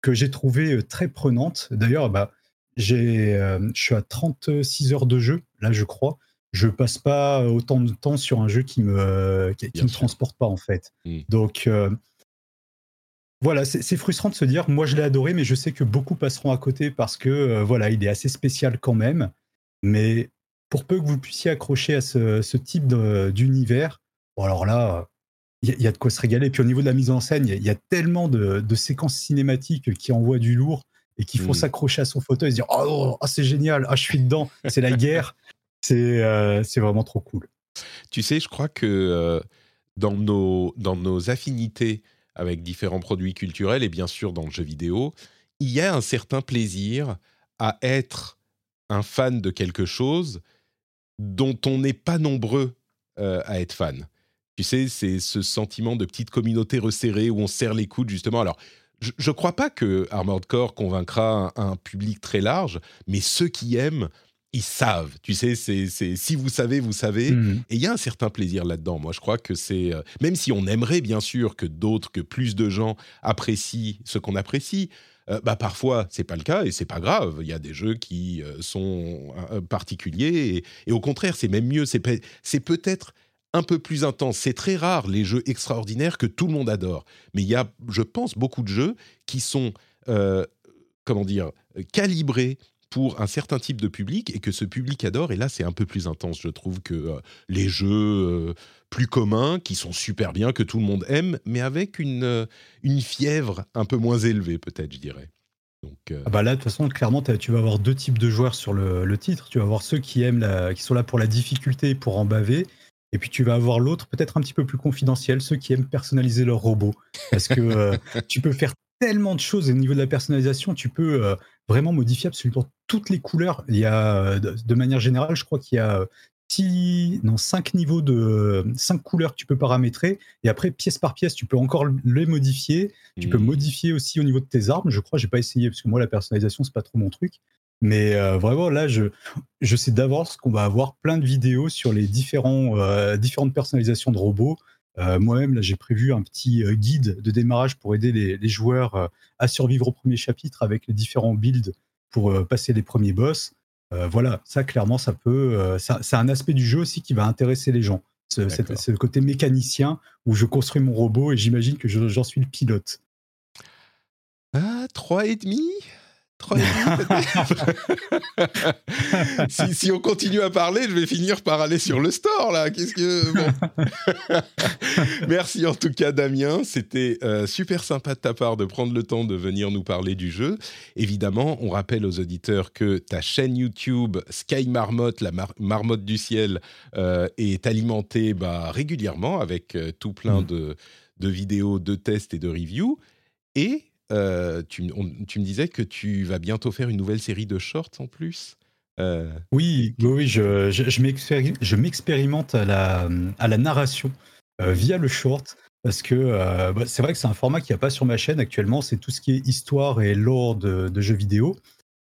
que j'ai trouvée euh, très prenante. D'ailleurs, bah, j'ai, euh, je suis à 36 heures de jeu, là, je crois. Je passe pas autant de temps sur un jeu qui me, qui, me transporte pas, en fait. Mmh. Donc, euh, voilà, c'est frustrant de se dire, moi, je l'ai adoré, mais je sais que beaucoup passeront à côté parce que, euh, voilà, il est assez spécial quand même. Mais pour peu que vous puissiez accrocher à ce, type d'univers, bon, alors là, il y, a de quoi se régaler. Puis au niveau de la mise en scène, il y, a tellement de, de, séquences cinématiques qui envoient du lourd et qui font mmh. s'accrocher à son fauteuil et se dire oh, oh, c'est génial, ah, je suis dedans, c'est la guerre, c'est euh, vraiment trop cool. Tu sais, je crois que euh, dans, nos, dans nos affinités avec différents produits culturels et bien sûr dans le jeu vidéo, il y a un certain plaisir à être un fan de quelque chose dont on n'est pas nombreux euh, à être fan. Tu sais, c'est ce sentiment de petite communauté resserrée où on serre les coudes justement. Alors, je ne crois pas que Armored Core convaincra un, public très large, mais ceux qui aiment, ils savent. Tu sais, c'est, si vous savez, vous savez. Mmh. Et il y a un certain plaisir là-dedans. Moi, je crois que c'est. Euh, même si on aimerait, bien sûr, que d'autres, que plus de gens apprécient ce qu'on apprécie. Euh, bah parfois c'est pas le cas et c'est pas grave. Il y a des jeux qui euh, sont particuliers et, et, au contraire c'est même mieux. C'est peut-être un peu plus intense. C'est très rare les jeux extraordinaires que tout le monde adore. Mais il y a, je pense, beaucoup de jeux qui sont, euh, comment dire, calibrés pour un certain type de public et que ce public adore. Et là, c'est un peu plus intense, je trouve, que euh, les jeux euh, plus communs qui sont super bien, que tout le monde aime, mais avec une, une fièvre un peu moins élevée, peut-être, je dirais. Donc, ah bah là, de toute façon, clairement, tu vas avoir deux types de joueurs sur le, titre. Tu vas avoir ceux qui aiment qui sont là pour la difficulté, pour en baver, et puis tu vas avoir l'autre, peut-être un petit peu plus confidentiel, ceux qui aiment personnaliser leur robot. Parce que euh, tu peux faire tellement de choses au niveau de la personnalisation, tu peux euh, vraiment modifier absolument toutes les couleurs. Il y a, euh, de, manière générale, je crois qu'il y a six, non, cinq niveaux de cinq couleurs que tu peux paramétrer. Et après, pièce par pièce, tu peux encore les modifier. Tu peux mmh. modifier aussi au niveau de tes armes. Je crois, j'ai pas essayé parce que moi, la personnalisation, c'est pas trop mon truc. Mais euh, vraiment, là, je, je sais d'avance qu'on va avoir plein de vidéos sur les différents, euh, différentes personnalisations de robots. Euh, moi-même, là, j'ai prévu un petit guide de démarrage pour aider les, joueurs à survivre au premier chapitre avec les différents builds pour passer les premiers boss. voilà, ça, clairement, ça peut. c'est un aspect du jeu aussi qui va intéresser les gens. C'est le côté mécanicien où je construis mon robot et j'imagine que j'en suis le pilote. Ah, trois et demi? si, on continue à parler, je vais finir par aller sur le store là. Qu'est-ce que Merci en tout cas Damien, c'était euh, super sympa de ta part de prendre le temps de venir nous parler du jeu. Évidemment, on rappelle aux auditeurs que ta chaîne YouTube Sky Marmotte, la marmotte du ciel, euh, est alimentée bah, régulièrement avec euh, tout plein mmh. de, de vidéos, de tests et de reviews. Et euh, tu, me disais que tu vas bientôt faire une nouvelle série de shorts en plus. Euh, oui, oui, je, je, m'expérimente à la, à la narration euh, via le short. Parce que bah, c'est vrai que c'est un format qui n'y a pas sur ma chaîne actuellement. C'est tout ce qui est histoire et lore de, jeux vidéo.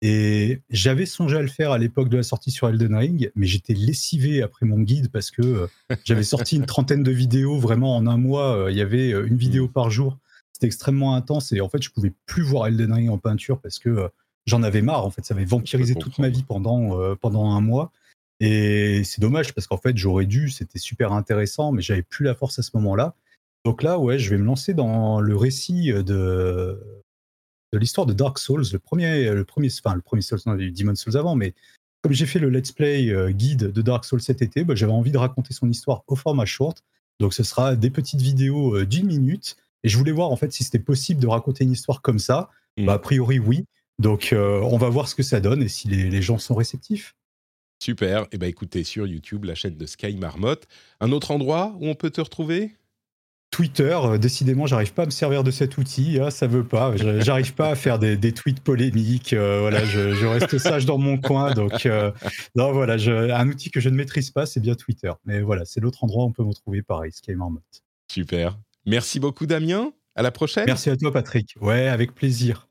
Et j'avais songé à le faire à l'époque de la sortie sur Elden Ring, mais j'étais lessivé après mon guide parce que j'avais sorti une trentaine de vidéos vraiment en un mois. Il y avait une vidéo mmh. par jour c'était extrêmement intense et en fait, je pouvais plus voir Elden Ring en peinture parce que euh, j'en avais marre. En fait, ça avait vampirisé toute ma vie pendant, euh, pendant un mois. Et c'est dommage parce qu'en fait, j'aurais dû, c'était super intéressant, mais j'avais plus la force à ce moment-là. Donc là, ouais, je vais me lancer dans le récit de, de l'histoire de Dark Souls, le premier, le premier, enfin, le premier Souls, non, il y a eu Demon Souls avant, mais comme j'ai fait le let's play guide de Dark Souls cet été, bah, j'avais envie de raconter son histoire au format short. Donc ce sera des petites vidéos d'une minute. Et je voulais voir en fait si c'était possible de raconter une histoire comme ça. Mm. Bah, a priori oui. Donc on va voir ce que ça donne et si les, gens sont réceptifs. Super. Et eh ben écoutez sur YouTube la chaîne de Sky Marmotte. Un autre endroit où on peut te retrouver? Twitter, euh, décidément, j'arrive pas à me servir de cet outil. Ça hein, ça veut pas. J'arrive pas à faire des, tweets polémiques. Euh, voilà, je, reste sage dans mon coin. Donc, euh, non, voilà, un outil que je ne maîtrise pas, c'est bien Twitter. Mais voilà, c'est l'autre endroit où on peut me trouver pareil, Sky Marmotte. Super. Merci beaucoup, Damien. À la prochaine. Merci à toi, Patrick. Ouais, avec plaisir.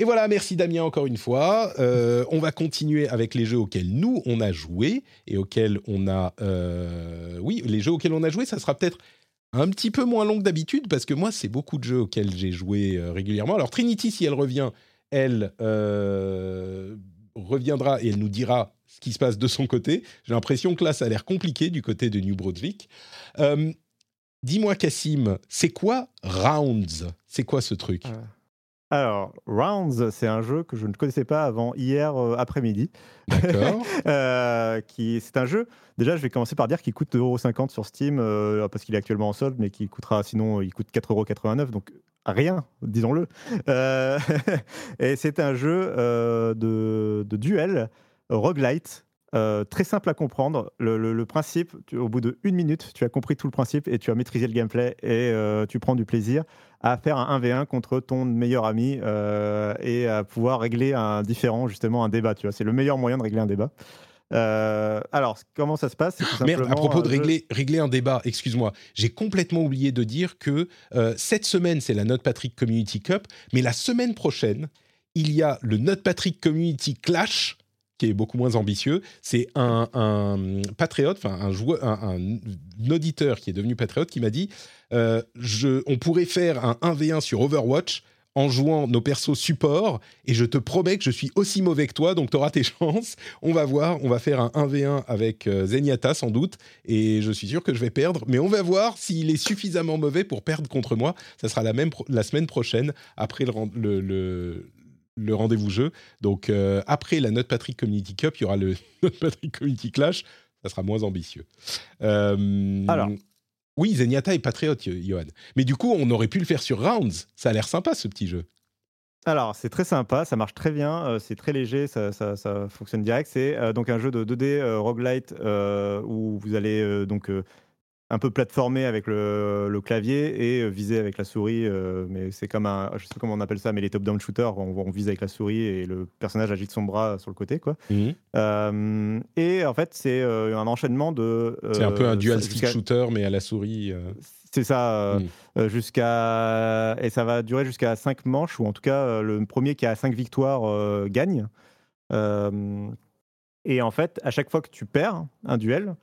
Et voilà, merci Damien encore une fois. on va continuer avec les jeux auxquels nous on a joué et auxquels on a, oui, les jeux auxquels on a joué, ça sera peut-être un petit peu moins longue d'habitude parce que moi, c'est beaucoup de jeux auxquels j'ai joué euh, régulièrement. Alors Trinity, si elle revient, elle euh, reviendra et elle nous dira ce qui se passe de son côté. J'ai l'impression que là, ça a l'air compliqué du côté de New Brunswick. Dis-moi, Cassim, c'est quoi Rounds? C'est quoi ce truc? Alors, Rounds, c'est un jeu que je ne connaissais pas avant hier euh, après-midi. D'accord. euh, c'est un jeu, déjà, je vais commencer par dire qu'il coûte 2,50€ sur Steam, euh, parce qu'il est actuellement en solde, mais qu'il coûtera, sinon, il coûte 4,89€, donc rien, disons-le. Euh, et c'est un jeu de, de, duel roguelite euh, très simple à comprendre. Le, principe, au bout de une minute, tu as compris tout le principe et tu as maîtrisé le gameplay et euh, tu prends du plaisir à faire un 1v1 contre ton meilleur ami euh, et à pouvoir régler un différent, justement, un débat. Tu vois, c'est le meilleur moyen de régler un débat. alors, comment ça se passe? Merde, à propos de régler, régler un débat, excuse-moi, j'ai complètement oublié de dire que cette semaine, c'est la Note Patrick Community Cup, mais la semaine prochaine, il y a le Note Patrick Community Clash qui est beaucoup moins ambitieux. C'est un, patriote, enfin un, joueur, un, auditeur qui est devenu patriote qui m'a dit euh, je, on pourrait faire un 1v1 sur Overwatch en jouant nos persos support et je te promets que je suis aussi mauvais que toi donc tu auras tes chances. On va voir, on va faire un 1v1 avec euh, Zenyatta sans doute et je suis sûr que je vais perdre mais on va voir s'il est suffisamment mauvais pour perdre contre moi. Ça sera la même la semaine prochaine après le rendez-vous jeu. Donc euh, après la Note Patrick Community Cup, il y aura le Note Patrick Community Clash. Ça sera moins ambitieux. Euh, Alors. Oui, Zenyatta est patriote, Johan. Mais du coup, on aurait pu le faire sur Rounds. Ça a l'air sympa, ce petit jeu. Alors, c'est très sympa, ça marche très bien, euh, c'est très léger, ça, fonctionne direct. C'est donc un jeu de 2D roguelite où vous allez donc un peu plateformé avec le, clavier et euh, visé avec la souris. Euh, mais c'est comme un, je sais pas comment on appelle ça, mais les top-down shooters, on, on, vise avec la souris et le personnage agite son bras sur le côté, quoi. Mhm. Euh, et en fait, c'est un enchaînement de. c'est un peu un dual stick shooter, mais à la souris. C'est ça, mhm. jusqu'à et ça va durer jusqu'à 5 manches ou en tout cas le premier qui a 5 victoires gagne. et en fait, à chaque fois que tu perds un duel,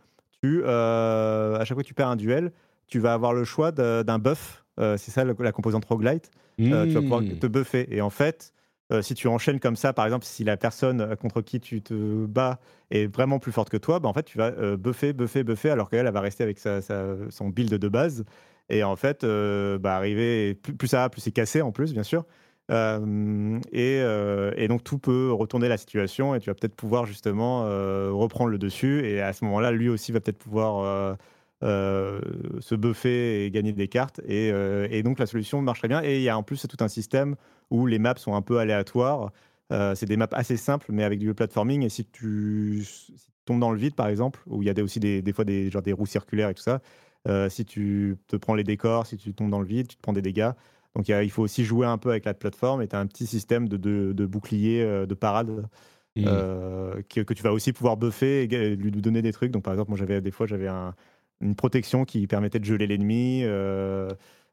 euh, à chaque fois que tu perds un duel, tu vas avoir le choix d'un buff. Euh, c'est ça la composante roguelite. Euh, tu vas pouvoir hmm. te buffer. Et en fait, si tu enchaînes comme ça, par exemple, si la personne contre qui tu te bats est vraiment plus forte que toi, bah, en fait, tu vas buffer, buffer, buffer, alors qu'elle, elle va rester avec sa, son build de base. Et en fait, bah, arriver, plus, plus, ça va, plus c'est cassé en plus, bien sûr. Euh, euh, et, donc tout peut retourner la situation et tu vas peut-être pouvoir justement euh, reprendre le dessus et à ce moment-là lui aussi va peut-être pouvoir se buffer et gagner des cartes et, donc la solution marcherait bien et il y a en plus tout un système où les maps sont un peu aléatoires. C'est des maps assez simples mais avec du platforming et si tu, tombes dans le vide par exemple où il y a aussi des, des fois des, genre des roues circulaires et tout ça si tu te prends les décors si tu tombes dans le vide tu te prends des dégâts donc il faut aussi jouer un peu avec la plateforme et tu as un petit système de, de, bouclier, euh, de parade. Mmh. Euh, que, tu vas aussi pouvoir buffer et lui donner des trucs. Donc, par exemple, moi, j'avais des fois, j'avais une protection qui permettait de geler l'ennemi. Euh,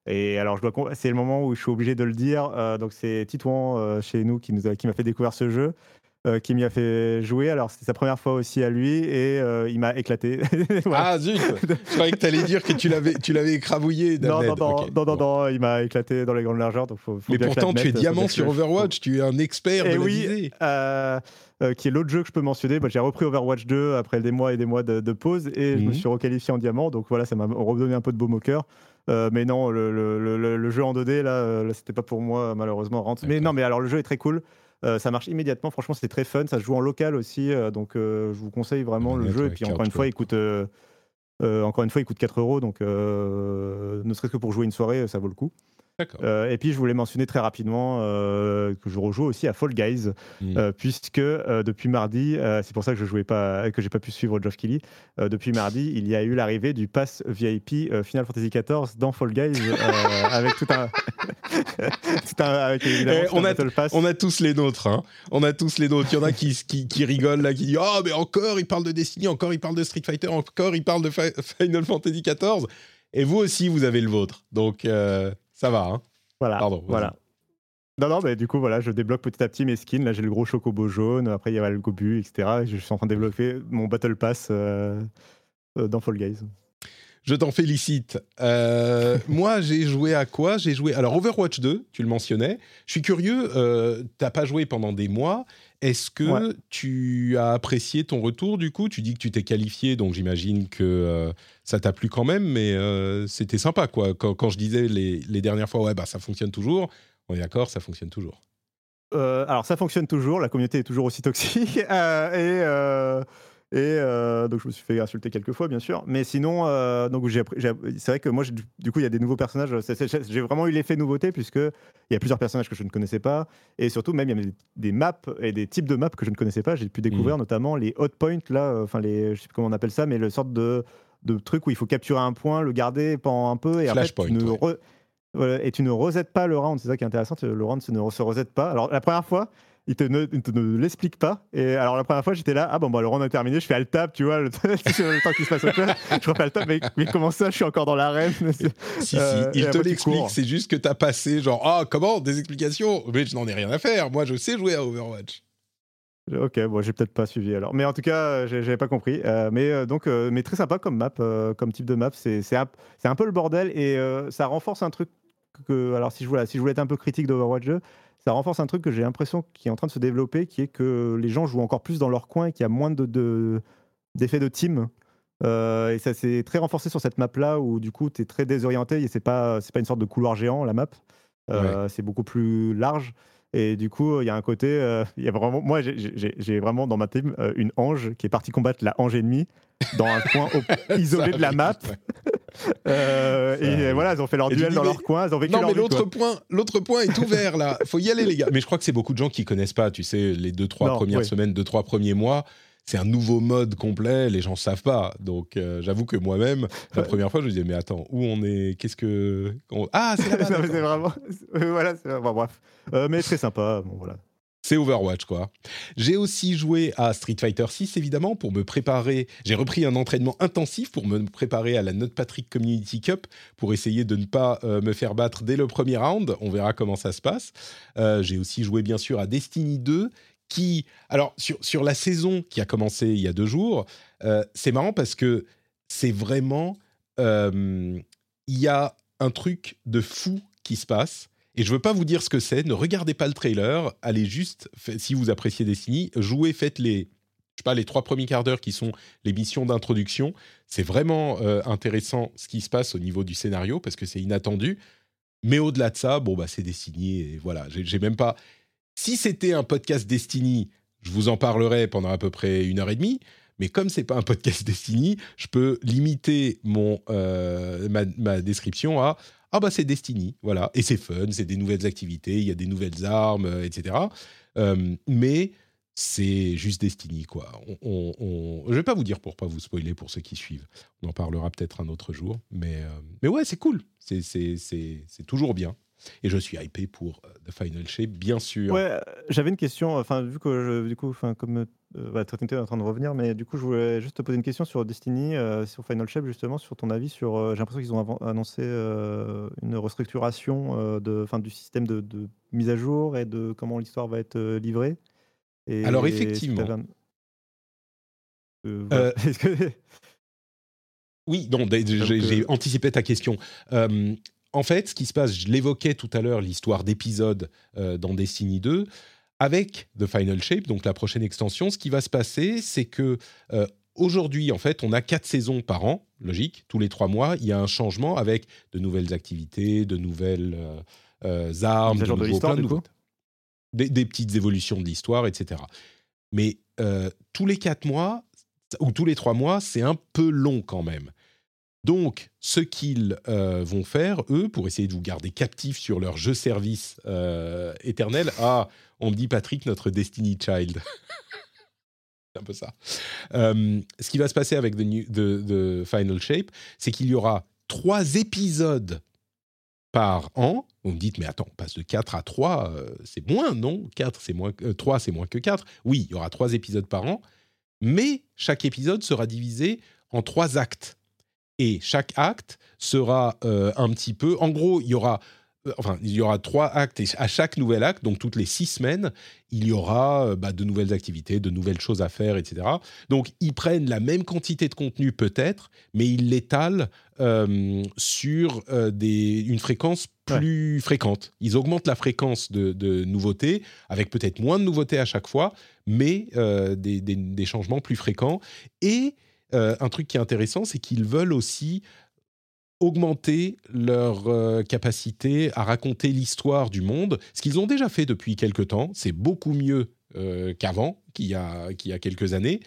et alors, je dois, c'est le moment où je suis obligé de le dire. donc, c'est Titouan chez nous qui nous qui m'a fait découvrir ce jeu. Euh, qui m'y a fait jouer. Alors, c'était sa première fois aussi à lui et euh, il m'a éclaté. Ah zut Je croyais que tu allais dire que tu l'avais, tu l'avais écrabouillé. Non, non, non, non, non, il m'a éclaté dans les grandes largeurs. Donc faut, Mais pourtant, tu es diamant sur Overwatch, tu es un expert et de oui, euh, qui est l'autre jeu que je peux mentionner. Bah, j'ai repris Overwatch 2 après des mois et des mois de, pause et je me mhm. suis requalifié en diamant. Donc voilà, ça m'a redonné un peu de baume au cœur. mais non, le, le, le, jeu en 2D, là, là c'était pas pour moi, malheureusement. Mais non, mais alors le jeu est très cool. Ça marche immédiatement. Franchement, c'est très fun. Ça se joue en local aussi. donc, je vous conseille vraiment le jeu. Et puis, encore une fois, il coûte. encore une fois, il coûte 4 euros, donc ne serait-ce que pour jouer une soirée, ça vaut le coup. Euh, et puis je voulais mentionner très rapidement euh, que je rejoue aussi à Fall Guys, euh, puisque depuis mardi, c'est pour ça que je jouais pas, que j'ai pas pu suivre Geoff Kelly. depuis mardi, il y a eu l'arrivée du pass VIP Final Fantasy XIV dans Fall Guys, avec tout un, tout un avec on, a, on a tous les nôtres, hein. on a tous les nôtres. Il y en a qui, qui, qui rigolent là, qui disent oh mais encore il parle de Destiny, encore il parle de Street Fighter, encore il parle de Final Fantasy XIV. Et vous aussi, vous avez le vôtre. Donc, ça va, hein Voilà. Pardon. Voilà. Non, non, mais du coup, voilà, je débloque petit à petit mes skins. Là, j'ai le gros chocobo jaune. Après, il y a le gobu, etc. je suis en train de développer mon Battle Pass euh, euh, dans Fall Guys. Je t'en félicite. Euh, moi, j'ai joué à quoi? J'ai joué. Alors, Overwatch 2, tu le mentionnais. Je suis curieux, euh, t'as pas joué pendant des mois. Est-ce que tu as apprécié ton retour du coup? Tu dis que tu t'es qualifié, donc j'imagine que euh, ça t'a plu quand même, mais c'était sympa quoi. Quand, je disais les, les, dernières fois, ouais, bah ça fonctionne toujours. On est d'accord, ça fonctionne toujours. alors, ça fonctionne toujours. La communauté est toujours aussi toxique. et et euh, donc je me suis fait insulter quelques fois, bien sûr. Mais sinon, euh, donc c'est vrai que moi, du coup, il y a des nouveaux personnages. J'ai vraiment eu l'effet nouveauté puisque il y a plusieurs personnages que je ne connaissais pas, et surtout même il y a des maps et des types de maps que je ne connaissais pas. J'ai pu découvrir mmh. notamment les hot points là, euh, enfin les, je sais plus comment on appelle ça, mais le sorte de de truc où il faut capturer un point, le garder pendant un peu et tu ne et tu ne resettes pas le round. C'est ça qui est intéressant. Le round ne se resette pas. Alors la première fois il te ne, ne l'explique pas. Et alors la première fois, j'étais là, ah bon, bah, le round a terminé, je fais alt tab, tu vois, le, le temps qui se passe au je refais alt tab, mais, mais, comment ça, je suis encore dans l'arène? Si, si, euh, il te l'explique, c'est juste que t'as passé genre, ah, comment, des explications Mais je n'en ai rien à faire, moi je sais jouer à Overwatch. Ok, bon, j'ai peut-être pas suivi alors. Mais en tout cas, j'avais pas compris. Euh, mais euh, donc, mais très sympa comme map, comme type de map. C'est un, un, peu le bordel et ça renforce un truc que. Alors, si je voulais, si je voulais être un peu critique d'Overwatch 2, ça renforce un truc que j'ai l'impression qui est en train de se développer, qui est que les gens jouent encore plus dans leur coin et qu'il y a moins de, d'effets de, team. Euh, et ça s'est très renforcé sur cette map-là où du coup tu es très désorienté et c'est pas, c'est pas une sorte de couloir géant la map. Euh, c'est beaucoup plus large. Et du coup, il y a un côté, euh, il y a vraiment, moi, j'ai vraiment dans ma team une ange qui est partie combattre la ange ennemie dans un coin isolé de la map. Euh, et voilà, ils ont fait leur duel dans leur coin, ils ont vécu Non, mais l'autre point, l'autre point est ouvert là. Faut y aller, les gars. Mais je crois que c'est beaucoup de gens qui connaissent pas. Tu sais, les deux trois premières semaines, deux trois premiers mois. C'est un nouveau mode complet, les gens savent pas. Donc, euh, j'avoue que moi-même, la première fois, je me disais, mais attends, où on est? Qu'est-ce que. Ah, c'est là C'est vraiment. voilà, c'est bref. Euh, mais très sympa. Bon, voilà. C'est Overwatch, quoi. J'ai aussi joué à Street Fighter 6, évidemment, pour me préparer. J'ai repris un entraînement intensif pour me préparer à la Note Patrick Community Cup, pour essayer de ne pas euh, me faire battre dès le premier round. On verra comment ça se passe. Euh, j'ai aussi joué, bien sûr, à Destiny 2, Alors, sur, la saison qui a commencé il y a deux jours, euh, c'est marrant parce que c'est vraiment. Il y a un truc de fou qui se passe et je veux pas vous dire ce que c'est, ne regardez pas le trailer, allez juste, si vous appréciez Destiny, jouez, faites les, je sais pas, les trois premiers quarts d'heure qui sont les missions d'introduction. C'est vraiment euh, intéressant ce qui se passe au niveau du scénario parce que c'est inattendu. Mais au-delà de ça, bon, bah, c'est Destiny et voilà, j'ai même pas. Si c'était un podcast Destiny, je vous en parlerais pendant à peu près une heure et demie. Mais comme c'est pas un podcast Destiny, je peux limiter mon, euh, ma, description à ah bah c'est Destiny, voilà, et c'est fun, c'est des nouvelles activités, il y a des nouvelles armes, euh, etc. Euh, mais c'est juste Destiny, quoi. On, on, Je vais pas vous dire pour pas vous spoiler pour ceux qui suivent. On en parlera peut-être un autre jour, mais mais ouais, c'est cool, c'est toujours bien. Et je suis hypé pour The Final Shape, bien sûr. Ouais, j'avais une question. Enfin, vu que du coup, enfin, comme euh, bah, est en train de revenir, mais du coup, je voulais juste te poser une question sur Destiny, euh, sur Final Shape, justement, sur ton avis sur. Euh, j'ai l'impression qu'ils ont annoncé une restructuration de, fin, du système de, mise à jour et de comment l'histoire va être livrée. Et, Alors, effectivement. Oui, non, j'ai anticipé ta question. En fait, ce qui se passe, je l'évoquais tout à l'heure, l'histoire d'épisode dans Destiny 2 avec The Final Shape, donc la prochaine extension, ce qui va se passer, c'est que euh, aujourd'hui, en fait, on a quatre saisons par an, logique, tous les trois mois, il y a un changement avec de nouvelles activités, de nouvelles euh, euh, armes, de, nouveaux, plein de des, des petites évolutions de l'histoire, etc. Mais euh, tous les quatre mois ou tous les trois mois, c'est un peu long quand même. Donc, ce qu'ils euh, vont faire, eux, pour essayer de vous garder captifs sur leur jeu-service euh, éternel, ah, on me dit Patrick, notre Destiny Child. c'est un peu ça. Euh, ce qui va se passer avec The, Final Shape, c'est qu'il y aura trois épisodes par an. Vous me dites, mais attends, on passe de 4 à 3, euh, c'est moins, non? 4, c'est moins, que- euh, 3, c'est moins que 4. Oui, il y aura trois épisodes par an, mais chaque épisode sera divisé en trois actes. Et chaque acte sera euh, un petit peu. En gros, il y aura. euh, Enfin, il y aura trois actes et à chaque nouvel acte, donc toutes les six semaines, il y aura euh, bah, de nouvelles activités, de nouvelles choses à faire, etc. Donc, ils prennent la même quantité de contenu peut-être, mais ils l'étalent sur des, une fréquence plus fréquente. Ils augmentent la fréquence de, de nouveautés, avec peut-être moins de nouveautés à chaque fois, mais des, des- des changements plus fréquents. Et euh, un truc qui est intéressant, c'est qu'ils veulent aussi augmenter leur euh, capacité à raconter l'histoire du monde, ce qu'ils ont déjà fait depuis quelques temps. C'est beaucoup mieux euh, qu'avant, qu'il y, a, a quelques années.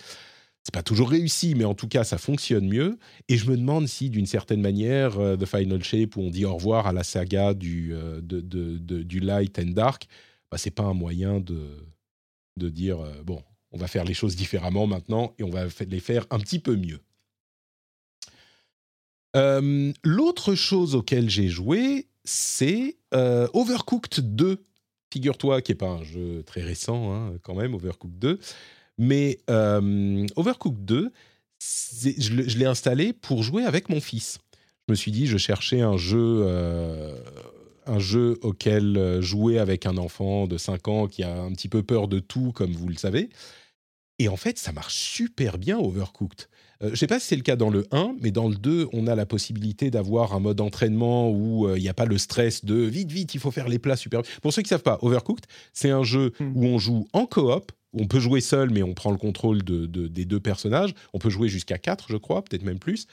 C'est pas toujours réussi, mais en tout cas, ça fonctionne mieux. Et je me demande si, d'une certaine manière, The Final Shape, où on dit au revoir à la saga du, Light and Dark, bah, c'est pas un moyen de, de dire bon, on va faire les choses différemment maintenant et on va les faire un petit peu mieux. Euh, L'autre chose auquel j'ai joué, c'est euh, Overcooked 2. Figure-toi qui n'est pas un jeu très récent, hein, quand même, Overcooked 2. Mais euh, Overcooked 2, c'est- je l'ai installé pour jouer avec mon fils. Je me suis dit, je cherchais un jeu, un jeu auquel jouer avec un enfant de 5 ans qui a un petit peu peur de tout, comme vous le savez. Et en fait, ça marche super bien, Overcooked. Euh, je ne sais pas si c'est le cas dans le 1, mais dans le 2, on a la possibilité d'avoir un mode entraînement où euh, il n'y a pas le stress de vite, vite, il faut faire les plats super. Pour ceux qui ne savent pas, Overcooked, c'est un jeu Hmm. où on joue en coop. On peut jouer seul, mais on prend le contrôle de- de- des deux personnages. On peut jouer jusqu'à 4, je crois, peut-être même plus.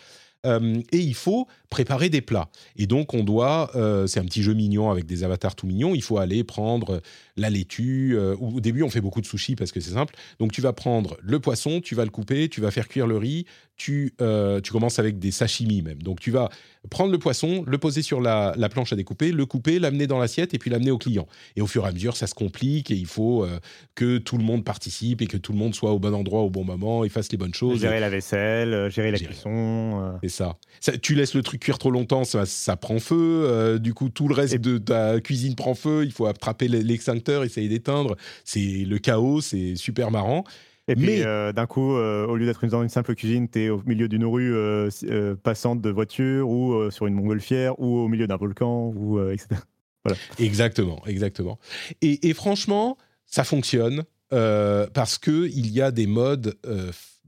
Euh, et il faut préparer des plats. Et donc, on doit, euh, c'est un petit jeu mignon avec des avatars tout mignons, il faut aller prendre la laitue. euh, au début, on fait beaucoup de sushis parce que c'est simple. Donc, tu vas prendre le poisson, tu vas le couper, tu vas faire cuire le riz, tu, euh, tu commences avec des sashimi même. Donc, tu vas prendre le poisson, le poser sur la, la planche à découper, le couper, l'amener dans l'assiette et puis l'amener au client. Et au fur et à mesure, ça se complique et il faut euh, que tout le monde participe et que tout le monde soit au bon endroit au bon moment et fasse les bonnes choses. Gérer la vaisselle, gérer la Gérer. cuisson. C'est ça. Ça- Tu laisses le truc cuire trop longtemps, ça, ça prend feu. du coup, tout le reste Et- de ta cuisine prend feu. Il faut attraper l- essayer d'éteindre. C'est le chaos, c'est super marrant. Et puis Mais- euh, d'un coup, euh, au lieu d'être dans une simple cuisine, tu es au milieu d'une rue euh, passante de voitures ou sur une montgolfière ou au milieu d'un volcan, ou, etc. Exactement, exactement. Et, et franchement, ça fonctionne parce que il y a des modes,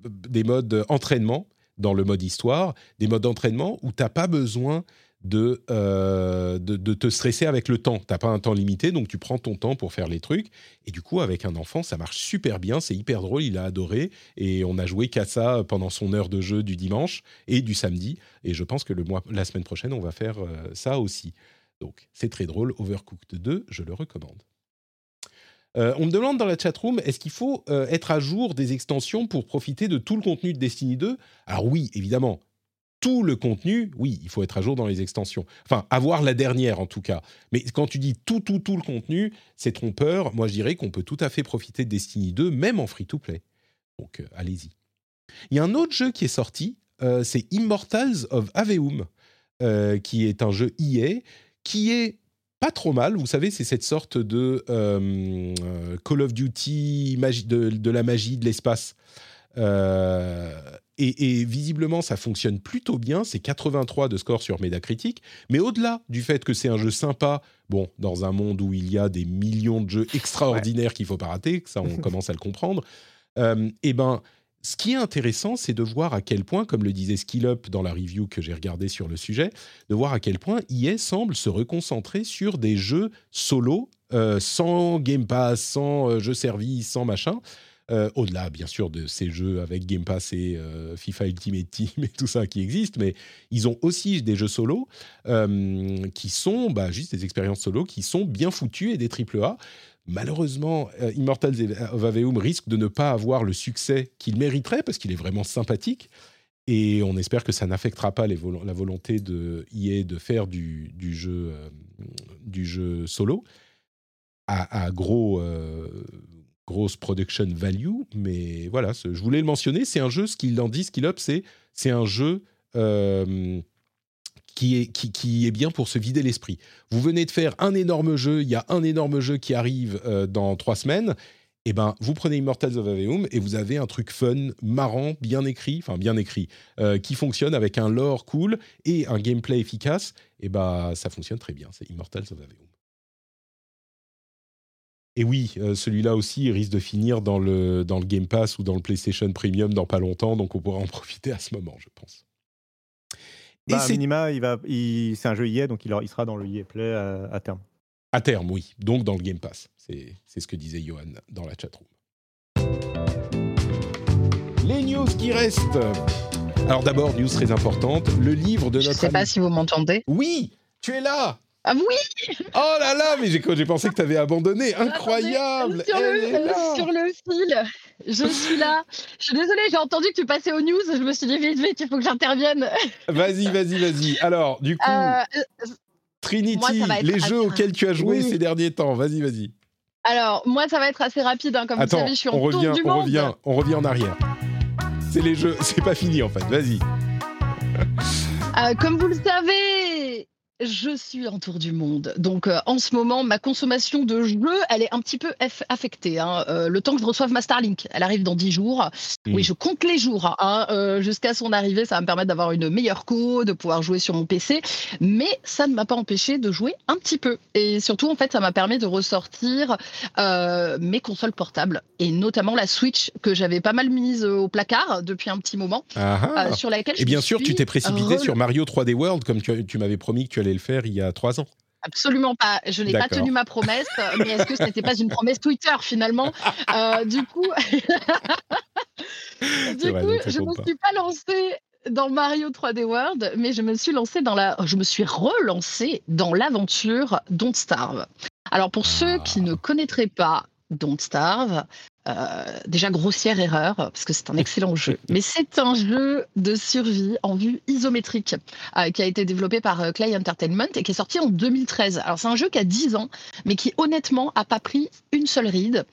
des modes entraînement dans le mode histoire, des modes d'entraînement où t'as pas besoin de, euh, de, de te stresser avec le temps. T'as pas un temps limité, donc tu prends ton temps pour faire les trucs. Et du coup, avec un enfant, ça marche super bien, c'est hyper drôle, il a adoré. Et on a joué qu'à ça pendant son heure de jeu du dimanche et du samedi. Et je pense que le mois, la semaine prochaine, on va faire euh, ça aussi. Donc, c'est très drôle. Overcooked 2, je le recommande. Euh, on me demande dans la chatroom, est-ce qu'il faut être à jour des extensions pour profiter de tout le contenu de Destiny 2 Alors oui, évidemment. Tout le contenu, oui, il faut être à jour dans les extensions. Enfin, avoir la dernière en tout cas. Mais quand tu dis tout, tout, tout le contenu, c'est trompeur. Moi, je dirais qu'on peut tout à fait profiter de Destiny 2, même en free-to-play. Donc, euh, allez-y. Il y a un autre jeu qui est sorti, euh, c'est Immortals of Aveum, euh, qui est un jeu EA, qui est pas trop mal. Vous savez, c'est cette sorte de Call of Duty de, la magie de l'espace. Et, et visiblement, ça fonctionne plutôt bien. C'est 83 de score sur Metacritic. Mais au-delà du fait que c'est un jeu sympa, bon, dans un monde où il y a des millions de jeux extraordinaires qu'il faut pas rater, que ça on commence à le comprendre, euh, eh ben, ce qui est intéressant, c'est de voir à quel point, comme le disait SkillUp dans la review que j'ai regardée sur le sujet, de voir à quel point EA semble se reconcentrer sur des jeux solo, euh, sans Game Pass, sans euh, jeu service, sans machin. Euh, au-delà bien sûr de ces jeux avec Game Pass et euh, FIFA Ultimate Team et tout ça qui existent, mais ils ont aussi des jeux solo euh, qui sont bah, juste des expériences solo qui sont bien foutues et des triple A. Malheureusement, Immortals of Aveum risque de ne pas avoir le succès qu'il mériterait parce qu'il est vraiment sympathique. Et on espère que ça n'affectera pas la volonté de EA de faire du, jeu, solo à gros, grosse production value, mais voilà, je voulais le mentionner. C'est un jeu, ce qu'il en dit, ce qu'il up, c'est un jeu euh, qui, est, qui, est bien pour se vider l'esprit. Vous venez de faire un énorme jeu, il y a un énorme jeu qui arrive euh, dans trois semaines. Et eh ben, vous prenez Immortals of Aveum et vous avez un truc fun, marrant, bien écrit, enfin bien écrit, euh, qui fonctionne avec un lore cool et un gameplay efficace. Et ben, ça fonctionne très bien. C'est Immortals of Aveum. Et oui, euh, celui-là aussi risque de finir dans le, dans le Game Pass ou dans le PlayStation Premium dans pas longtemps, donc on pourra en profiter à ce moment, je pense. Bah, minima, il va, il, c'est un jeu EA, donc il, il sera dans le EA Play à, terme. À terme, oui. Donc dans le Game Pass. C'est, c'est ce que disait Johan dans la chatroom. Les news qui restent. Alors d'abord, news très importante, le livre de notre... Je ne sais pas si vous m'entendez. Oui, tu es là ah oui Oh là là, mais j'ai pensé que tu avais abandonné. Incroyable sur, le, sur le, fil, je suis là. Je suis désolée, j'ai entendu que tu passais aux news. Je me suis dit, vite, vite, il faut que j'intervienne. Vas-y, vas-y, vas-y. Alors, du coup, euh, Trinity, les jeux auxquels tu as joué ces derniers temps. Vas-y, vas-y. Alors, moi, ça va être assez rapide. Hein, comme Attends, vous savez, je suis en on revient, du on monde. Revient, on revient en arrière. C'est les jeux, c'est pas fini en fait. Vas-y. Euh, comme vous le savez, je suis en tour du monde. Donc, euh, en ce moment, ma consommation de jeux, elle est un petit peu affectée. Hein. Euh, le temps que je reçoive ma Starlink, elle arrive dans 10 jours. Oui, hmm. je compte les jours. Hein. Euh, jusqu'à son arrivée, ça va me permettre d'avoir une meilleure co, de pouvoir jouer sur mon PC. Mais ça ne m'a pas empêché de jouer un petit peu. Et surtout, en fait, ça m'a permis de ressortir mes consoles portables. Et notamment la Switch, que j'avais pas mal mise au placard depuis un petit moment. Ah ah. sur laquelle Et bien sûr, tu t'es précipité sur Mario 3D World, comme tu, tu m'avais promis que tu allais le faire il y a trois ans. Absolument pas. Je n'ai pas tenu ma promesse, mais est-ce que ce n'était pas une promesse Twitter finalement? Euh, Du coup, du coup je ne me suis pas lancée dans Mario 3D World, mais je me suis lancée dans la, je me suis relancée dans l'aventure Don't Starve. Alors pour ceux qui ne connaîtraient pas Don't Starve, euh, déjà grossière erreur parce que c'est un excellent jeu, mais c'est un jeu de survie en vue isométrique euh, qui a été développé par euh, Clay Entertainment et qui est sorti en 2013. Alors c'est un jeu qui a 10 ans, mais qui honnêtement a pas pris une seule ride.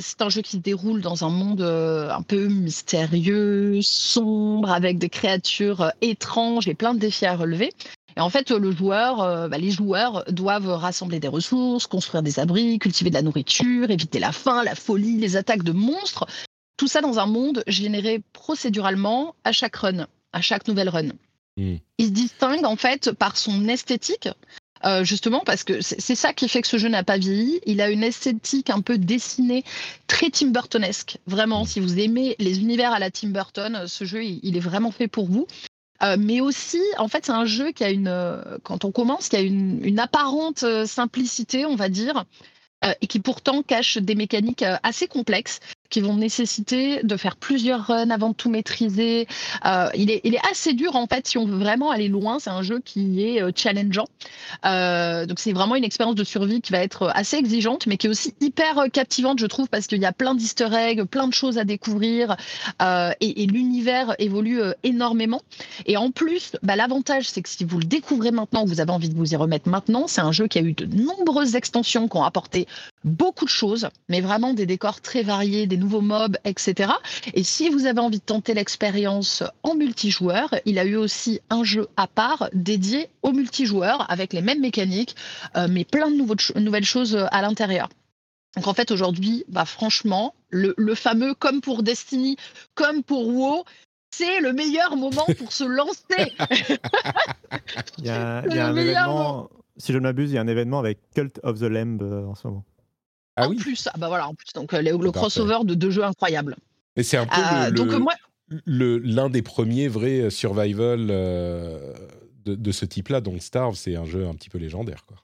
c'est un jeu qui se déroule dans un monde un peu mystérieux, sombre, avec des créatures étranges et plein de défis à relever. Et en fait, le joueur, euh, bah, les joueurs doivent rassembler des ressources, construire des abris, cultiver de la nourriture, éviter la faim, la folie, les attaques de monstres. Tout ça dans un monde généré procéduralement à chaque run, à chaque nouvelle run. Hmm. Il se distingue en fait par son esthétique, euh, justement parce que c'est ça qui fait que ce jeu n'a pas vieilli. Il a une esthétique un peu dessinée, très Tim Burtonesque. Vraiment, hmm. si vous aimez les univers à la Tim Burton, ce jeu, il est vraiment fait pour vous. Euh, mais aussi, en fait, c'est un jeu qui a une, euh, quand on commence, qui a une, apparente euh, simplicité, on va dire, et qui pourtant cache des mécaniques assez complexes qui vont nécessiter de faire plusieurs runs avant de tout maîtriser. Euh, il, est, assez dur en fait si on veut vraiment aller loin. C'est un jeu qui est euh, challengeant. Euh, donc c'est vraiment une expérience de survie qui va être assez exigeante, mais qui est aussi hyper captivante, je trouve, parce qu'il y a plein d'easter eggs, plein de choses à découvrir, et, et l'univers évolue énormément. Et en plus, bah, l'avantage, c'est que si vous le découvrez maintenant, vous avez envie de vous y remettre maintenant, c'est un jeu qui a eu de nombreuses extensions qui ont apporté beaucoup de choses, mais vraiment des décors très variés, des nouveaux mobs, etc. Et si vous avez envie de tenter l'expérience en multijoueur, il a eu aussi un jeu à part dédié aux multijoueurs avec les mêmes mécaniques, euh, mais plein de nouvelles choses à l'intérieur. Donc en fait aujourd'hui, bah franchement, le, fameux comme pour Destiny, comme pour WoW, c'est le meilleur moment pour se lancer. il y a, un événement, si je ne m'abuse, il y a un événement avec Cult of the Lamb euh, en ce moment. Ah en plus, ah bah voilà, en plus, donc euh, le, crossover de deux jeux incroyables. Et c'est un peu euh, le, donc, moi... l'un des premiers vrais euh, survival de, ce type-là. Donc Starve, c'est un jeu un petit peu légendaire, quoi.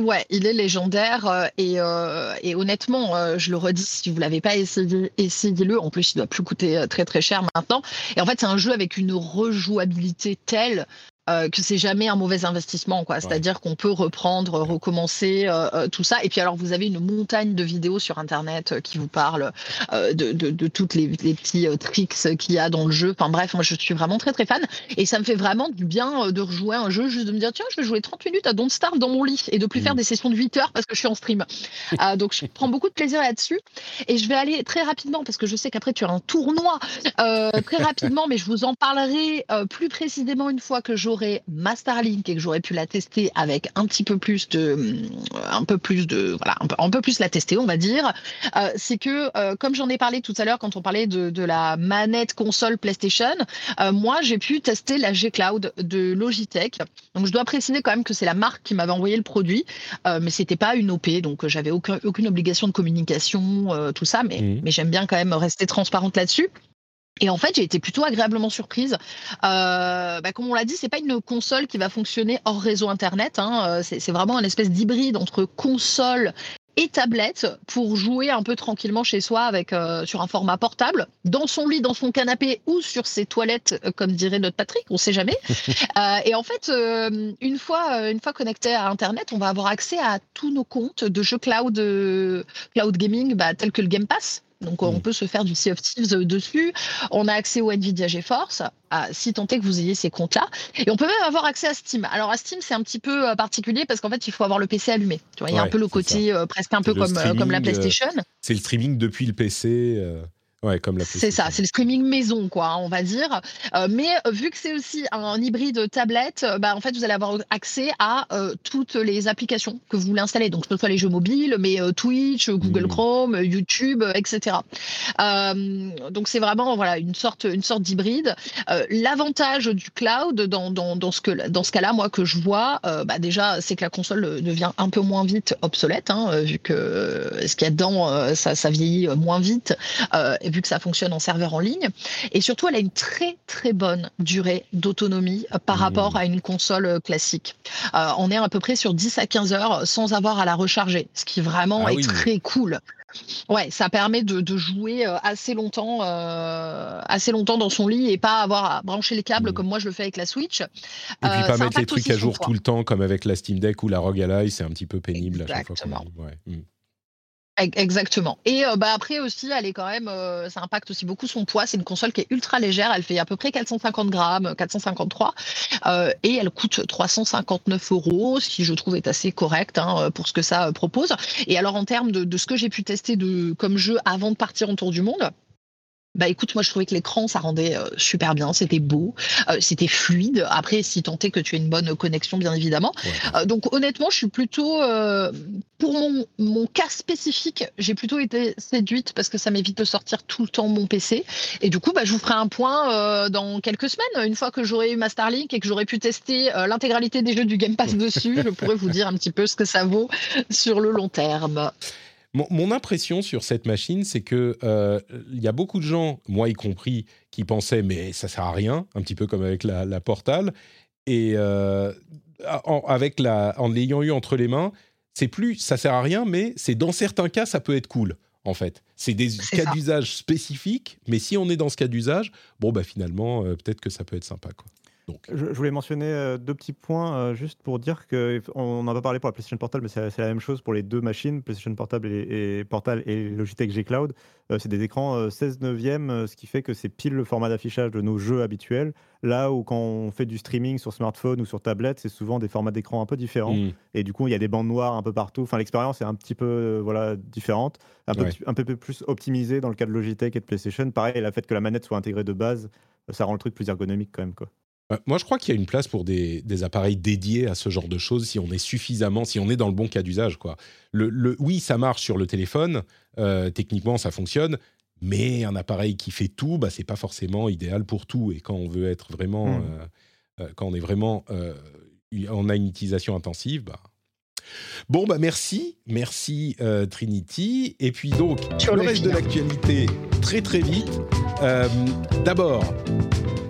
Ouais, il est légendaire euh, et, euh, et, honnêtement, euh, je le redis, si vous l'avez pas essayé, essayez-le. En plus, il doit plus coûter très très cher maintenant. Et en fait, c'est un jeu avec une rejouabilité telle euh, que c'est jamais un mauvais investissement, quoi. C'est-à-dire qu'on peut reprendre, recommencer euh, euh, tout ça. Et puis alors, vous avez une montagne de vidéos sur Internet qui vous parlent de, de, de, toutes les, les petits tricks qu'il y a dans le jeu. Enfin bref, moi je suis vraiment très très fan et ça me fait vraiment du bien de rejouer un jeu, juste de me dire tiens, je vais jouer 30 minutes à Don't Starve dans mon lit et de plus faire mmh. des sessions de 8 heures parce que je suis en stream. donc je prends beaucoup de plaisir là-dessus et je vais aller très rapidement parce que je sais qu'après tu as un tournoi très rapidement, mais je vous en parlerai plus précisément une fois que je j'aurais ma Starlink et que j'aurais pu la tester avec un petit peu plus de, un peu plus de, voilà, un peu, plus la tester, on va dire, euh, c'est que euh, comme j'en ai parlé tout à l'heure quand on parlait de, de la manette console PlayStation, euh, moi j'ai pu tester la G Cloud de Logitech. Donc je dois préciser quand même que c'est la marque qui m'avait envoyé le produit, mais c'était pas une OP, donc j'avais aucun, aucune obligation de communication, tout ça, mais, mmh. mais j'aime bien quand même rester transparente là-dessus. Et en fait, j'ai été plutôt agréablement surprise. Euh, bah, comme on l'a dit, c'est pas une console qui va fonctionner hors réseau internet. Hein. Euh, c'est vraiment un espèce d'hybride entre console et tablette pour jouer un peu tranquillement chez soi avec euh, sur un format portable, dans son lit, dans son canapé ou sur ses toilettes, comme dirait notre Patrick, on sait jamais. euh, et en fait, euh, une fois une fois connecté à Internet, on va avoir accès à tous nos comptes de jeux cloud cloud gaming, bah, tels que le Game Pass. Donc, on mm. peut se faire du Sea of Thieves euh, dessus. On a accès au Nvidia GeForce, si tant est que vous ayez ces comptes-là. Et on peut même avoir accès à Steam. Alors, à Steam, c'est un petit peu euh, particulier parce qu'en fait, il faut avoir le PC allumé. Tu vois, il y a un peu le côté euh, presque un peu comme, comme la PlayStation. c'est le streaming depuis le PC. Ouais, comme la C'est ça, c'est le streaming maison, quoi, on va dire. Euh, mais euh, vu que c'est aussi un hybride tablette, euh, bah, en fait, vous allez avoir accès à toutes les applications que vous voulez installer. Donc, que ce soit les jeux mobiles, mais Twitch, Google mmh. Chrome, YouTube, etc. donc, c'est vraiment voilà une sorte, une sorte d'hybride. L'avantage du cloud dans, dans, dans ce que dans ce cas-là, moi que je vois, bah, déjà, c'est que la console devient un peu moins vite obsolète, hein, vu que ce qu'il y a dedans, ça, ça vieillit moins vite vu que ça fonctionne en serveur en ligne. Et surtout, elle a une très très bonne durée d'autonomie euh, par mmh. rapport à une console euh, classique. Euh, on est à peu près sur 10 à 15 heures sans avoir à la recharger, ce qui vraiment ah est très cool. Ouais, ça permet de, jouer assez longtemps, assez longtemps dans son lit et pas avoir à brancher les câbles mmh. comme moi je le fais avec la Switch. Et puis pas mettre les trucs à jour tout le temps comme avec la Steam Deck ou la ROG Ally, c'est un petit peu pénible à chaque fois. Ouais. Mmh. Exactement. Et euh, bah après aussi, elle est quand même, euh, ça impacte aussi beaucoup son poids. C'est une console qui est ultra légère. Elle fait à peu près 450 grammes, 453, euh, et elle coûte 359 euros, ce qui je trouve est assez correct hein, pour ce que ça propose. Et alors en termes de, de ce que j'ai pu tester de comme jeu avant de partir autour du monde, bah écoute, moi je trouvais que l'écran ça rendait euh, super bien, c'était beau, euh, c'était fluide. Après, si tant est que tu as une bonne connexion, bien évidemment. Euh, donc honnêtement, je suis plutôt pour mon, mon cas spécifique, j'ai plutôt été séduite parce que ça m'évite de sortir tout le temps mon PC. Et du coup, bah, je vous ferai un point dans quelques semaines, une fois que j'aurai eu ma Starlink et que j'aurai pu tester l'intégralité des jeux du Game Pass dessus, je pourrai vous dire un petit peu ce que ça vaut sur le long terme. Mon, impression sur cette machine, c'est que euh, il y a beaucoup de gens, moi y compris, qui pensaient mais ça sert à rien, un petit peu comme avec la, Portal, et euh, en, avec la, en l'ayant eu entre les mains, c'est plus ça sert à rien, mais c'est dans certains cas ça peut être cool. En fait, c'est des cas d'usage spécifiques, mais si on est dans ce cas d'usage, bon bah finalement euh, peut-être que ça peut être sympa quoi. Je, voulais mentionner euh, deux petits points euh, juste pour dire qu'on n'a pas parlé pour la PlayStation Portable, mais c'est la même chose pour les deux machines, PlayStation Portable et, Portal et Logitech G Cloud. Euh, c'est des écrans 16 neuvième, ce qui fait que c'est pile le format d'affichage de nos jeux habituels. Là où quand on fait du streaming sur smartphone ou sur tablette, c'est souvent des formats d'écran un peu différents. Mmh. Et du coup, il y a des bandes noires un peu partout. Enfin, l'expérience est un petit peu voilà différente, un peu, un peu plus optimisée dans le cas de Logitech et de PlayStation. Pareil, le fait que la manette soit intégrée de base, ça rend le truc plus ergonomique quand même quoi. Euh, moi, je crois qu'il y a une place pour des, appareils dédiés à ce genre de choses si on est suffisamment, si on est dans le bon cas d'usage. Quoi. Le, oui, ça marche sur le téléphone, euh, techniquement ça fonctionne, mais un appareil qui fait tout, bah, c'est pas forcément idéal pour tout. Et quand on veut être vraiment, hmm. euh, quand on est vraiment, on a une utilisation intensive, bah. Bon, bah merci, merci Trinity. Et puis donc, le reste de l'actualité, très très vite. D'abord,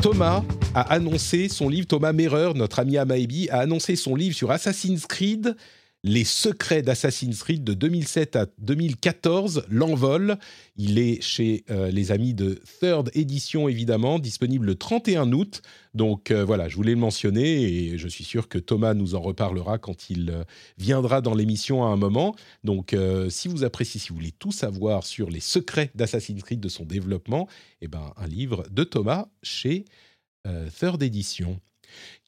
Thomas a annoncé son livre, Thomas Merer, notre ami Amaebi, a annoncé son livre sur Assassin's Creed les secrets d'Assassin's Creed de 2007 à 2014, l'envol. Il est chez euh, les amis de Third Edition, évidemment, disponible le 31 août. Donc euh, voilà, je voulais le mentionner et je suis sûr que Thomas nous en reparlera quand il euh, viendra dans l'émission à un moment. Donc si vous appréciez, si vous voulez tout savoir sur les secrets d'Assassin's Creed, de son développement, eh ben, un livre de Thomas chez Third Edition.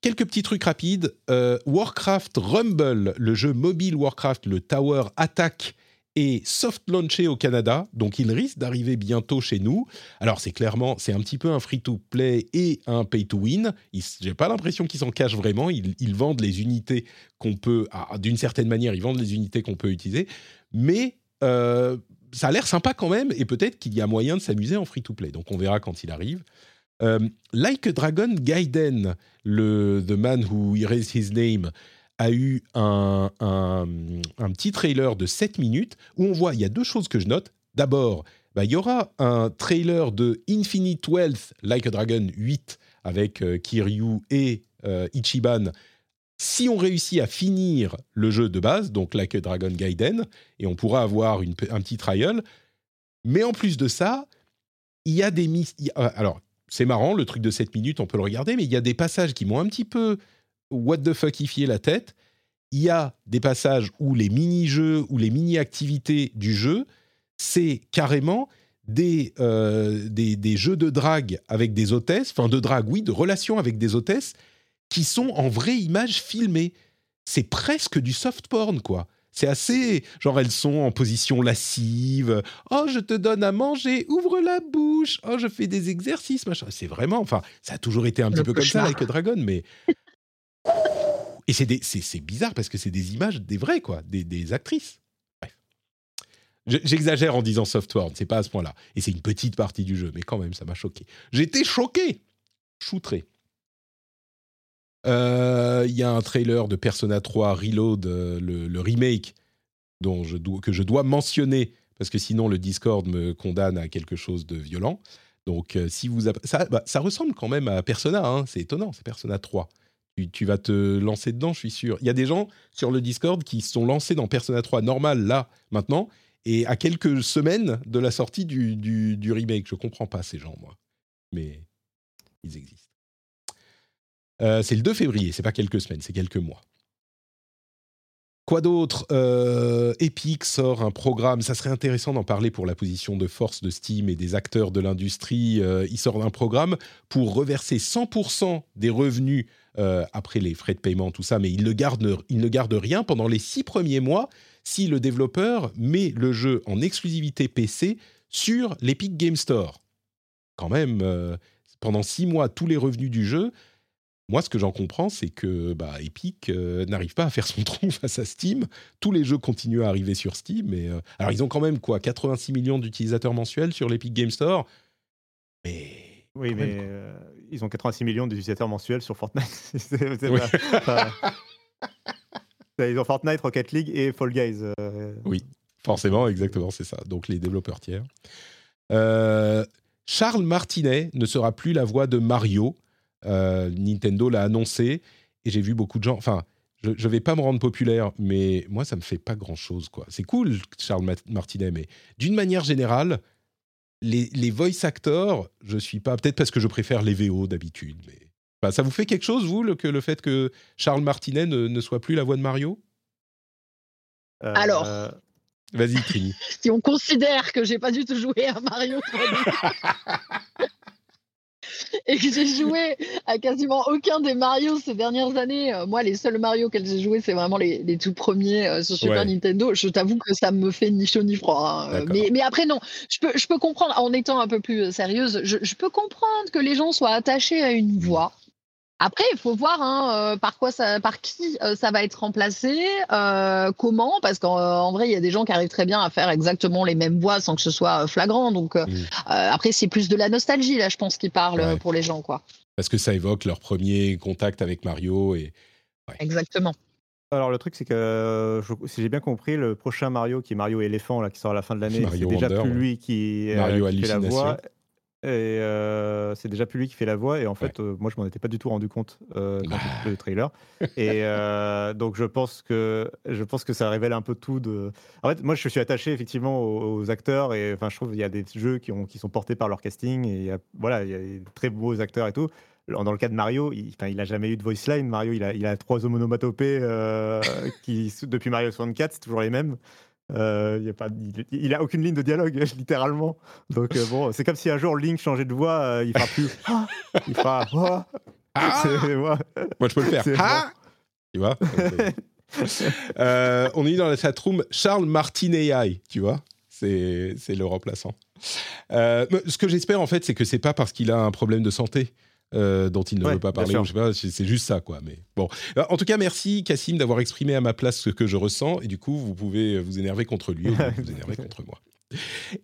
Quelques petits trucs rapides. Euh, Warcraft Rumble, le jeu mobile Warcraft, le Tower Attack est soft launché au Canada, donc il risque d'arriver bientôt chez nous. Alors c'est clairement, c'est un petit peu un free-to-play et un pay-to-win. J'ai pas l'impression qu'ils s'en cachent vraiment. Ils, vendent les unités qu'on peut, ah, d'une certaine manière, ils vendent les unités qu'on peut utiliser, mais euh, ça a l'air sympa quand même, et peut-être qu'il y a moyen de s'amuser en free-to-play. Donc on verra quand il arrive. Euh, like a Dragon Gaiden, le The Man Who Erased His Name, a eu un, un, petit trailer de 7 minutes où on voit, il y a deux choses que je note. D'abord, bah, il y aura un trailer de Infinite Wealth, Like a Dragon 8, avec euh, Kiryu et euh, Ichiban, si on réussit à finir le jeu de base, donc Like a Dragon Gaiden, et on pourra avoir une, un petit trial. Mais en plus de ça, il y a des... Alors, c'est marrant, le truc de 7 minutes, on peut le regarder, mais il y a des passages qui m'ont un petit peu what the fuckifié la tête. Il y a des passages où les mini-jeux ou les mini-activités du jeu, c'est carrément des, euh, des, des, jeux de drague avec des hôtesses, enfin de drague, oui, de relations avec des hôtesses, qui sont en vraie image filmée. C'est presque du soft porn, quoi. C'est assez. Genre, elles sont en position lascive. Oh, je te donne à manger, ouvre la bouche. Oh, je fais des exercices, machin. C'est vraiment. Enfin, ça a toujours été un petit peu comme ça avec Dragon, mais. Et c'est bizarre parce que c'est des images des vrais, quoi, des, actrices. Bref. J'exagère en disant software, c'est pas à ce point-là. Et c'est une petite partie du jeu, mais quand même, ça m'a choqué. J'étais choqué Choutré. Euh, il y a un trailer de Persona 3 Reload, euh, le, remake, dont que je dois mentionner, parce que sinon le Discord me condamne à quelque chose de violent. Donc, euh, si vous ça, bah, ça, ressemble quand même à Persona, hein, c'est étonnant, c'est Persona 3. Tu, tu, vas te lancer dedans, je suis sûr. Il y a des gens sur le Discord qui sont lancés dans Persona 3 normal, là, maintenant, et à quelques semaines de la sortie du, du, du remake. Je comprends pas ces gens, moi. Mais ils existent. Euh, c'est le 2 février, c'est pas quelques semaines, c'est quelques mois. Quoi d'autre euh, Epic sort un programme, ça serait intéressant d'en parler pour la position de force de Steam et des acteurs de l'industrie. Euh, il sort un programme pour reverser 100% des revenus après les frais de paiement, tout ça, mais il ne, garde, il ne garde rien pendant les six premiers mois si le développeur met le jeu en exclusivité PC sur l'Epic Game Store. Quand même, pendant six mois, tous les revenus du jeu, moi, ce que j'en comprends, c'est que bah, Epic euh, n'arrive pas à faire son tronc face à Steam. Tous les jeux continuent à arriver sur Steam. Et, euh, alors, ils ont quand même quoi 86 millions d'utilisateurs mensuels sur l'Epic Game Store. Mais. Oui, mais euh, ils ont 86 millions d'utilisateurs mensuels sur Fortnite. ils ont Fortnite, Rocket League et Fall Guys. Oui, forcément, exactement, c'est ça. Donc, les développeurs tiers. Charles Martinet ne sera plus la voix de Mario Nintendo l'a annoncé et j'ai vu beaucoup de gens. Enfin, je ne vais pas me rendre populaire, mais moi, ça me fait pas grand-chose. quoi. C'est cool, Charles Martinet, mais d'une manière générale, les, les, voice actors, je suis pas. Peut-être parce que je préfère les VO d'habitude, mais. ça vous fait quelque chose, vous, le, que le fait que Charles Martinet ne, soit plus la voix de Mario? Euh, Alors. Vas-y, Trini. si on considère que j'ai pas du tout joué à Mario et que j'ai joué à quasiment aucun des Mario ces dernières années. Euh, moi, les seuls Mario que j'ai joué, c'est vraiment les, les, tout premiers euh, sur Super Nintendo. Je t'avoue que ça me fait ni chaud ni froid. Hein. Mais, mais, après, non, je peux, je peux comprendre, en étant un peu plus sérieuse, je, je peux comprendre que les gens soient attachés à une voix. Après, il faut voir hein, euh, par quoi ça, par qui euh, ça va être remplacé, euh, comment, parce qu'en vrai, il y a des gens qui arrivent très bien à faire exactement les mêmes voix sans que ce soit flagrant. Donc mmh. après, c'est plus de la nostalgie là, je pense, qui parle pour les gens, quoi. Parce que ça évoque leur premier contact avec Mario et. Exactement. Alors le truc c'est que si j'ai bien compris, le prochain Mario qui est Mario éléphant là qui sort à la fin de l'année, c'est déjà plus lui qui, Mario qui fait la voix. Et euh, c'est déjà plus lui qui fait la voix. Et en fait, euh, moi, je m'en étais pas du tout rendu compte euh, quand j'ai écouté le trailer. Et euh, donc, je pense que je pense que ça révèle un peu tout de. En fait, moi, je suis attaché effectivement aux, aux acteurs et enfin, je trouve qu'il y a des jeux qui ont qui sont portés par leur casting et il y a, voilà, il y a des très beaux acteurs et tout. Dans le cas de Mario, il, enfin, il a jamais eu de voice line. Mario, il a, il a trois onomatopées euh, qui, depuis Mario 64, c'est toujours les mêmes. Euh, il, a pas, il, il a aucune ligne de dialogue, littéralement. Donc, euh, bon, c'est comme si un jour Link changeait de voix, euh, il fera plus. Ah il fera. Ah Ah. Moi, je peux le faire. Ah tu vois Euh, On est dans la chatroom Charles Martinelli, tu vois C'est le remplaçant. Ce que j'espère, en fait, c'est que c'est pas parce qu'il a un problème de santé. Euh, dont il ne Ouais, veut pas parler, sûr. ou je sais pas, c'est juste ça, quoi. Mais bon, Euh, en tout cas, merci Cassim d'avoir exprimé à ma place ce que je ressens, et du coup, vous pouvez vous énerver contre lui, ou vous énerver contre moi.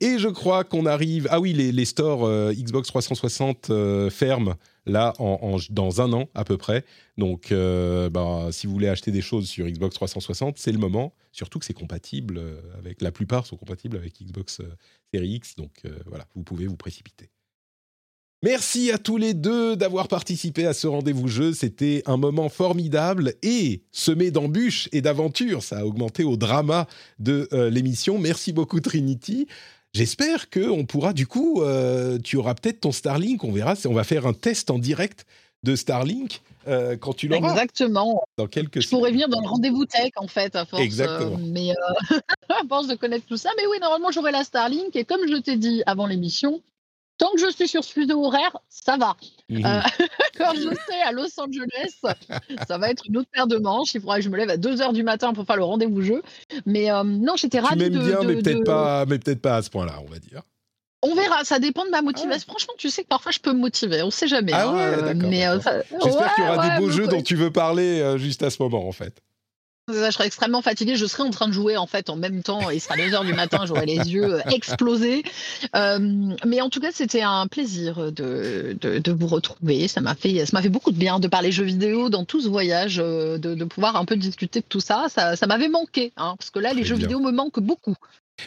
Et je crois qu'on arrive. Ah oui, les, les stores euh, Xbox 360 euh, ferment là en, en- dans un an à peu près. Donc, euh, bah, si vous voulez acheter des choses sur Xbox 360, c'est le moment. Surtout que c'est compatible euh, avec la plupart sont compatibles avec Xbox euh, Series X. Donc euh, voilà, vous pouvez vous précipiter. Merci à tous les deux d'avoir participé à ce rendez-vous jeu. C'était un moment formidable et semé d'embûches et d'aventures. Ça a augmenté au drama de euh, l'émission. Merci beaucoup Trinity. J'espère que on pourra du coup, euh, tu auras peut-être ton Starlink. On verra. On va faire un test en direct de Starlink euh, quand tu l'auras Exactement. dans quelques. Je pourrais venir dans le rendez-vous tech en fait à force. Exactement. euh, mais euh, à force de connaître tout ça. Mais oui, normalement j'aurai la Starlink et comme je t'ai dit avant l'émission, tant que je suis sur ce fuseau horaire, ça va. Mhm. Euh, quand je serai à Los Angeles, ça va être une autre paire de manches. Il faudra que je me lève à 2h du matin pour faire le rendez-vous jeu. Mais euh, non, j'étais tu ravie m'aimes de, bien, de- mais peut-être de- pas, mais peut-être pas à ce point-là, on va dire. On verra, ça dépend de ma motivation. Franchement, tu sais que parfois je peux me motiver, on sait jamais. Ah hein, ouais, euh, d'accord, mais, euh, d'accord. ça- J'espère qu'il y aura ouais, des beaux jeux dont tu veux parler juste à ce moment, en fait. Je serais extrêmement fatiguée. Je serais en train de jouer en fait en même temps. Il sera 2 heures du matin. J'aurai les yeux euh, explosés. Euh, mais en tout cas, c'était un plaisir de, de, de vous retrouver. Ça m'a fait, ça m'a fait beaucoup de bien de parler jeux vidéo dans tout ce voyage, euh, de, de pouvoir un peu discuter de tout ça. Ça, ça m'avait manqué, hein, parce que là, les jeux bien. vidéo me manquent beaucoup.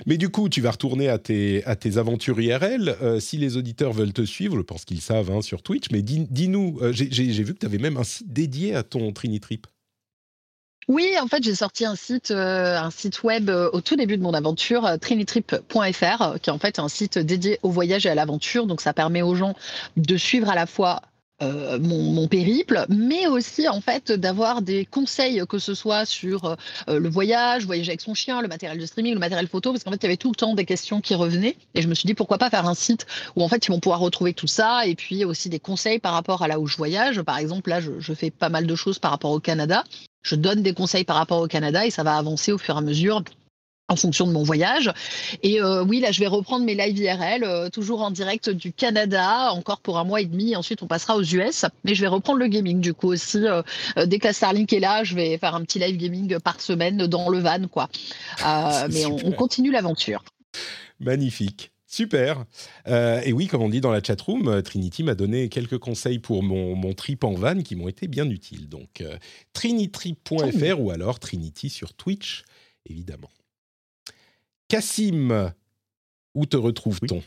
Mais du coup, tu vas retourner à tes, à tes aventures IRL. Euh, si les auditeurs veulent te suivre, je pense qu'ils savent hein, sur Twitch, mais dis- dis-nous, euh, j'ai vu que tu avais même un site dédié à ton Trinitrip. Oui, en fait, j'ai sorti un site, euh, un site web euh, au tout début de mon aventure, euh, trinitrip.fr, qui est en fait un site dédié au voyage et à l'aventure. Donc, ça permet aux gens de suivre à la fois mon, périple, mais aussi en fait d'avoir des conseils, que ce soit sur le voyage, voyager avec son chien, le matériel de streaming, le matériel photo, parce qu'en fait, il y avait tout le temps des questions qui revenaient. Et je me suis dit, pourquoi pas faire un site où en fait, ils vont pouvoir retrouver tout ça, et puis aussi des conseils par rapport à là où je voyage. Par exemple, là, je fais pas mal de choses par rapport au Canada je donne des conseils par rapport au Canada et ça va avancer au fur et à mesure en fonction de mon voyage. Et euh, oui, là, je vais reprendre mes live IRL, euh, toujours en direct du Canada, encore pour un mois et demi. Ensuite, on passera aux US. Mais je vais reprendre le gaming, du coup, aussi. euh, dès que la Starlink est là, je vais faire un petit live gaming par semaine dans le van, quoi. Mais on continue l'aventure. Magnifique. Super. Euh, et oui, comme on dit dans la chatroom, euh, Trinity m'a donné quelques conseils pour mon, trip en van qui m'ont été bien utiles. Donc, euh, trinitrip.fr ou alors Trinity sur Twitch, évidemment. Cassim, où te retrouve-t-on?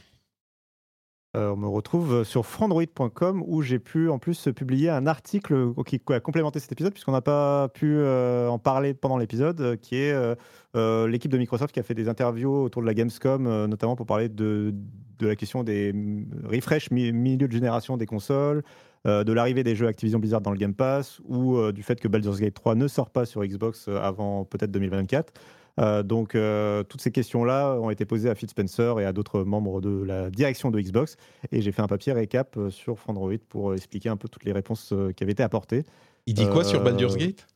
On me retrouve sur frandroid.com où j'ai pu en plus publier un article qui a complémenté cet épisode puisqu'on n'a pas pu euh, en parler pendant l'épisode, euh, qui est euh, euh, l'équipe de Microsoft qui a fait des interviews autour de la Gamescom, euh, notamment pour parler de, la question des mm, refresh mi- milieu de génération des consoles, euh, de l'arrivée des jeux Activision Blizzard dans le Game Pass ou euh, du fait que Baldur's Gate 3 ne sort pas sur Xbox euh, avant peut-être 2024. Euh, donc, euh, toutes ces questions-là ont été posées à Phil Spencer et à d'autres membres de la direction de Xbox. Et j'ai fait un papier récap euh, sur Frandroid pour expliquer un peu toutes les réponses qui avaient été apportées. Il dit quoi sur Baldur's Gate?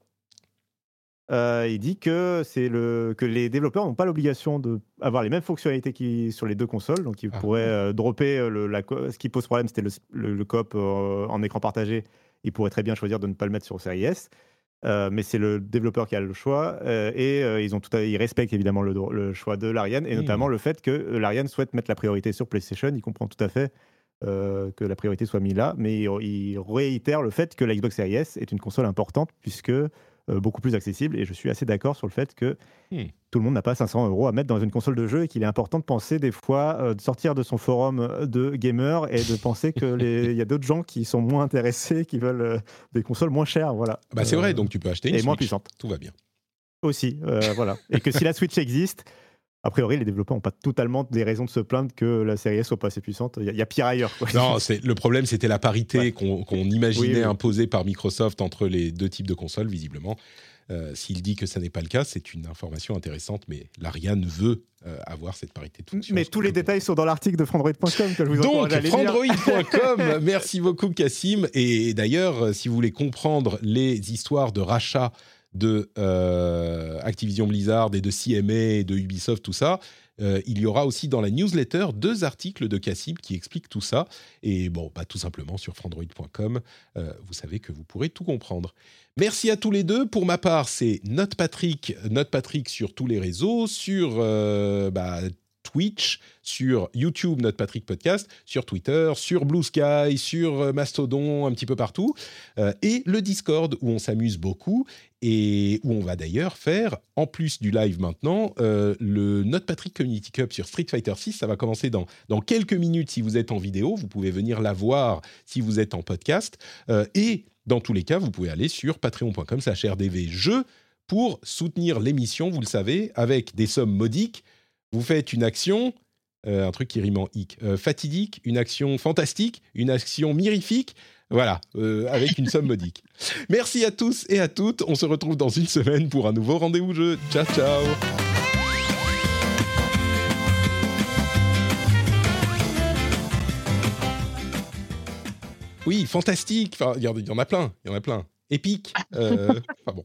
il dit que, c'est le, que les développeurs n'ont pas l'obligation d'avoir les mêmes fonctionnalités qui, sur les deux consoles. Donc, ils Ah. pourraient dropper le, la ce qui pose problème, c'était le, le, le coop en écran partagé. Ils pourraient très bien choisir de ne pas le mettre sur Series S. Euh, mais c'est le développeur qui a le choix euh, et euh, ils, ont tout à- ils respectent évidemment le, choix de l'Ariane et notamment le fait que l'Ariane souhaite mettre la priorité sur PlayStation. Il comprend tout à fait que la priorité soit mise là, mais il, réitère le fait que la Xbox Series S est une console importante puisque beaucoup plus accessible. Et je suis assez d'accord sur le fait que hmm. tout le monde n'a pas 500 euros à mettre dans une console de jeu et qu'il est important de penser des fois, de sortir de son forum de gamer et de penser qu'il y a d'autres gens qui sont moins intéressés, qui veulent des consoles moins chères. Voilà. Bah c'est vrai, donc tu peux acheter une et moins puissante. Tout va bien. Aussi, voilà. Et que si la Switch existe, a priori, les développeurs n'ont pas totalement des raisons de se plaindre que la série S soit pas assez puissante. Il y, a pire ailleurs. Non, le problème, c'était la parité qu'on imaginait imposée par Microsoft entre les deux types de consoles, visiblement. Euh, s'il dit que ça n'est pas le cas, c'est une information intéressante, mais l'Ariane veut euh, avoir cette parité de fonction. Mais tous les détails sont dans l'article de Frandroid.com que je vous Donc, Frandroid.com, merci beaucoup Cassim. Et d'ailleurs, si vous voulez comprendre les histoires de rachat de euh, Activision Blizzard et de CMA et de Ubisoft, tout ça. Euh, il y aura aussi dans la newsletter deux articles de Cassim qui expliquent tout ça. Et bon, bah, tout simplement sur frandroid.com, euh, vous savez que vous pourrez tout comprendre. Merci à tous les deux. Pour ma part, c'est Note Patrick, Note Patrick sur tous les réseaux, sur bah, Twitch, sur YouTube, notre Patrick Podcast, sur Twitter, sur Blue Sky, sur euh, Mastodon, un petit peu partout, euh, et le Discord où on s'amuse beaucoup et où on va d'ailleurs faire, en plus du live maintenant, euh, le Notre Patrick Community Cup sur Street Fighter 6. Ça va commencer dans, quelques minutes si vous êtes en vidéo. Vous pouvez venir la voir si vous êtes en podcast. et dans tous les cas, vous pouvez aller sur patreon.com rdvjeux pour soutenir l'émission, vous le savez, avec des sommes modiques vous faites une action, euh, un truc qui rime en hic, euh, fatidique, une action fantastique, une action mirifique, voilà, euh, avec une somme modique. Merci à tous et à toutes. On se retrouve dans une semaine pour un nouveau rendez-vous jeu. Ciao, ciao. Oui, fantastique. Enfin, il y en a plein. Il y en a plein. Épique. enfin bon.